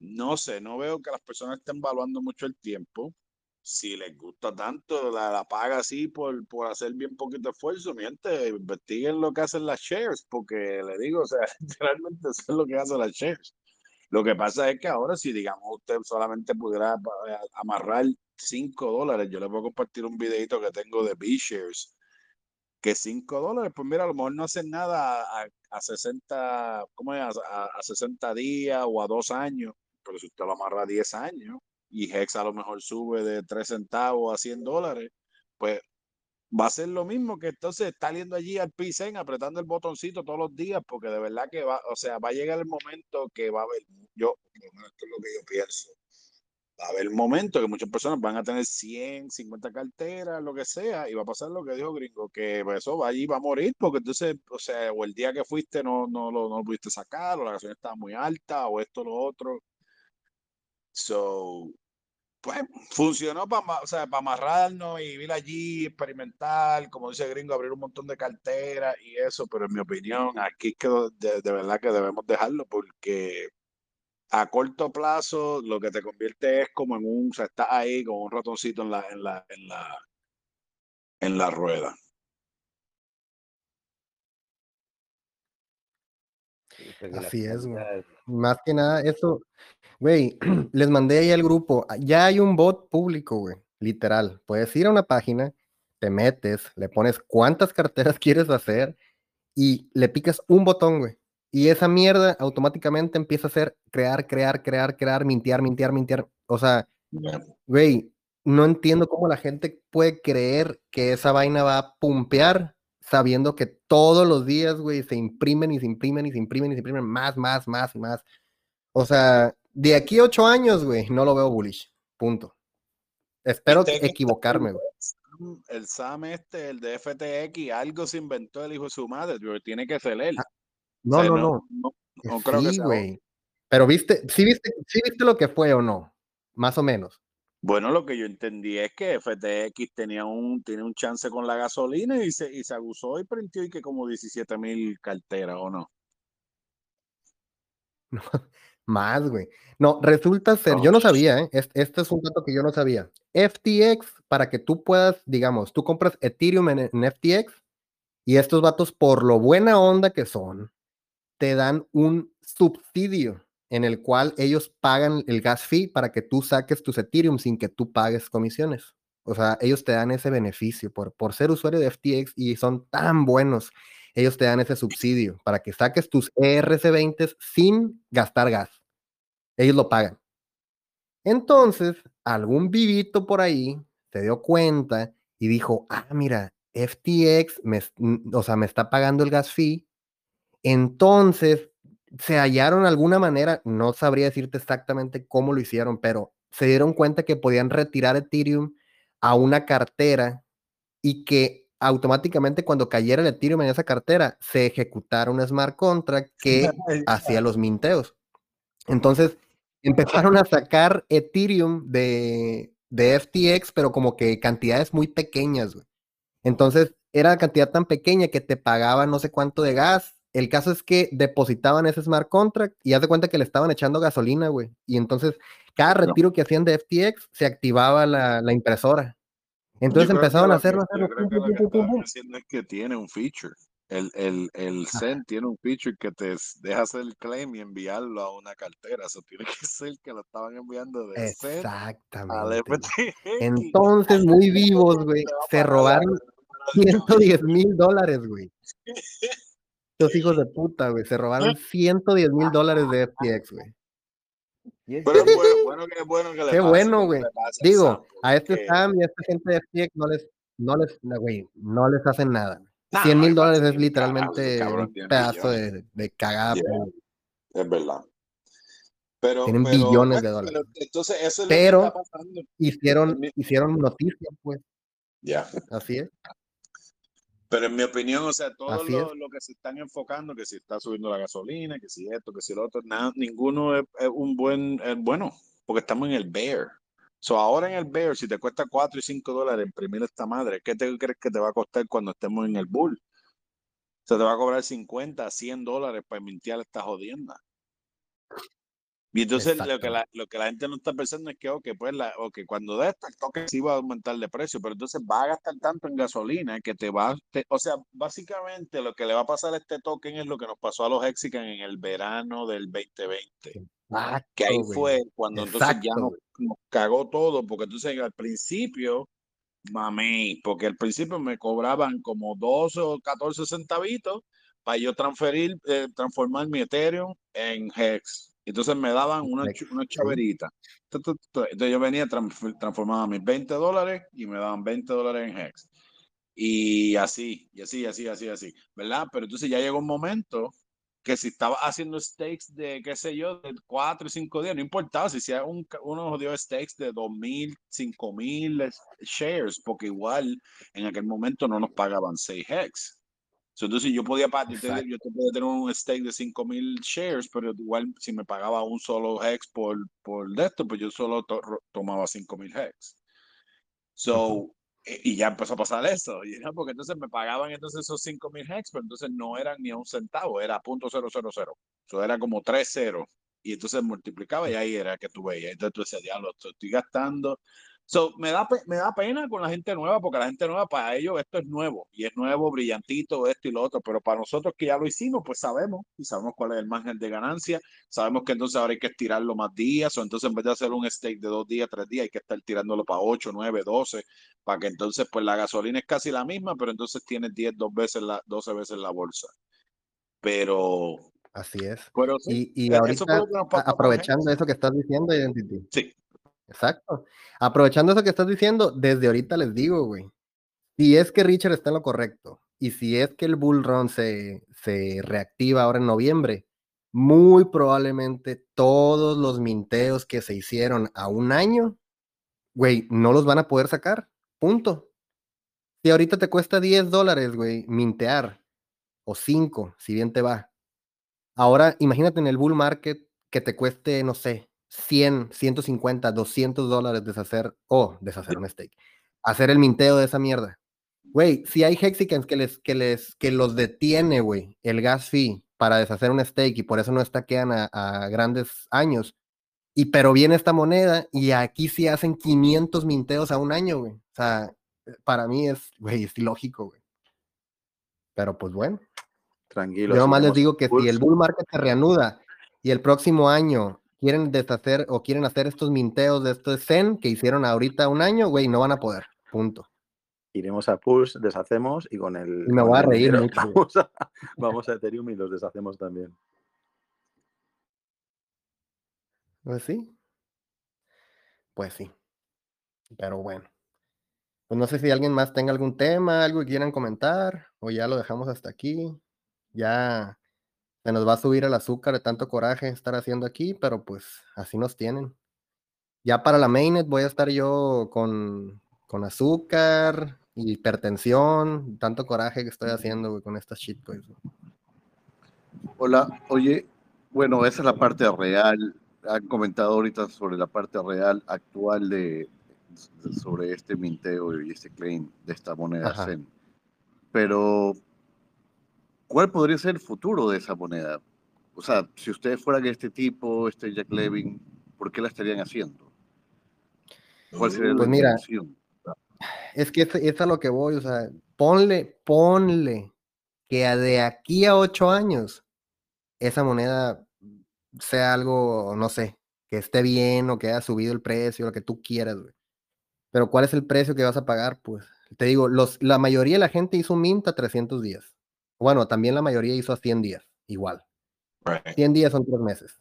no sé, no veo que las personas estén evaluando mucho el tiempo si les gusta tanto la, la paga así por, por hacer bien poquito esfuerzo, mi gente, investiguen lo que hacen las shares, porque le digo, o sea, literalmente eso es lo que hacen las shares. Lo que pasa es que ahora, si digamos usted solamente pudiera eh, amarrar 5 dólares, yo le puedo compartir un videito que tengo de B-Shares, que 5 dólares, pues mira, a lo mejor no hacen nada a, a 60, ¿cómo es? A, a, 60 días o a 2 años, pero si usted lo amarra a 10 años, y Hex a lo mejor sube de 3 centavos a 100 dólares, pues va a ser lo mismo que entonces está yendo allí al PISEN apretando el botoncito todos los días, porque de verdad que va, o sea, va a llegar el momento que va a haber, yo, esto es lo que yo pienso, va a haber momento que muchas personas van a tener 100, 50 carteras, lo que sea, y va a pasar lo que dijo Gringo, que eso va allí, va a morir, porque entonces, o sea, o el día que fuiste no, no, lo, no lo pudiste sacar, o la gasolina estaba muy alta, o esto, lo otro. So, pues funcionó para, o sea, para amarrarnos y ir allí, experimentar, como dice Gringo, abrir un montón de carteras y eso, pero en mi opinión, aquí que de, de, verdad que debemos dejarlo porque a corto plazo lo que te convierte es como en un, o sea, estás ahí con un ratoncito en la, en la, en la, en la rueda. Así es, Más que nada, eso, Güey, les mandé ahí al grupo. Ah, ya hay un bot público, güey. Literal. Puedes ir a una página, te metes, le pones cuántas carteras quieres hacer y le picas un botón, güey. Y esa mierda automáticamente empieza a hacer crear, crear, crear, crear, mintear, mintear, mintear. O sea, güey, no entiendo cómo la gente puede creer que esa vaina va a pumpear sabiendo que todos los días, güey, se imprimen y se imprimen y se imprimen y se imprimen más, más, más y más. O sea, de aquí a ocho años, güey, no lo veo bullish. Punto. Espero equivocarme, güey. El SAM este, el de FTX, algo se inventó el hijo de su madre, güey. Tiene que ser él. Ah, no, no, no, no, creo que sea. güey. Pero viste, ¿sí viste, sí viste lo que fue o no? Más o menos. Bueno, lo que yo entendí es que FTX tenía un, tiene un chance con la gasolina y se, y se abusó y prendió y que como 17 mil carteras, ¿o no? Más, güey. No, resulta ser, yo no sabía, ¿eh? Este, es un dato que yo no sabía. FTX, para que tú puedas, digamos, tú compras Ethereum en, FTX y estos vatos, por lo buena onda que son, te dan un subsidio en el cual ellos pagan el gas fee para que tú saques tus Ethereum sin que tú pagues comisiones. O sea, ellos te dan ese beneficio por, por ser usuario de FTX y son tan buenos ellos te dan ese subsidio para que saques tus ERC20 sin gastar gas. Ellos lo pagan. Entonces, algún vivito por ahí se dio cuenta y dijo, ah, mira, FTX me, o sea, me está pagando el gas fee. Entonces, se hallaron alguna manera, no sabría decirte exactamente cómo lo hicieron, pero se dieron cuenta que podían retirar Ethereum a una cartera y que automáticamente cuando cayera el Ethereum en esa cartera, se ejecutara un smart contract que hacía los minteos. Entonces, empezaron a sacar Ethereum de, de FTX, pero como que cantidades muy pequeñas, Entonces, era cantidad tan pequeña que te pagaba no sé cuánto de gas. El caso es que depositaban ese smart contract y haz de cuenta que le estaban echando gasolina, güey. Y entonces, cada retiro que hacían de FTX se activaba la, la impresora. Entonces empezaron a hacerlo. Yo creo que lo que haciendo es que tiene un feature. El, el, el Zen tiene un feature que te deja hacer el claim y enviarlo a una cartera. Eso tiene que ser que lo estaban enviando de Zen FTX. Entonces, muy vivos, güey. Se robaron 110 mil dólares, güey. Los hijos de puta, güey. Se robaron 110 mil dólares de FTX, güey. Pero bueno, bueno, que, bueno que le Qué bueno, güey. Digo, a este Sam y a esta gente de FTX no les, no les, güey, no les hacen nada. 100 mil dólares es literalmente un pedazo de, de, cagada. Es verdad. Pero, Tienen pero, billones de dólares. Pero, entonces, eso es pero lo que está hicieron, hicieron noticias, pues. Ya. Así es. Pero en mi opinión, o sea, todo lo, que se están enfocando, que si está subiendo la gasolina, que si esto, que si lo otro, nada, ninguno es, es un buen, es bueno, porque estamos en el bear. So, ahora en el bear, si te cuesta 4 y 5 dólares imprimir esta madre, ¿qué te crees que te va a costar cuando estemos en el bull? O sea, te va a cobrar 50, 100 dólares para mintear esta jodienda. Y entonces lo que, la, lo que la gente no está pensando es que, ok, pues la, okay, cuando de esta el toque sí va a aumentar de precio, pero entonces va a gastar tanto en gasolina que te va, te, o sea, básicamente lo que le va a pasar a este token es lo que nos pasó a los Hexican en el verano del 2020. Exacto, que ahí fue cuando entonces ya Exacto, nos, nos cagó todo, porque entonces al principio, mamé, porque al principio me cobraban como 12 o 14 centavitos para yo transferir, eh, transformar mi Ethereum en Hex. Entonces me daban una, una chaverita. Entonces yo venía, trans- transformaba mis 20 dólares y me daban 20 dólares en Hex. Y así, y así, y así, así, así, ¿verdad? Pero entonces ya llegó un momento que si estaba haciendo stakes de, qué sé yo, de 4 y 5 días, no importaba si hacía un, uno dio stakes de 2.000, 5.000 shares, porque igual en aquel momento no nos pagaban 6 hex. So, entonces yo podía, yo, te- yo te podía tener un stake de 5.000 shares, pero igual si me pagaba un solo hex por, por de esto, pues yo solo to- tomaba 5.000 hex. So, eh, y ya empezó a pasar eso, y porque entonces me pagaban entonces esos 5000 hex, pero entonces no eran ni a un centavo, era punto cero cero cero. Eso era como tres ceros. Y entonces multiplicaba y ahí era que tú veías. Entonces tú decías, diablo, esto estoy gastando. So, me, da, me da pena con la gente nueva, porque la gente nueva, para ellos esto es nuevo, y es nuevo, brillantito, esto y lo otro, pero para nosotros que ya lo hicimos, pues sabemos, y sabemos cuál es el margen de ganancia, sabemos que entonces ahora hay que estirarlo más días, o entonces en vez de hacer un stake de dos días, tres días, hay que estar tirándolo para 8, 9, 12, para que entonces pues la gasolina es casi la misma, pero entonces tienes 10, dos veces la, 12 veces la bolsa. Pero, Así es. pero sí, Y, y eso ahorita, aprovechando eso que estás diciendo, Identity. Sí. Exacto. Aprovechando eso que estás diciendo, desde ahorita les digo, güey. Si es que Richard está en lo correcto y si es que el Bull Run se, se reactiva ahora en noviembre, muy probablemente todos los minteos que se hicieron a un año, güey, no los van a poder sacar. Punto. Si ahorita te cuesta 10 dólares, güey, mintear, o 5, si bien te va. Ahora, imagínate en el bull market que te cueste, no sé, 100, 150, 200 dólares deshacer, o deshacer un stake, hacer el minteo de esa mierda. Güey, si hay hexicans que les, que les, que los detiene, güey, el gas fee para deshacer un stake y por eso no estaquean a, a grandes años, y pero viene esta moneda y aquí sí hacen 500 minteos a un año, güey. O sea, para mí es, güey, es ilógico, güey. Pero pues bueno. Tranquilo. Yo nomás les digo que si el bull market se reanuda y el próximo año quieren deshacer o quieren hacer estos minteos de estos Zen que hicieron ahorita un año, güey, no van a poder. Punto. Iremos a Pulse, deshacemos y con el. Me voy a reír mucho. Vamos a, vamos a Ethereum y los deshacemos también. Pues sí. Pues sí. Pero bueno. Pues no sé si alguien más tenga algún tema, algo que quieran comentar, o ya lo dejamos hasta aquí. Ya se nos va a subir el azúcar de tanto coraje estar haciendo aquí, pero pues así nos tienen. Ya para la mainnet voy a estar yo con, con azúcar, hipertensión, tanto coraje que estoy haciendo güey, con estas shitcoins. Hola, oye, bueno, esa es la parte real. Han comentado ahorita sobre la parte real actual de sobre este minteo y este claim de esta moneda. Zen. pero ¿cuál podría ser el futuro de esa moneda? O sea, si ustedes fueran este tipo, este Jack Levin, ¿por qué la estarían haciendo? ¿Cuál sería pues la mira, es que es, a lo que voy, o sea, ponle, ponle que de aquí a ocho años esa moneda sea algo, no sé, que esté bien o que haya subido el precio, lo que tú quieras, güey. Pero ¿cuál es el precio que vas a pagar? Pues te digo, los, la mayoría de la gente hizo un mint a 300 días. Bueno, también la mayoría hizo a 100 días, igual. 100 días son tres meses.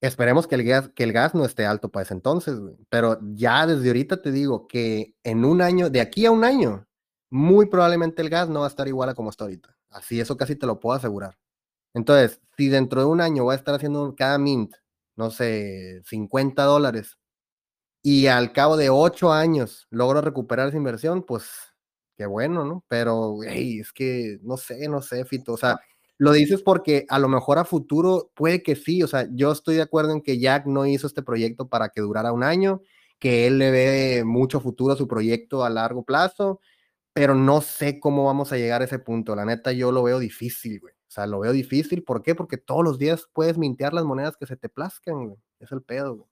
Esperemos que el, gas, que el gas no esté alto para ese entonces, pero ya desde ahorita te digo que en un año, de aquí a un año, muy probablemente el gas no va a estar igual a como está ahorita. Así, eso casi te lo puedo asegurar. Entonces, si dentro de un año voy a estar haciendo cada mint, no sé, 50 dólares, y al cabo de ocho años logro recuperar esa inversión, pues qué bueno, ¿no? Pero, hey, es que no sé, no sé, Fito, o sea, lo dices porque a lo mejor a futuro puede que sí, o sea, yo estoy de acuerdo en que Jack no hizo este proyecto para que durara un año, que él le ve mucho futuro a su proyecto a largo plazo, pero no sé cómo vamos a llegar a ese punto. La neta, yo lo veo difícil, güey. O sea, lo veo difícil. ¿Por qué? Porque todos los días puedes mintear las monedas que se te plazcan, güey. Es el pedo, güey.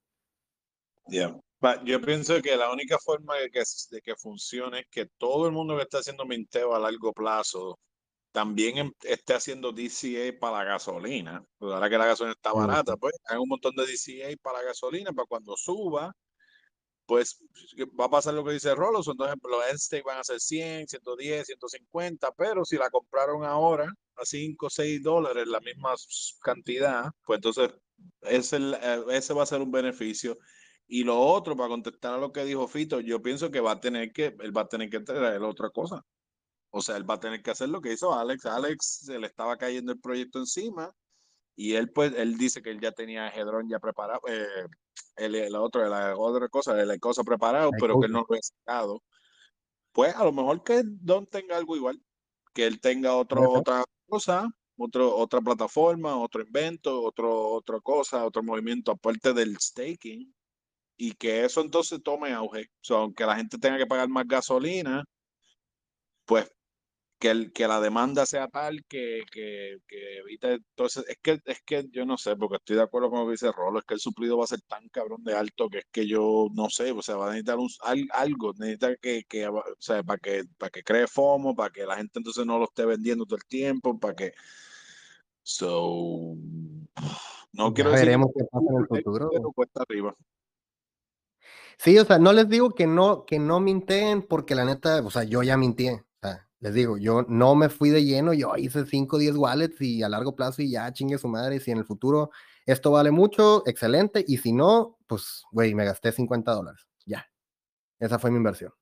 Ya. Yo pienso que la única forma de que, de que funcione es que todo el mundo que está haciendo minteo a largo plazo también em, esté haciendo DCA para la gasolina. Pues ahora que la gasolina está barata, pues hay un montón de DCA para la gasolina, para cuando suba, pues va a pasar lo que dice Rolos. Entonces, los end van a ser 100, 110, 150, pero si la compraron ahora a 5, 6 dólares, la misma cantidad, pues entonces ese, eh, ese va a ser un beneficio. Y lo otro, para contestar a lo que dijo Fito, yo pienso que va a tener que, él va a tener que traer otra cosa. O sea, él va a tener que hacer lo que hizo Alex. Alex se le estaba cayendo el proyecto encima y él pues, él dice que él ya tenía Hedron ya preparado, eh, el, otro, la otra cosa, la cosa preparado, pero que él no lo ha sacado. Pues a lo mejor que Don tenga algo igual, que él tenga otro, otra cosa, otro, otra plataforma, otro invento, otro, otra cosa, otro movimiento aparte del staking y que eso entonces tome auge. O sea, aunque la gente tenga que pagar más gasolina, pues que, el, que la demanda sea tal que, que, que, evite. Entonces, es que, es que yo no sé, porque estoy de acuerdo con lo que dice Rolo, es que el suplido va a ser tan cabrón de alto que es que yo no sé, o sea, va a necesitar un, algo, necesita que, que, o sea, para que, para que cree FOMO, para que la gente entonces no lo esté vendiendo todo el tiempo, para que. So. No quiero veremos decir. qué pasa en el futuro. cuesta arriba. Sí, o sea, no les digo que no, que no minten, porque la neta, o sea, yo ya mintí. O les digo, yo no me fui de lleno, yo hice 5 o 10 wallets y a largo plazo y ya chingue su madre. Si en el futuro esto vale mucho, excelente. Y si no, pues, güey, me gasté 50 dólares. Ya. Esa fue mi inversión.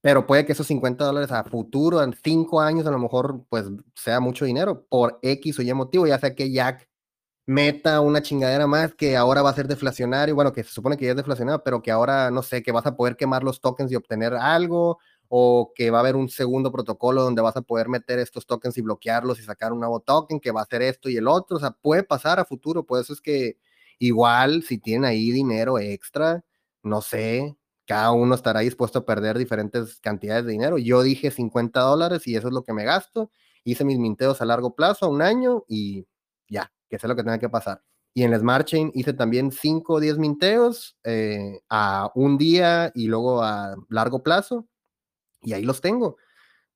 Pero puede que esos 50 dólares a futuro, en 5 años, a lo mejor, pues sea mucho dinero por X o Y motivo, ya sea que Jack meta una chingadera más que ahora va a ser deflacionario, bueno, que se supone que ya es deflacionario, pero que ahora, no sé, que vas a poder quemar los tokens y obtener algo, o que va a haber un segundo protocolo donde vas a poder meter estos tokens y bloquearlos y sacar un nuevo token que va a hacer esto y el otro, o sea, puede pasar a futuro, por eso es que igual si tienen ahí dinero extra, no sé, cada uno estará dispuesto a perder diferentes cantidades de dinero. Yo dije 50 dólares y eso es lo que me gasto. Hice mis minteos a largo plazo, a un año y que sea lo que tenga que pasar. Y en el Smart Chain hice también 5 o 10 minteos eh, a un día y luego a largo plazo. Y ahí los tengo.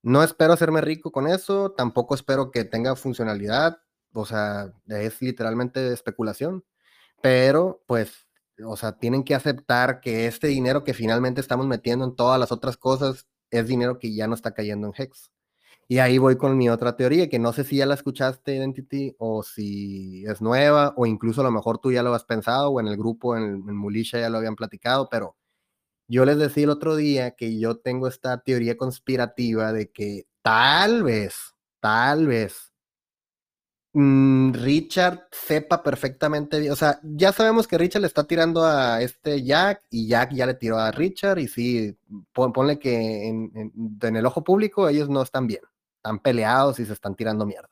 No espero hacerme rico con eso, tampoco espero que tenga funcionalidad. O sea, es literalmente especulación. Pero, pues, o sea, tienen que aceptar que este dinero que finalmente estamos metiendo en todas las otras cosas es dinero que ya no está cayendo en Hex. Y ahí voy con mi otra teoría, que no sé si ya la escuchaste, Identity, o si es nueva, o incluso a lo mejor tú ya lo has pensado, o en el grupo, en, Mulisha ya lo habían platicado, pero yo les decía el otro día que yo tengo esta teoría conspirativa de que tal vez, tal vez, mm, Richard sepa perfectamente o sea, ya sabemos que Richard le está tirando a este Jack y Jack ya le tiró a Richard y sí, ponle que en el ojo público ellos no están bien están peleados y se están tirando mierda.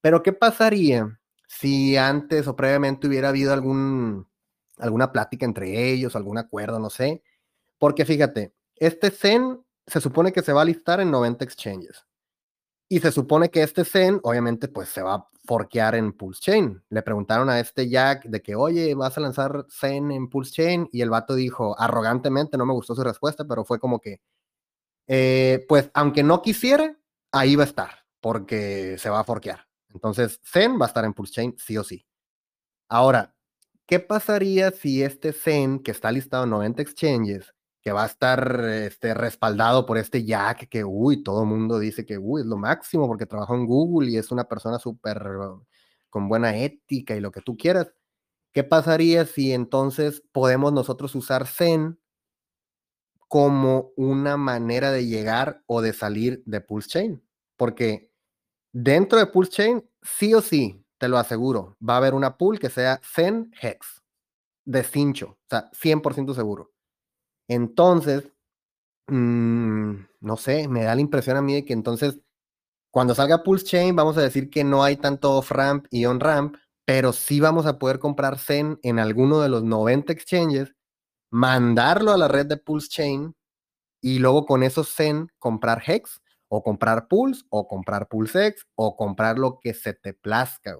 Pero ¿qué pasaría si antes o previamente hubiera habido algún, alguna plática entre ellos, algún acuerdo, no sé? Porque fíjate, este Zen se supone que se va a listar en 90 exchanges. Y se supone que este Zen, obviamente, pues se va a forquear en Pulse Chain. Le preguntaron a este Jack de que, oye, vas a lanzar Zen en Pulse Chain. Y el vato dijo, arrogantemente, no me gustó su respuesta, pero fue como que, eh, pues, aunque no quisiera, ahí va a estar, porque se va a forquear. Entonces, Zen va a estar en Pulse Chain sí o sí. Ahora, ¿qué pasaría si este Zen, que está listado en 90 exchanges, que va a estar este, respaldado por este Jack, que, uy, todo mundo dice que, uy, es lo máximo porque trabajó en Google y es una persona súper con buena ética y lo que tú quieras. ¿Qué pasaría si entonces podemos nosotros usar Zen como una manera de llegar o de salir de Pulse Chain? Porque dentro de Pulse Chain, sí o sí, te lo aseguro, va a haber una pool que sea Zen Hex, de cincho, o sea, 100% seguro. Entonces, mm, no sé, me da la impresión a mí de que entonces, cuando salga Pulse Chain, vamos a decir que no hay tanto off-ramp y on-ramp, pero sí vamos a poder comprar Zen en alguno de los 90 exchanges, mandarlo a la red de Pulse Chain y luego con esos Zen comprar Hex o comprar Pulse o comprar PulseX o comprar lo que se te plazca,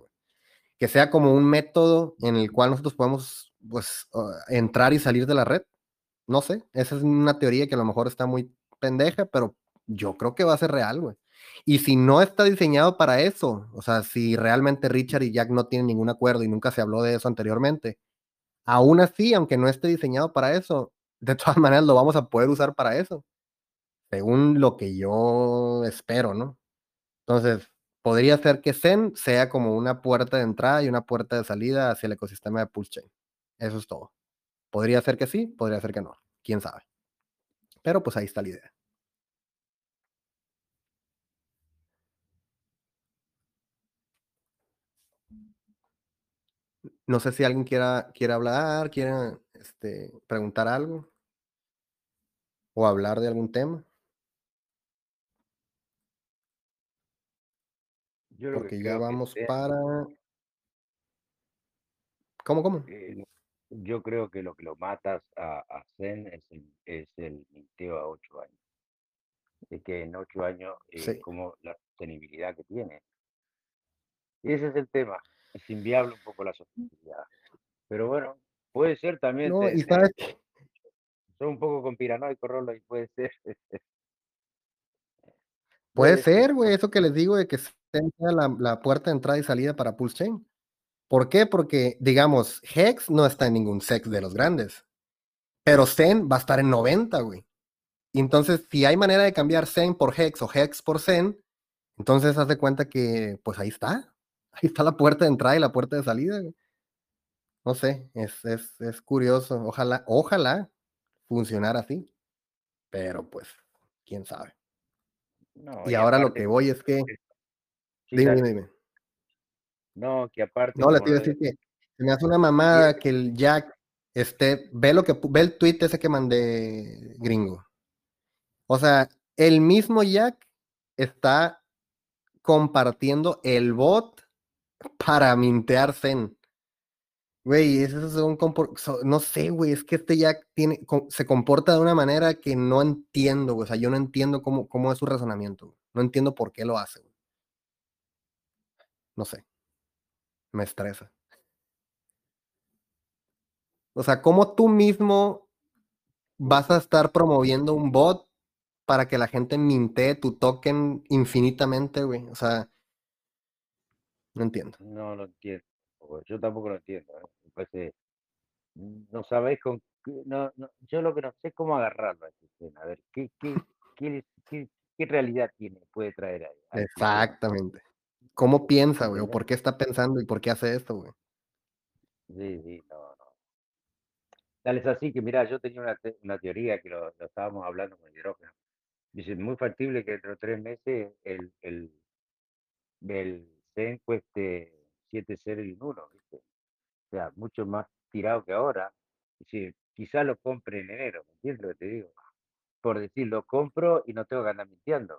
Que sea como un método en el cual nosotros podemos pues, entrar y salir de la red. No sé, esa es una teoría que a lo mejor está muy pendeja, pero yo creo que va a ser real, güey. Y si no está diseñado para eso, o sea, si realmente Richard y Jack no tienen ningún acuerdo y nunca se habló de eso anteriormente, aún así, aunque no esté diseñado para eso, de todas maneras lo vamos a poder usar para eso, según lo que yo espero, ¿no? Entonces, podría ser que Zen sea como una puerta de entrada y una puerta de salida hacia el ecosistema de Pulse Chain. Eso es todo. Podría ser que sí, podría ser que no. Quién sabe. Pero pues ahí está la idea. No sé si alguien quiera, quiera hablar, quiera este, preguntar algo o hablar de algún tema. Porque ya vamos para... ¿Cómo, cómo? Eh, yo creo que lo que lo matas a, a Zen es el, es el minteo a ocho años. Es que en ocho años, eh, como la sostenibilidad que tiene. Y ese es el tema. Es inviable un poco la sostenibilidad. Pero bueno, puede ser también. No, y sabes Soy un poco conspiranoico, Rolo, y puede ser. puede, ser, güey, eso que les digo de que sea la, la puerta de entrada y salida para Pulse Chain. ¿Por qué? Porque, digamos, Hex no está en ningún sex de los grandes, pero Zen va a estar en 90, güey. Entonces, si hay manera de cambiar Zen por Hex o Hex por Zen, entonces haz de cuenta que, pues ahí está. Ahí está la puerta de entrada y la puerta de salida. No sé, es, es, es curioso. Ojalá, ojalá funcionara así. Pero pues, quién sabe. y, ahora lo que voy es que. dime, dime, dime. No, que aparte. No, le quiero decir que se me hace una mamada que el Jack esté. Ve lo que ve el tweet ese que mandé gringo. O sea, el mismo Jack está compartiendo el bot para mintear Zen. Güey, eso es un no sé, güey, es que este Jack tiene, se comporta de una manera que no entiendo, güey. O sea, yo no entiendo cómo, cómo es su razonamiento. No entiendo por qué lo hace. No sé me estresa. O sea, ¿cómo tú mismo vas a estar promoviendo un bot para que la gente minte tu token infinitamente, güey? O sea, no entiendo. No lo entiendo. Yo tampoco lo entiendo. ¿eh? no sabéis con no, no, yo lo que no sé es cómo agarrarlo a esta escena. A ver, ¿qué, qué, qué, qué, realidad tiene, puede traer ahí? Exactamente. ¿Cómo piensa, güey? ¿O por qué está pensando y por qué hace esto, güey? Sí, sí, no, no. Tal es así que, mira, yo tenía una, una teoría que lo, estábamos hablando con el hidrógeno. Dice, muy factible que dentro de tres meses el, el, el CEN cueste 7.0 y un 1, ¿viste? O sea, mucho más tirado que ahora. Dice, quizá lo compre en enero, ¿me entiendes lo que te digo? Por decir, lo compro y no tengo que andar mintiendo.